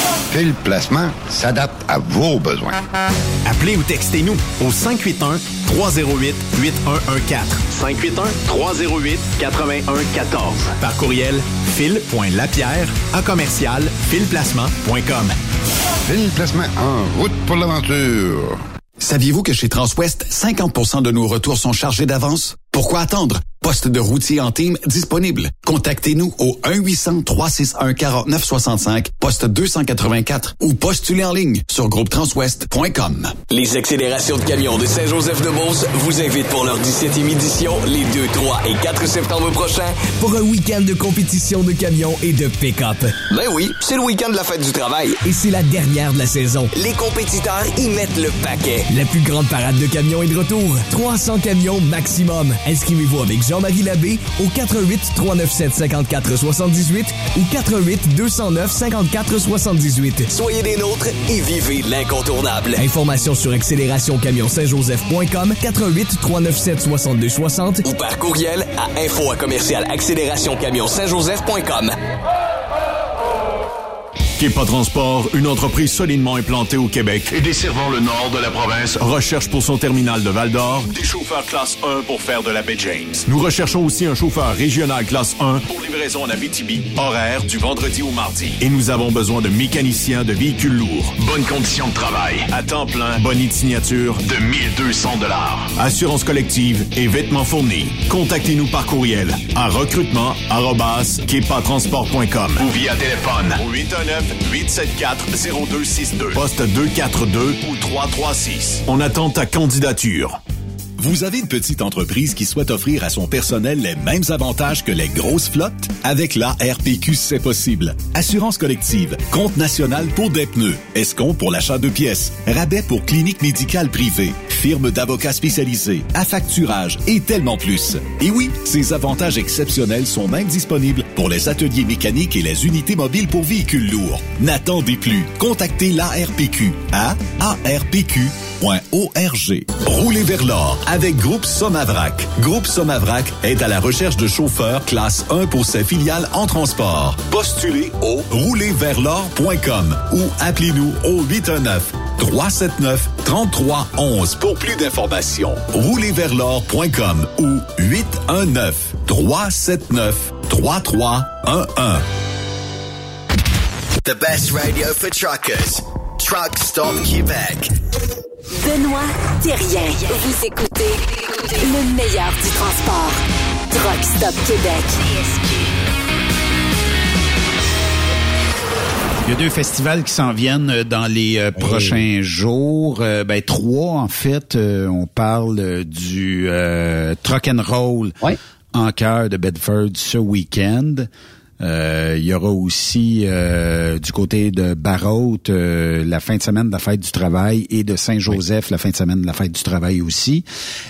Fil Placement s'adapte à vos besoins. Appelez ou textez-nous au 581 308 8114. 581 308 8114. Par courriel fil.lapierre à commercial filplacement.com. Fil Placement en route pour l'aventure. Saviez-vous que chez Transwest, 50% de nos retours sont chargés d'avance? Pourquoi attendre? Poste de routier en team disponible. Contactez-nous au 1-800-361-4965, poste 284 ou postulez en ligne sur groupetranswest.com. Les accélérations de camions de Saint-Joseph-de-Beauce vous invitent pour leur 17e édition les 2, 3 et 4 septembre prochains Pour un week-end de compétition de camions et de pick-up. Ben oui, c'est le week-end de la fête du travail. Et c'est la dernière de la saison. Les compétiteurs y mettent le paquet. La plus grande parade de camions est de retour. 300 camions maximum. Inscrivez-vous avec Jean-Marie Labbé au 88 397 54 78 ou 88 209 54 78. Soyez des nôtres et vivez l'incontournable. Informations sur accélérationcamion-saint-joseph.com 88 397 62 60 Ou par courriel à info à commercial accélération-camion-saint-joseph.com. Kepa Transport, une entreprise solidement implantée au Québec et desservant le nord de la province, recherche pour son terminal de Val-d'Or des chauffeurs classe 1 pour faire de la baie James. Nous recherchons aussi un chauffeur régional classe 1 pour livraison en Abitibi, horaire du vendredi au mardi. Et nous avons besoin de mécaniciens de véhicules lourds. Bonnes conditions de travail, à temps plein, bonite signature de 1200 dollars. Assurance collective et vêtements fournis. Contactez-nous par courriel à recrutement@kepatransport.com ou via téléphone au 819 874-0262. Poste 242 ou 336. On attend ta candidature. Vous avez une petite entreprise qui souhaite offrir à son personnel les mêmes avantages que les grosses flottes? Avec la RPQ, c'est possible. Assurance collective, compte national pour des pneus, escompte pour l'achat de pièces, rabais pour clinique médicale privée, firme d'avocats spécialisés, affacturage et tellement plus. Et oui, ces avantages exceptionnels sont même disponibles pour les ateliers mécaniques et les unités mobiles pour véhicules lourds. N'attendez plus. Contactez l'ARPQ à arpq.org. Roulez vers l'or avec Groupe Somavrac. Groupe Somavrac est à la recherche de chauffeurs classe 1 pour ses filiales en transport. Postulez au roulerversl'or.com ou appelez-nous au 819 379 3311 pour plus d'informations. Roulerversl'or.com ou 819 379 3311. The best radio for truckers. Truck Stop Québec. Benoît Thérien. Vous écoutez le meilleur du transport. Truck Stop Québec. Il y a deux festivals qui s'en viennent euh, dans les euh, prochains jours. Euh, ben trois en fait. Euh, on parle du euh, Truck and Roll en cœur de Bedford ce week-end. Euh, il y aura aussi euh, du côté de Barrault euh, la fin de semaine de la fête du travail et de Saint-Joseph la fin de semaine de la fête du travail aussi.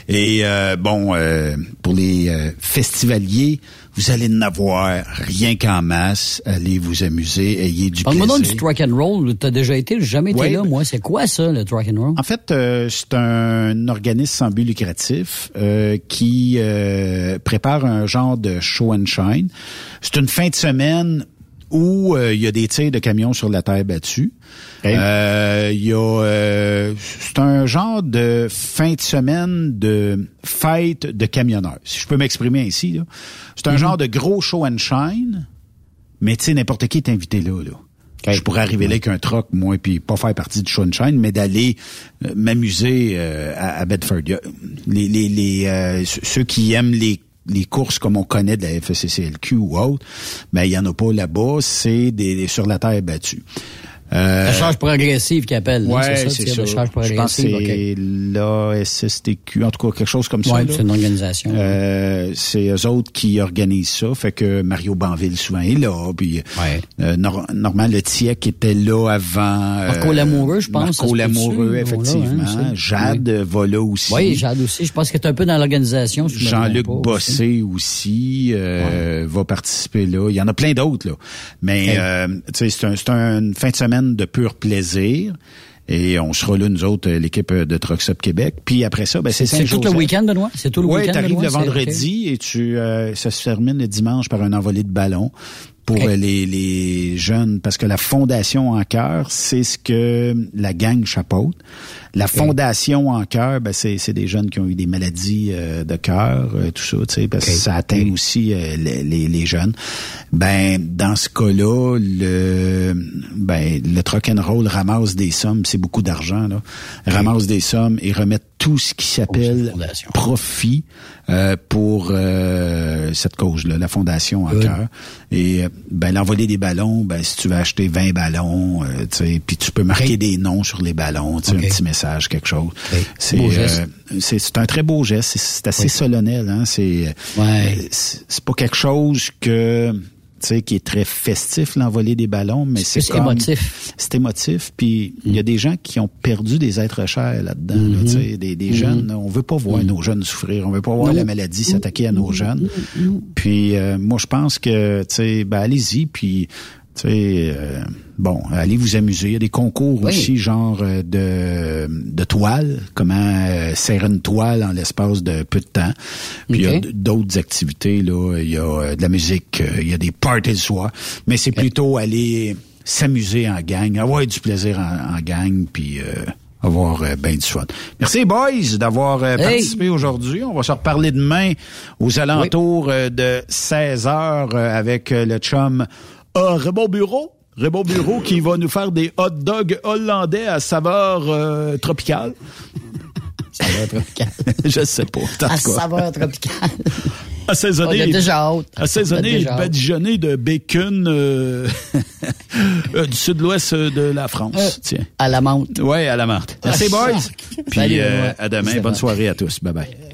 Et euh, bon, euh, pour les euh, festivaliers, vous allez en avoir rien qu'en masse. Allez vous amuser, ayez du Parle-moi plaisir. du track and roll. T'as déjà été, j'ai jamais été Ouais, là, moi. C'est quoi ça, le track and roll? En fait, euh, c'est un organisme sans but lucratif euh, qui euh, prépare un genre de show and shine. C'est une fin de semaine où euh, il y a des tirs de camions sur la terre battue. Euh, Il y a, euh, c'est un genre de fin de semaine de fête de camionneurs. Si je peux m'exprimer ainsi, là. c'est un genre de gros show and shine, mais tu sais n'importe qui est invité là. là. Je pourrais arriver là avec un troc, moi, puis pas faire partie du show and shine, mais d'aller euh, m'amuser euh, à, à Bedford. Les, les, les, euh, ceux qui aiment les les courses comme on connaît de la FCCLQ ou autre, ben il y en a pas là-bas, c'est des sur la terre battue. Euh, La charge progressive qu'ils appellent. Ouais, c'est ça, ça. Je pense que c'est l'ASSTQ, en tout cas quelque chose comme ça. Ouais, là. c'est une organisation. Euh, c'est eux autres qui organisent ça. Fait que Mario Banville souvent est là. Puis euh, Nor- Normand Le Tiec était là avant. euh, Marco Lamoureux, je pense, Marco Lamoureux, là, effectivement. hein, ça. Jade va là aussi. Oui, Jade aussi. Je pense que tu un peu dans l'organisation. si Jean-Luc aussi. Bossé aussi euh, va participer là. Il y en a plein d'autres là. Mais euh, tu sais, c'est un, c'est un- une fin de semaine de pur plaisir. Et on sera là, nous autres, l'équipe de Trucks Up Québec. Puis après ça, ben, c'est C'est tout le week-end, Benoît? C'est tout le Oui, week-end, t'arrives le vendredi et tu euh, ça se termine le dimanche par un envolé de ballon pour euh, les, les jeunes, parce que la fondation en cœur, c'est ce que la gang chapeaute. La fondation en cœur, ben, c'est, c'est des jeunes qui ont eu des maladies euh, de cœur, euh, tout ça, tu sais, parce que ça atteint aussi euh, les, les, les jeunes. Ben, dans ce cas-là, le ben le truck and roll ramasse des sommes, c'est beaucoup d'argent là, ramasse des sommes et remet tout ce qui s'appelle profit euh, pour euh, cette cause-là, la fondation en cœur. Et euh, ben l'envoler des ballons, ben si tu veux acheter 20 ballons, euh, tu sais, puis tu peux marquer des noms sur les ballons, tu sais, un petit message, quelque chose. C'est euh, c'est c'est un très beau geste, c'est- c'est assez Oui. solennel, hein. C'est euh, c'est c'est pas quelque chose que qui est très festif, l'envoler des ballons, mais c'est comme- émotif. C'est émotif, puis il y a des gens qui ont perdu des êtres chers là-dedans, là, Mhm. tu sais, des, des jeunes. On veut pas voir nos jeunes souffrir, on veut pas voir la maladie s'attaquer à nos jeunes. Puis euh, moi, je pense que, tu sais, ben allez-y, puis tu sais, euh, bon, allez vous amuser. Il y a des concours Oui. aussi, genre euh, de, de toile, comment euh, serrer une toile en l'espace de peu de temps. Puis il y a d'autres activités, là. Il y a de la musique, il y a des parties le soir. Mais c'est plutôt aller s'amuser en gang, avoir du plaisir en, en gang, puis... euh, avoir euh, ben du fun. Merci boys d'avoir euh, Hey! participé aujourd'hui. On va se reparler demain aux alentours de 16 heures euh, avec le chum euh, Raymond Bureau? Raymond Bureau qui va nous faire des hot dogs hollandais à saveur euh, tropicale. Saveur tropicale. Je sais pas. À saveur tropicale. Assaisonné, On a déjà hâte. assaisonné et badigeonné de bacon euh, euh, du sud-ouest de la France. Tiens. À la menthe. Ouais, à la menthe. Merci, Ah, boys. sac. Puis euh, à demain. Bonne soirée à tous. Bye bye.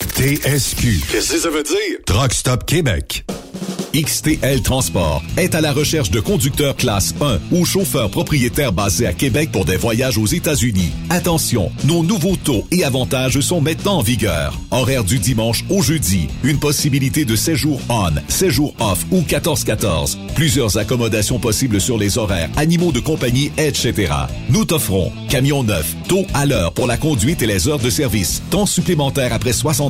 TSQ. Qu'est-ce que ça veut dire? Truck Stop Québec. XTL Transport est à la recherche de conducteurs classe 1 ou chauffeurs propriétaires basés à Québec pour des voyages aux États-Unis. Attention, nos nouveaux taux et avantages sont maintenant en vigueur. Horaire du dimanche au jeudi. Une possibilité de séjour on, séjour off ou 14-14. Plusieurs accommodations possibles sur les horaires, animaux de compagnie, etc. Nous t'offrons camion neuf, taux à l'heure pour la conduite et les heures de service, temps supplémentaire après 60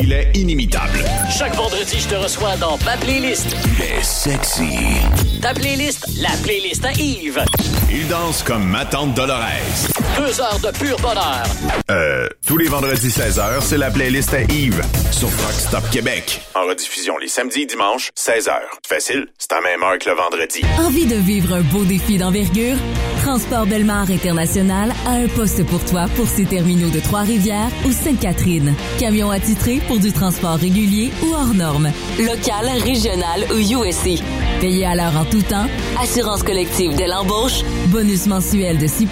Il est inimitable. Chaque vendredi, je te reçois dans ma playlist. Il est sexy. Ta playlist, la playlist à Yves. Il danse comme ma tante Dolores. Deux heures de pur bonheur. Euh, tous les vendredis 16h, c'est la playlist à Yves sur Rock Stop Québec. En rediffusion les samedis et dimanches, 16h. Facile, c'est à même heure que le vendredi. Envie de vivre un beau défi d'envergure? Transport Belmar International a un poste pour toi pour ses terminaux de Trois-Rivières ou Sainte-Catherine. Camion attitré pour du transport régulier ou hors norme. Local, régional ou USC. Payé à l'heure en tout temps. Assurance collective dès l'embauche. Bonus mensuel de 6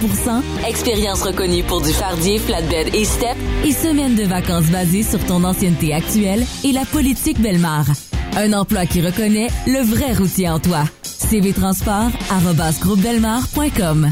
Expérience reconnue pour du fardier, flatbed et step. Et semaine de vacances basée sur ton ancienneté actuelle et la politique Belmar. Un emploi qui reconnaît le vrai routier en toi. cvtransport.com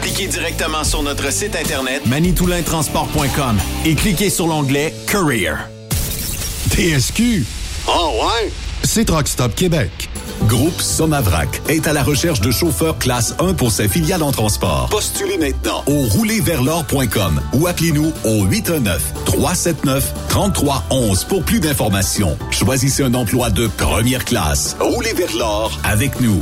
Appliquez directement sur notre site internet manitoulintransport.com et cliquez sur l'onglet Career. TSQ. Oh ouais? C'est Truck Stop Québec. Groupe Somavrac est à la recherche de chauffeurs classe 1 pour ses filiales en transport. Postulez maintenant. Au roulerversl'or.com ou appelez-nous au 819-379-3311 pour plus d'informations. Choisissez un emploi de première classe. Roulez vers l'or avec nous.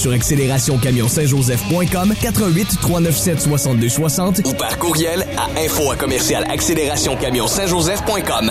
sur accélérationcamion-saint-joseph.com 88 397 62 60 Ou par courriel à info à commercial accélérationcamion-saint-joseph.com.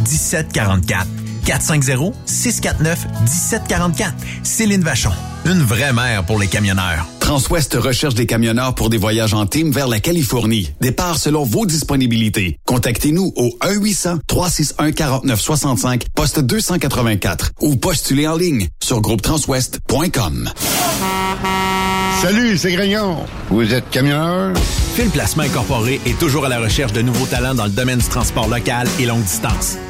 1744. 450-649-1744. Céline Vachon, une vraie mère pour les camionneurs. Transwest recherche des camionneurs pour des voyages en team vers la Californie. Départ selon vos disponibilités. Contactez-nous au 1-800-361-4965, poste 284 ou postulez en ligne sur groupetranswest.com. Salut, c'est Grignon. Vous êtes camionneur? Fil Placement Incorporé est toujours à la recherche de nouveaux talents dans le domaine du transport local et longue distance.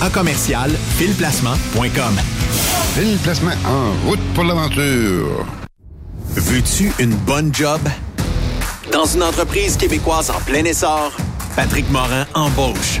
à commercial filplacement.com. Fil Placement en route pour l'aventure. Veux-tu une bonne job? Dans une entreprise québécoise en plein essor, Patrick Morin embauche.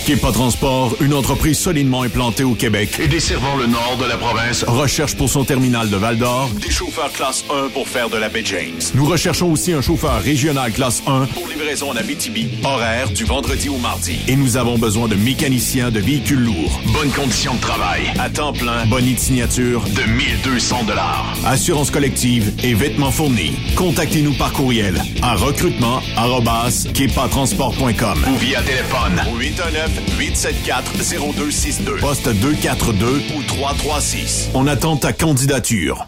Kepa Transport, une entreprise solidement implantée au Québec et desservant le nord de la province, recherche pour son terminal de Val-d'Or des chauffeurs classe 1 pour faire de la baie James. Nous recherchons aussi un chauffeur régional classe 1 pour livraison en Abitibi, horaire du vendredi au mardi. Et nous avons besoin de mécaniciens de véhicules lourds. Bonnes conditions de travail, à temps plein, bonne signature de 1200 dollars. Assurance collective et vêtements fournis. Contactez-nous par courriel à recrutement@kepatransport.com ou via téléphone au 819 874 0262 poste 242 ou 336. On attend ta candidature.